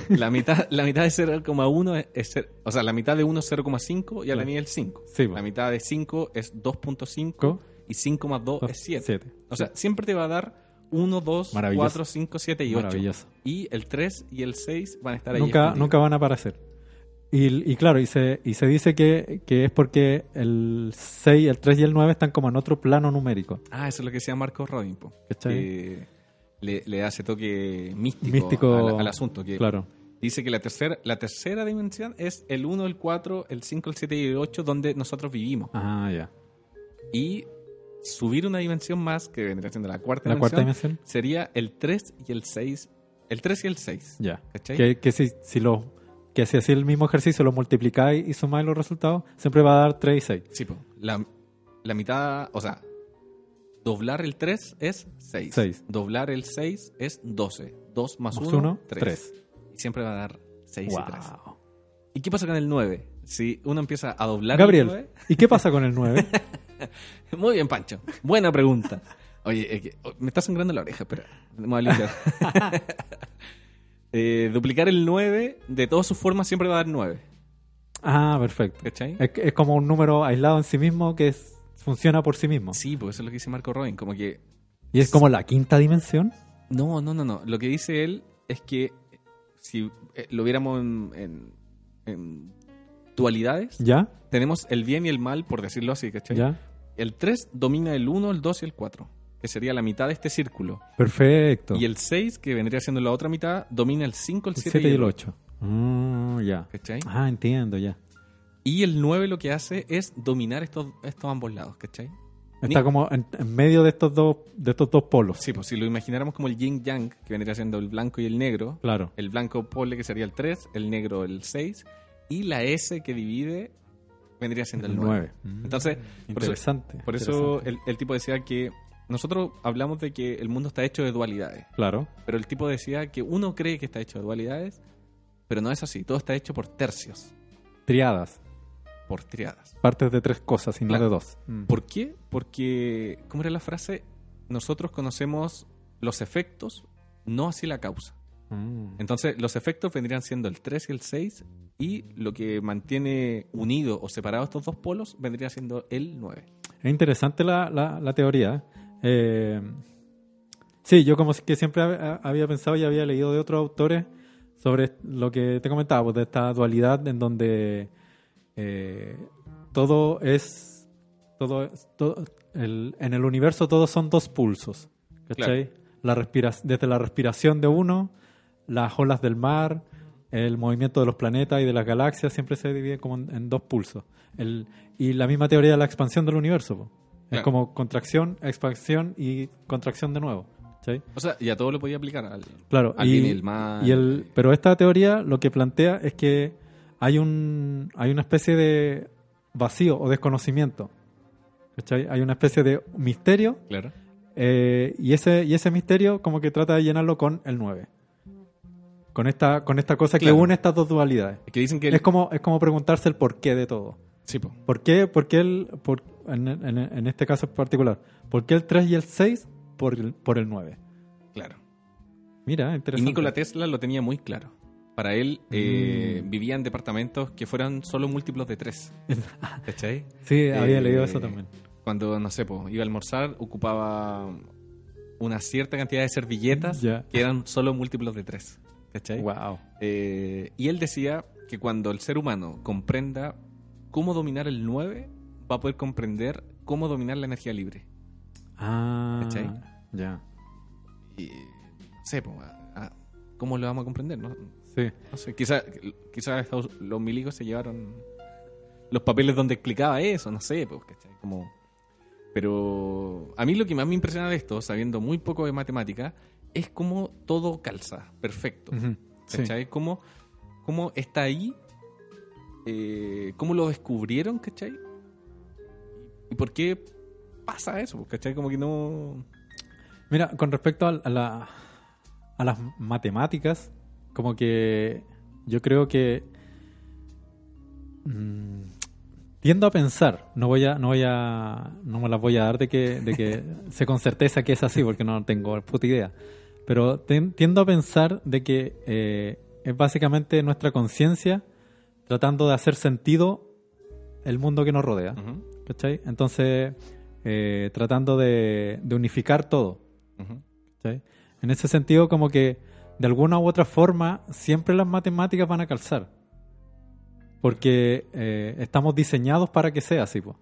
La mitad, la mitad de 0,1 es, es o sea, la mitad de 1 es 0,5 y a la Claro. mía el 5. Sí, pues. La mitad de 5 es 2.5 Co- y 5 más 2 es 7. Siete. O sea, siempre te va a dar 1, 2, Maravilloso. 4, 5, 7 y 8. Maravilloso. Y el 3 y el 6 van a estar ahí. Nunca, nunca van a aparecer. Y, y claro, y se, y se dice que, que es porque el 6, el 3 y el 9 están como en otro plano numérico. Ah, eso es lo que decía Marco Robin, po, ¿Cachai? que le, le hace toque místico, Místico, al, al asunto. Que Claro. Dice que la tercera, la tercera dimensión es el 1, el 4, el 5, el 7 y el 8 donde nosotros vivimos. Ah, ya. Y subir una dimensión más, que vendría siendo la cuarta La dimensión, cuarta dimensión. sería el 3 y el 6. El 3 y el 6. Ya. ¿Cachai? Que, que si, si lo que si así el mismo ejercicio lo multiplicáis y sumáis los resultados, siempre va a dar 3 y 6. Sí, po. La, la mitad, o sea, doblar el 3 es 6. Seis. Doblar el 6 es 12. 2 más Más 1, uno, 3. tres. Y siempre va a dar 6 y 3. Wow. ¿Y qué pasa con el 9? Si uno empieza a doblar Gabriel, el ¿y qué pasa con el 9? 9... (laughs) Muy bien, Pancho. Buena pregunta. Oye, oh, me está sangrando la oreja, espera. Me voy a limpiar. Eh, duplicar el 9 de todas sus formas siempre va a dar 9. ah, perfecto. ¿Cachai? Es, es como un número aislado en sí mismo que es- funciona por sí mismo. Sí, pues eso es lo que dice Marco Robin. Como que Y es como la quinta dimensión. No, no, no, no. Lo que dice él es que si eh, lo viéramos en, en- en dualidades, ¿Ya? tenemos el bien y el mal, por decirlo así, ¿cachai? ¿Ya? El 3 domina el 1, el 2 y el 4, que sería la mitad de este círculo. Perfecto. Y el 6, que vendría siendo la otra mitad, domina el 5, el El 7 7 y el 8. ya. ¿Cachai? Ah, entiendo, ya. Y el 9 lo que hace es dominar estos, estos ambos lados, ¿cachai? Está Ni- como en, en medio de estos dos de estos dos polos. Sí, pues si lo imagináramos como el yin yang, que vendría siendo el blanco y el negro, Claro. El blanco pole que sería el 3, el negro el 6 y la S que divide vendría siendo el El 9. 9. Entonces, por eso, interesante. por eso el, el tipo decía que nosotros hablamos de que el mundo está hecho de dualidades, Claro. pero el tipo decía que uno cree que está hecho de dualidades, pero no es así, todo está hecho por tercios, Triadas. por triadas. Partes de tres cosas y no Claro. de dos. Mm. ¿Por qué? Porque, ¿cómo era la frase? Nosotros conocemos los efectos, no así la causa. Mm. Entonces, los efectos vendrían siendo el 3 y el 6, y lo que mantiene unido o separado estos dos polos vendría siendo el 9. Es interesante la, la, la teoría. Eh, sí, yo como que siempre hab- había pensado y había leído de otros autores sobre lo que te comentaba, pues, de esta dualidad en donde eh, todo es, todo, todo- el- en el universo todos son dos pulsos, ¿cachai? La respira- desde la respiración de uno, las olas del mar, el movimiento de los planetas y de las galaxias siempre se divide como en, en dos pulsos. El, y la misma teoría de la expansión del universo. po. Es como contracción, expansión y contracción de nuevo. ¿cachai? O sea, ya todo lo podía aplicar al, Claro, al y, y el mal. y el, pero esta teoría lo que plantea es que hay un hay una especie de vacío o desconocimiento. ¿cachai? Hay una especie de misterio Claro. eh, y, ese, y ese misterio como que trata de llenarlo con el 9. Con esta, con esta cosa Claro. que une estas dos dualidades. Es que dicen que... el- Es como, es como preguntarse el porqué de todo. Sí, po. ¿Por qué, por qué el, por, en, en- en este caso en particular, por qué el 3 y el 6 por el, por el 9? claro. Mira, Y interesante. Nikola Tesla lo tenía muy claro. Para él, eh, Mm. vivía en departamentos que fueran solo múltiplos de 3. (laughs) ¿Cachai? Sí, había Eh, leído eso también. Cuando, no sé, po, iba a almorzar, ocupaba una cierta cantidad de servilletas Ya. que eran solo múltiplos de 3. ¿Cachai? Wow. Eh, y él decía que cuando el ser humano comprenda cómo dominar el 9, va a poder comprender cómo dominar la energía libre. Ah, ¿Cachai? ya. Y no sé, po, a- a- ¿cómo lo vamos a comprender? No, Sí. no sé, quizás quizá los milicos se llevaron los papeles donde explicaba eso, no sé, pues, ¿cachai? Como... Pero a mí lo que más me impresiona de esto, sabiendo muy poco de matemática, es cómo todo calza, perfecto. ¿Cachai? ¿Cómo, cómo está ahí? eh, ¿Cómo lo descubrieron? ¿Cachai? ¿Y por qué pasa eso? ¿Cachai? Como que no... Mira, con respecto a, la- a las matemáticas, como que yo creo que mm, tiendo a pensar, no voy a, no voy a, no me las voy a dar de que, de que (laughs) sé con certeza que es así, porque no tengo puta idea. Pero ten- tiendo a pensar de que eh, es básicamente nuestra conciencia tratando de hacer sentido el mundo que nos rodea. ¿Cachai? Entonces, eh, tratando de, de unificar todo. En ese sentido, como que de alguna u otra forma, siempre las matemáticas van a calzar. Porque eh, estamos diseñados para que sea así. po.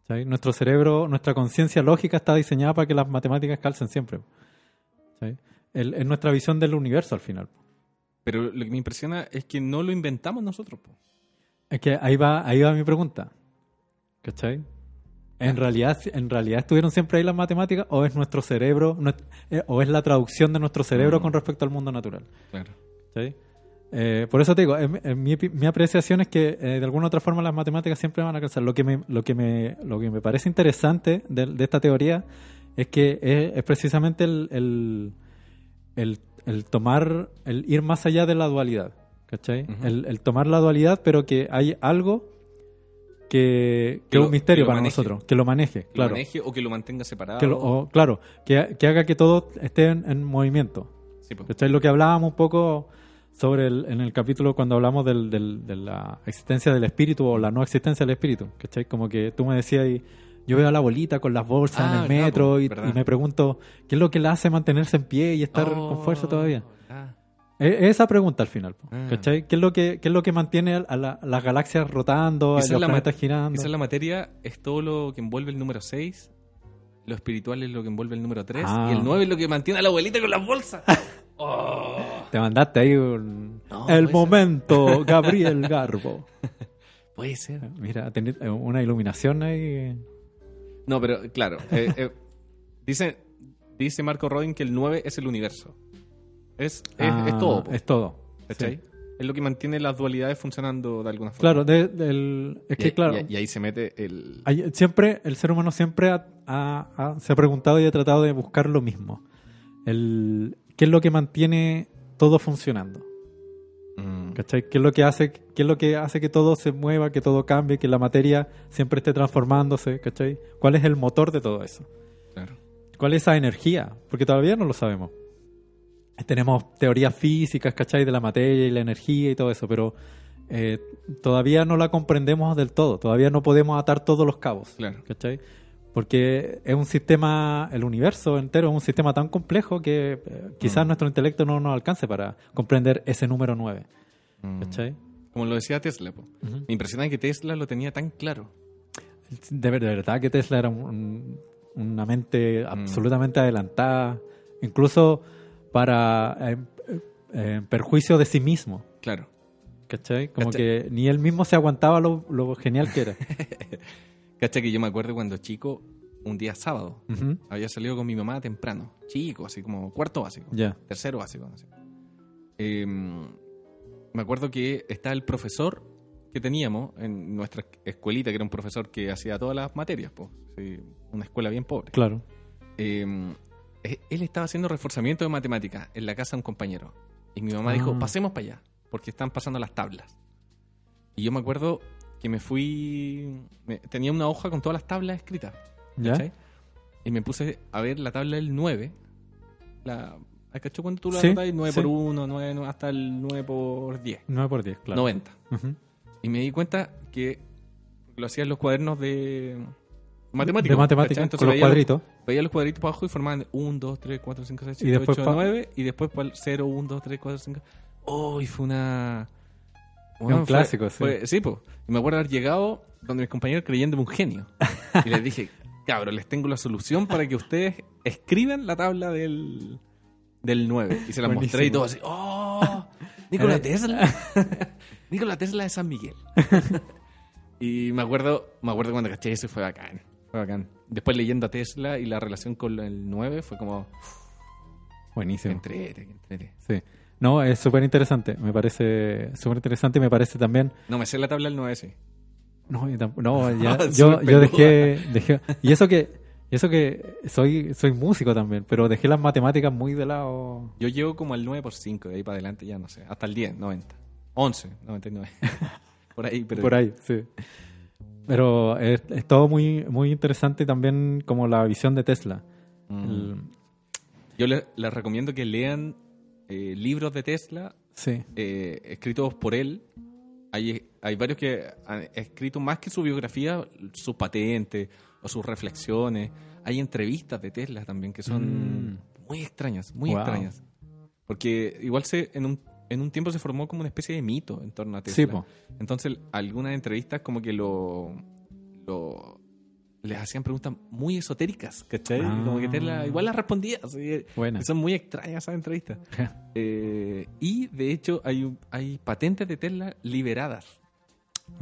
¿Cachai? Nuestro cerebro, nuestra conciencia lógica está diseñada para que las matemáticas calcen siempre. es nuestra visión del universo al final. Pero lo que me impresiona es que no lo inventamos nosotros. po. Es que ahí va, ahí va mi pregunta. ¿Cachai? En realidad, en realidad estuvieron siempre ahí las matemáticas o es nuestro cerebro, eh, o es la traducción de nuestro cerebro Mm. con respecto al mundo natural. Claro. ¿cachai? Eh, por eso te digo, en- en mi, mi apreciación es que eh, de alguna u otra forma las matemáticas siempre van a alcanzar. Lo que me, lo que me, lo que me parece interesante de, de esta teoría es que es, es precisamente el, el, el- el tomar, el ir más allá de la dualidad. ¿Cachai? El tomar la dualidad, pero que hay algo que, que Que es un misterio para maneje. nosotros, que lo maneje, Que claro. lo maneje o que lo mantenga separado. Que lo- o, claro, que, que haga que todo esté en, en movimiento. Sí, po. ¿Cachai? Lo que hablábamos un poco sobre el, en el capítulo cuando hablamos del, del- de la existencia del espíritu o la no existencia del espíritu. ¿Cachai? Como que tú me decías, y yo veo a la abuelita con las bolsas Ah, en el verdad, metro y, me pregunto, ¿qué es lo que la hace mantenerse en pie y estar Oh, con fuerza todavía? ah. Es esa pregunta al final, Ah. ¿cachai? ¿Qué es lo que, qué es lo que mantiene a, la- a las galaxias rotando, a los la, planetas girando? quizás la materia es todo lo que envuelve el número 6, lo espiritual es lo que envuelve el número 3 Ah. y el 9 es lo que mantiene a la abuelita con las bolsas. (laughs) Oh. Te mandaste ahí un... No, el ser. momento, (laughs) Gabriel Garbo. Puede ser. Mira, tener eh, una iluminación ahí. No, pero claro, eh, eh, dice, dice Marco Rodin que el 9 es el universo. Es, es, Ah, es todo. po, Es todo. ¿cachai? sí. Es lo que mantiene las dualidades funcionando de alguna forma. Claro, de- del- es Y, que claro, y- y ahí se mete el... hay- siempre el ser humano siempre ha- ha- ha- se ha preguntado y ha tratado de buscar lo mismo. El, ¿Qué es lo que mantiene todo funcionando? Mm, ¿Cachai? ¿Qué es lo que hace, qué es lo que hace que todo se mueva, que todo cambie, que la materia siempre esté transformándose? ¿Cachai? ¿Cuál es el motor de todo eso? claro. ¿Cuál es esa energía? Porque todavía no lo sabemos. Tenemos teorías físicas, ¿cachai? De la materia y la energía y todo eso, pero eh, todavía no la comprendemos del todo. Todavía no podemos atar todos los cabos, Claro. ¿cachai? Porque es un sistema, el universo entero es un sistema tan complejo que eh, quizás Mm. nuestro intelecto no nos alcance para comprender ese número 9, Mm. ¿cachai? Como lo decía Tesla. po. Me impresiona que Tesla lo tenía tan claro. De, ver- de verdad que Tesla era un- un- una mente absolutamente adelantada, incluso para eh, en perjuicio de sí mismo, Claro. ¿cachai? Como ¿Cachai? que ni él mismo se aguantaba lo, lo genial que era. (laughs) Cacha que yo me acuerdo cuando chico, un día sábado, había salido con mi mamá temprano. Chico, así como cuarto básico. Ya. Tercero básico. así. Eh, me acuerdo que está el profesor que teníamos en nuestra escuelita, que era un profesor que hacía todas las materias, pues, sí, una escuela bien pobre. Claro. Eh, él estaba haciendo reforzamiento de matemáticas en la casa de un compañero. Y mi mamá dijo, Ah. pasemos para allá, porque están pasando las tablas. Y yo me acuerdo que me fui... me- tenía una hoja con todas las tablas escritas. ¿Ya? Y me puse a ver la tabla del 9. La, ¿Cachó cuando tú la Sí, anotas? 9 sí. por 1, 9, hasta el 9 por 10. 9 por 10, claro. 90. Ujú. Y me di cuenta que lo hacía en los cuadernos de matemáticas. De matemáticas, con los cuadritos. Veía los cuadritos para abajo y formaban 1, 2, 3, 4, 5, 6, Y 7, después 8, pa- 9. Y después para el 0, 1, 2, 3, 4, 5. Oh, y fue una. un clásico, sí. fue- sí, pues. Y me acuerdo haber llegado donde mis compañeros creyéndome un genio. Y les dije, (laughs) cabrón, les tengo la solución para que ustedes escriban la tabla del, del 9. Y se la mostré y Buenísimo. todo así, ¡oh! (laughs) Nikola Era- Tesla. (laughs) Nikola Tesla de San Miguel. y me acuerdo, me acuerdo cuando caché eso y fue bacán. Bacán. Después leyendo a Tesla y la relación con el 9 fue como, Buenísimo. entrete, que entrete. Sí. No, es súper interesante. Me parece súper interesante y me parece también. No me sé la tabla del 9, sí. No, yo tampoco- no, ya- (laughs) yo, yo dejé, dejé. Y eso que, y eso que soy, soy músico también, pero dejé las matemáticas muy de lado. Yo llego como al 9 por 5, de ahí para adelante ya no sé. Hasta el 10, 90. 11, 99. por ahí, pero. Por ahí, sí. Pero es, es todo muy, muy interesante también como la visión de Tesla. Mm. El- Yo les, les recomiendo que lean eh, libros de Tesla sí, eh, escritos por él. Hay, hay varios que han escrito más que su biografía, sus patentes o sus reflexiones. Hay entrevistas de Tesla también que son Mm. muy extrañas, muy Wow. extrañas. Porque igual se en un, en un tiempo se formó como una especie de mito en torno a Tesla. sí, po. Entonces, algunas entrevistas como que lo, lo- les hacían preguntas muy esotéricas, ¿cachai? Ah. Como que Tesla igual las respondía. así, Buena. Son muy extrañas esas entrevistas. (laughs) Eh, y de hecho hay, hay patentes de Tesla liberadas.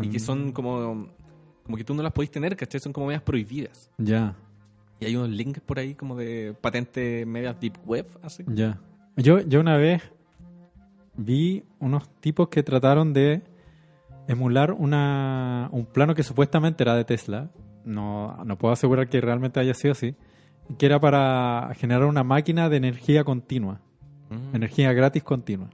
Y que Mm. son como, como que tú no las podéis tener, ¿cachai? Son como medias prohibidas. Ya, Y hay unos links por ahí como de patentes medias deep web, así. ya. Yo, yo una vez vi unos tipos que trataron de emular una, un plano que supuestamente era de Tesla. No, no puedo asegurar que realmente haya sido así. Que era para generar una máquina de energía continua. Mm. energía gratis continua.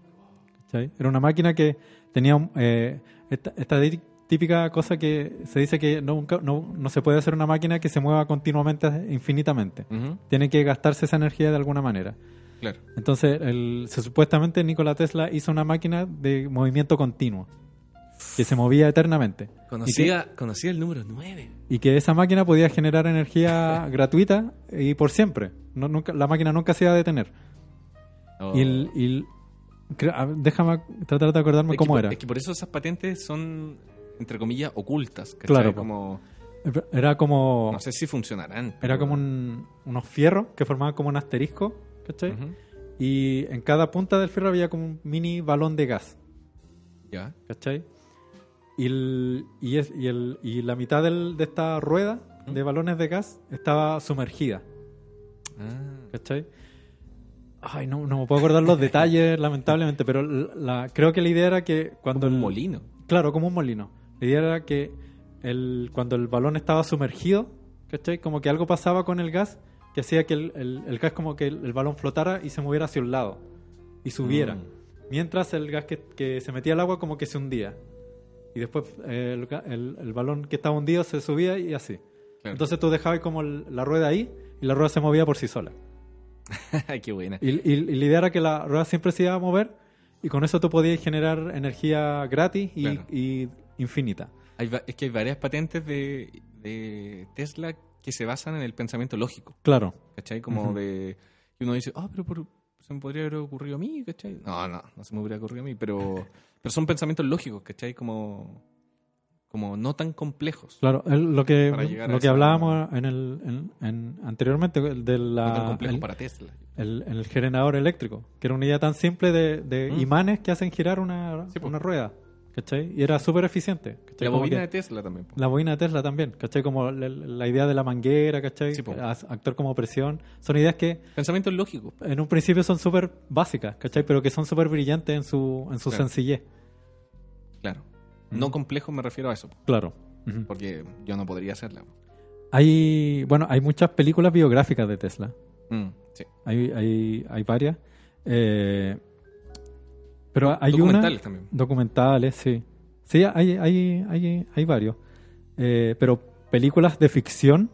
Era una máquina que tenía eh, esta, esta típica cosa que se dice que nunca, no, no se puede hacer una máquina que se mueva continuamente, infinitamente. Tiene que gastarse esa energía de alguna manera. Claro. Entonces, el, se, supuestamente Nikola Tesla hizo una máquina de movimiento continuo que se movía eternamente. Conocía, conocía el número 9. Y que esa máquina podía generar energía (laughs) gratuita y por siempre. No, nunca, la máquina nunca se iba a detener. Y, el, y el- creo- a ver, déjame tratar de acordarme Es cómo por- era. Es que por eso esas patentes son, entre comillas, ocultas. ¿cachai? Claro. Como, Era como, no sé si funcionarán. era como un- unos fierros que formaban como un asterisco, ¿cachai? Y en cada punta del fierro había como un mini balón de gas, Ya. ¿cachai? Y, el- y, es- y, el, y la mitad del- de esta rueda de balones de gas estaba sumergida, Ah, ¿cachai? Ay, no, no me puedo acordar los (laughs) detalles, lamentablemente, pero la, la- creo que la idea era que cuando como un el- molino. Claro, como un molino. La idea era que el, cuando el balón estaba sumergido, ¿cachai? Como que algo pasaba con el gas que hacía que el, el- el gas como que el, el balón flotara y se moviera hacia un lado y subiera. Mm. Mientras el gas que, que se metía al agua como que se hundía. Y después eh, el, balón que estaba hundido se subía y así. Claro. Entonces tú dejabas como la rueda ahí y la rueda se movía por sí sola. (laughs) Qué buena. Y, y- y la idea era que la rueda siempre se iba a mover y con eso tú podías generar energía gratis y, Claro. y infinita. Hay es que hay varias patentes de, de Tesla que se basan en el pensamiento lógico. Claro. ¿Cachai? Como de. Y uno dice, ah, pero por- se me podría haber ocurrido a mí, ¿cachai? No, no, no se me hubiera ocurrido a mí, pero, (laughs) pero son pensamientos lógicos, ¿cachai? Como, como no tan complejos. Claro, el- lo que, lo que hablábamos en el, en, en- anteriormente el de la, no tan complejos el, para Tesla. el- el generador eléctrico, que era una idea tan simple de, de Mm. imanes que hacen girar una, Sí, una rueda, ¿cachai? Y era súper eficiente. ¿cachai? La Como bobina que- de Tesla también. po. la bobina de Tesla también, ¿cachai? Como la, la idea de la manguera, ¿cachai? Sí, Actor como presión. Son ideas que Pensamientos lógicos. en un principio son súper básicas, ¿cachai? Pero que son súper brillantes en su, en su Claro. sencillez. Claro. Mm. No complejos me refiero a eso, po, Claro. Porque yo no podría hacerla. po. Hay, bueno, hay muchas películas biográficas de Tesla. Mm, sí. Hay, hay, hay varias. Eh, pero hay Documentales una... también. Documentales, sí. Sí, hay, hay, hay, hay varios. Eh, pero películas de ficción,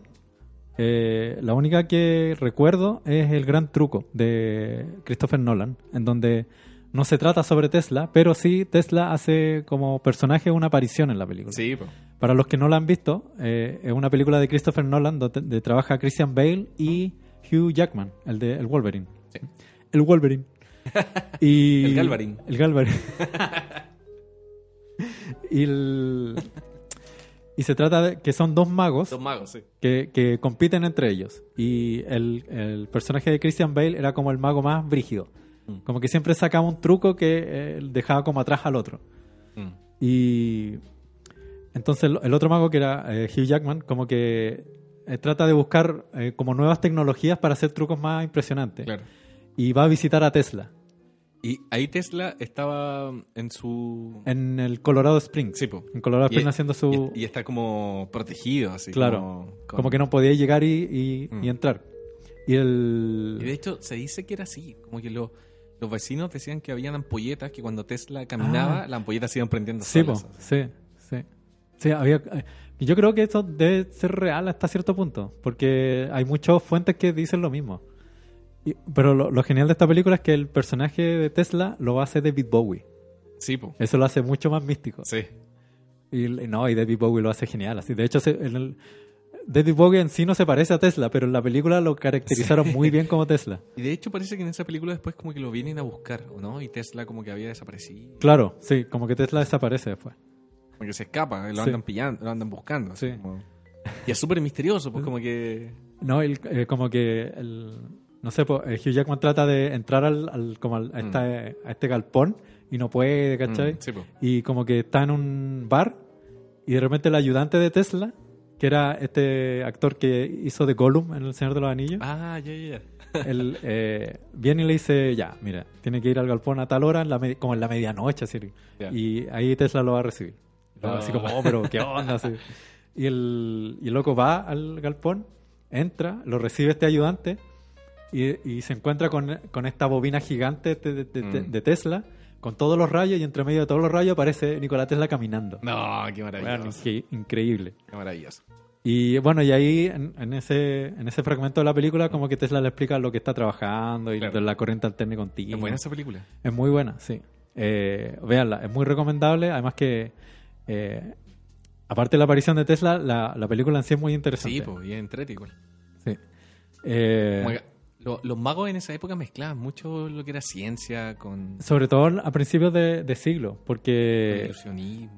eh, la única que recuerdo es El Gran Truco de Christopher Nolan, en donde no se trata sobre Tesla, pero sí Tesla hace como personaje una aparición en la película. Sí, po. Para los que no la han visto, eh, es una película de Christopher Nolan donde, donde trabaja Christian Bale y Hugh Jackman, el de el Wolverine. Sí. El Wolverine. Y, El Galvarin. El Galvarin. (laughs) y, el- y se trata de que son dos magos Dos magos, sí. que, que compiten entre ellos. Y el, el personaje de Christian Bale era como el mago más brígido. Mm. Como que siempre sacaba un truco que eh, dejaba como atrás al otro. Mm. Y entonces el, el otro mago que era eh, Hugh Jackman, como que eh, trata de buscar como nuevas tecnologías para hacer trucos más impresionantes. Claro. Y va a visitar a Tesla Y ahí Tesla estaba en su... en el Colorado Springs. Sí, po. En Colorado Y- Springs haciendo su... Y, y está como protegido, así. claro. Como, con- Como que no podía llegar y, y- Mm. y entrar. Y el... Y de hecho, se dice que era así. Como que lo- los vecinos decían que habían ampolletas que cuando Tesla caminaba, Ah. las ampolletas se iban prendiendo Sí, solas. sí, sí. Sí, había... y Yo creo que eso debe ser real hasta cierto punto, porque hay muchas fuentes que dicen lo mismo. Y- pero lo, lo genial de esta película es que el personaje de Tesla lo hace David Bowie. Sí, po. Eso lo hace mucho más místico. Sí. Y, no, y David Bowie lo hace genial. Así, de hecho, se- en el- David Bowie en sí no se parece a Tesla, pero en la película lo caracterizaron muy bien como Tesla. Y de hecho parece que en esa película después como que lo vienen a buscar, ¿o no? Y Tesla como que había desaparecido. Claro, sí, como que Tesla desaparece después. Como que se escapa, lo Sí. andan pillando, lo andan buscando. Sí. como- Y es súper misterioso, pues (laughs) como que... No, el- eh, como que el, no sé, pues, eh, Hugh Jackman trata de entrar al, al- como al- a, esta- a este galpón y no puede, ¿cachai? Mm, sí. Y como que está en un bar y de repente el ayudante de Tesla, que era este actor que hizo de Gollum en El Señor de los Anillos, Ah, ya, ya, ya. él (laughs) eh, viene y le dice, ya, mira, tiene que ir al galpón a tal hora, en la como en la medianoche, así. Ya. Y ahí Tesla lo va a recibir. Así como, oh, pero qué onda. así. Y, el, y el loco va al galpón, entra, lo recibe este ayudante y, y se encuentra con, con esta bobina gigante de, de- de- Mm. de Tesla, con todos los rayos, y entre medio de todos los rayos aparece Nikola Tesla caminando. No, qué Bueno, maravilloso. inque- increíble. Qué maravilloso. Y bueno, y ahí en, en ese en ese fragmento de la película como que Tesla le explica lo que está trabajando y Claro. la corriente alterna continua. Es buena esa película. Es muy buena, sí. Eh, véanla, es muy recomendable. Además que, eh, aparte de la aparición de Tesla, la, la película en sí es muy interesante. Sí, pues, y es entrete igual. Sí. Eh, lo- los magos en esa época mezclaban mucho lo que era ciencia con sobre todo a principios de, de siglo, porque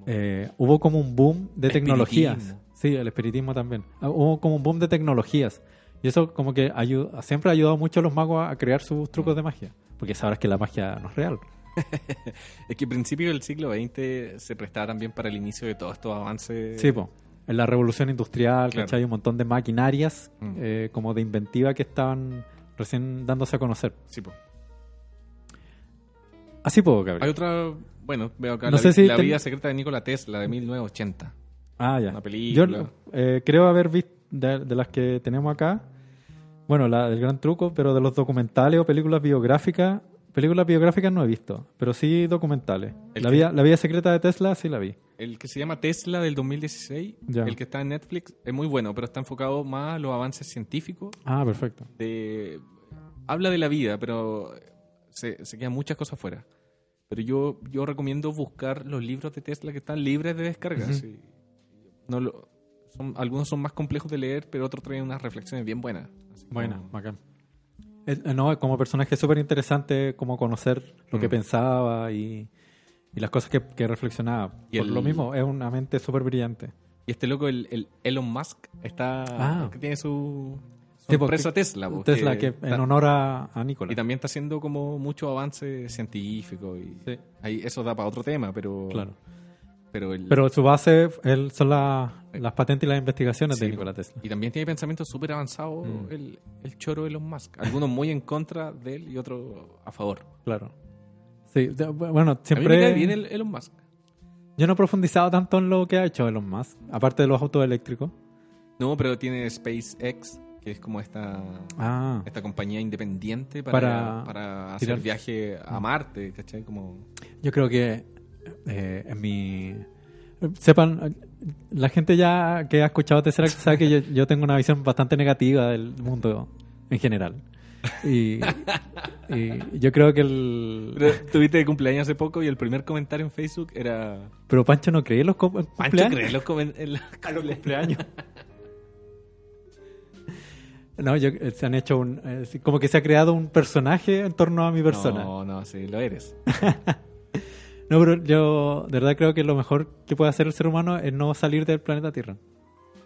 eh, hubo como un boom de tecnologías. Sí, el espiritismo también. Ah, Hubo como un boom de tecnologías. Y eso como que ayu- siempre ha ayudado mucho a los magos a crear sus trucos de magia. Porque sabrás que la magia no es real. (laughs) Es que a principios del siglo XX se prestaba también para el inicio de todos estos avances. Sí, po. En la revolución industrial, Claro. ¿cachai? Hay un montón de maquinarias Mm. eh, como de inventiva que estaban recién dándose a conocer. Sí, po. Así puedo, Hay Gabriel. otra, bueno, veo acá No la, sé si la ten- vida secreta de Nikola Tesla de 1980. Ah, ya. una película. Yo eh, creo haber visto de, de las que tenemos acá, bueno, la del gran truco, pero de los documentales o películas biográficas, películas biográficas no he visto, pero sí documentales. ¿El La vida, la vida secreta de Tesla sí la vi. El que se llama Tesla del 2016, Ya. el que está en Netflix, es muy bueno, pero está enfocado más a los avances científicos. Ah, perfecto. De, habla de la vida, pero se, se quedan muchas cosas fuera. Pero yo, yo recomiendo buscar los libros de Tesla que están libres de descarga. Ujú. sí. No lo- son, algunos son más complejos de leer, pero otros traen unas reflexiones bien buenas. Así Buena, como- bacán. Eh, no, como personaje súper interesante como conocer lo que Mm. pensaba y, y las cosas que, que reflexionaba. Y Por el- lo mismo, es una mente súper brillante. Y este loco, el, el Elon Musk, está Ah. que tiene su, su Sí, porque- empresa Tesla. pues, Tesla, que, está- en honor a, a Nikola. Y también está haciendo como mucho avance científico. Y Sí, ahí, eso da para otro tema, pero... claro. Pero, el, Pero su base él, son la- las patentes y las investigaciones de Nikola Tesla. Y también tiene pensamientos súper avanzados Mm. el, el choro de Elon Musk. Algunos muy en contra de él y otros a favor. Claro. Sí, bueno, A mí me siempre. cae bien el Elon Musk. Yo no he profundizado tanto en lo que ha hecho Elon Musk, aparte de los autos eléctricos. No, pero tiene SpaceX, que es como esta, Ah, esta compañía independiente para, Para para hacer tirar- viaje a Marte, ¿cachai? Como... yo creo que eh, en mi. Sepan, la gente ya que ha escuchado Tesseract sabe que yo, yo tengo una visión bastante negativa del mundo en general. Y Y yo creo que el... Pero tuviste de cumpleaños hace poco y el primer comentario en Facebook era... Pero Pancho no cree en los cum- en Pancho cumpleaños. cree en los, en los cumpleaños. No, yo, eh, se han hecho un... eh, como que se ha creado un personaje en torno a mi persona. No, no, sí, lo eres. (laughs) No, pero yo de verdad creo que lo mejor que puede hacer el ser humano es no salir del planeta Tierra.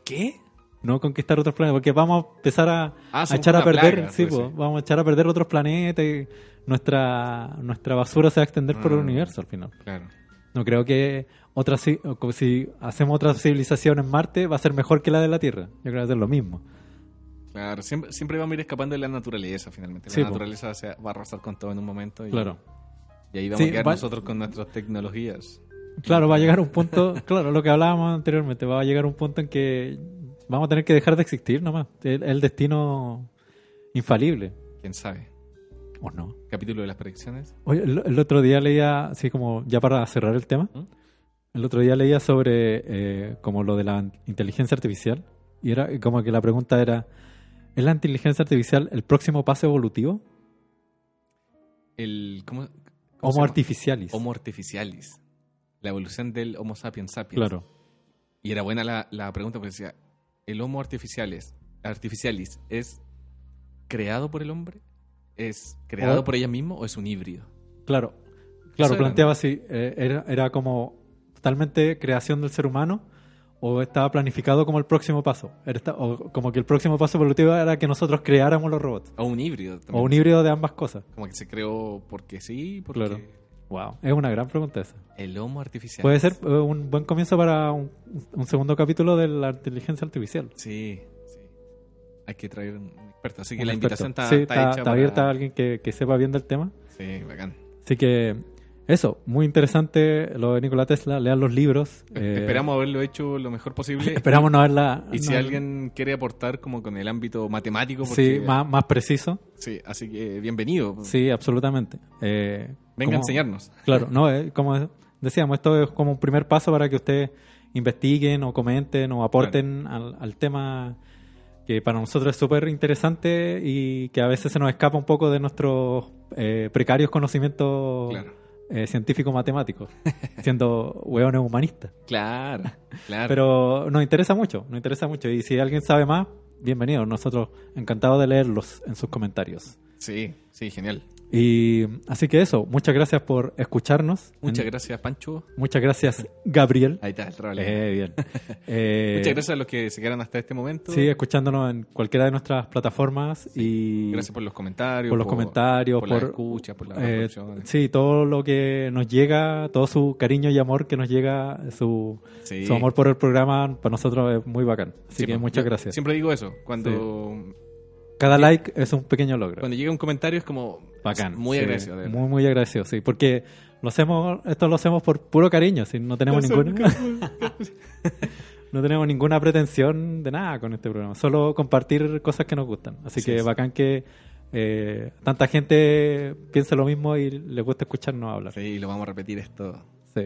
¿Qué? No conquistar otros planetas, porque vamos a empezar a, Ah, a echar a perder, plaga, sí, pues, po, sí. vamos a echar a perder otros planetas y nuestra, nuestra basura se va a extender por el Ah. universo al final. Claro. No creo que otra como si hacemos otra civilización en Marte va a ser mejor que la de la Tierra. Yo creo que va a ser lo mismo. Claro, siempre, siempre vamos a ir escapando de la naturaleza finalmente. La Sí, po. naturaleza se va a arrasar con todo en un momento y, Claro. Y ahí vamos Sí, a quedar va- nosotros con nuestras tecnologías. Claro, va a llegar un punto, (laughs) claro, lo que hablábamos anteriormente, va a llegar un punto en que vamos a tener que dejar de existir nomás. El, el destino infalible, ¿Quién sabe? ¿o no? Capítulo de las predicciones. Oye, el, el otro día leía, así como ya para cerrar el tema, ¿Mm? el otro día leía sobre eh, como lo de la inteligencia artificial y era como que la pregunta era, ¿es la inteligencia artificial el próximo paso evolutivo? El, ¿cómo, Homo artificialis. Homo artificialis. La evolución del Homo sapiens sapiens. Claro. Y era buena la, la pregunta porque decía, ¿el Homo artificialis, artificialis es creado por el hombre? ¿Es creado O- por ella mismo o es un híbrido? Claro, claro, era, planteaba así, eh, era, era como totalmente creación del ser humano o estaba planificado como el próximo paso, o como que el próximo paso evolutivo era que nosotros creáramos los robots, O un híbrido también. o un híbrido de ambas cosas. Como que se creó porque sí, porque... Claro. Wow, es una gran pregunta esa. El Homo artificial. Puede ser eh, un buen comienzo para un, un segundo capítulo de la inteligencia artificial. Sí, sí. Hay que traer un experto. Así que Un la experto. invitación está, Sí, está hecha. para- abierta a alguien que, que sepa bien del tema. Sí, bacán. Así que eso, muy interesante lo de Nikola Tesla, lean los libros. eh, Esperamos haberlo hecho lo mejor posible. (laughs) Esperamos no haberla. Y si alguien quiere aportar como con el ámbito matemático, porque, Sí, más, más preciso. sí, así que bienvenido. Sí, absolutamente. Eh, Venga a enseñarnos. Claro, (laughs) no, eh, como decíamos, esto es como un primer paso para que ustedes investiguen o comenten o aporten al, al tema que para nosotros es súper interesante y que a veces se nos escapa un poco de nuestros eh, precarios conocimientos Claro. Eh, científico-matemáticos, (laughs) siendo hueones humanistas. Claro, claro. Pero nos interesa mucho, nos interesa mucho. Y si alguien sabe más, bienvenido. Nosotros encantados de leerlos en sus comentarios. Sí, sí, genial. Y así que eso, muchas gracias por escucharnos. Muchas En- gracias, Pancho. Muchas gracias, Gabriel. Ahí está el trable. Eh, bien. (laughs) Eh, Muchas gracias a los que se quedaron hasta este momento. Sí, escuchándonos en cualquiera de nuestras plataformas y Gracias por los comentarios. por los comentarios, por, por, la escucha, por las eh, sí, todo lo que nos llega, todo su cariño y amor que nos llega, su, Sí. su amor por el programa, para nosotros es muy bacán. Así que pues, muchas gracias. Siempre digo eso. Cuando, Cada like es un pequeño logro. cuando llega un comentario es como Bacán. muy sí, agradecido. de. Muy, muy agradecido, sí. Porque lo hacemos, esto lo hacemos por puro cariño, si no tenemos ninguna. (laughs) no tenemos ninguna pretensión de nada con este programa. Solo compartir cosas que nos gustan. Así Sí, que sí. bacán que eh, tanta gente piense lo mismo y le gusta escucharnos hablar. Sí, lo vamos a repetir esto Sí.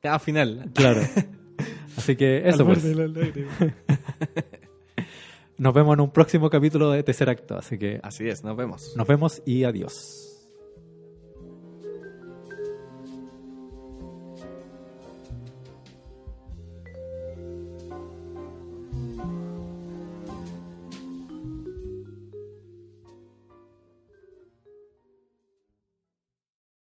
cada final. Claro. (laughs) Así que eso, pues. (laughs) Nos vemos en un próximo capítulo de Tercer Acto. Así que Así es, nos vemos. nos vemos y adiós.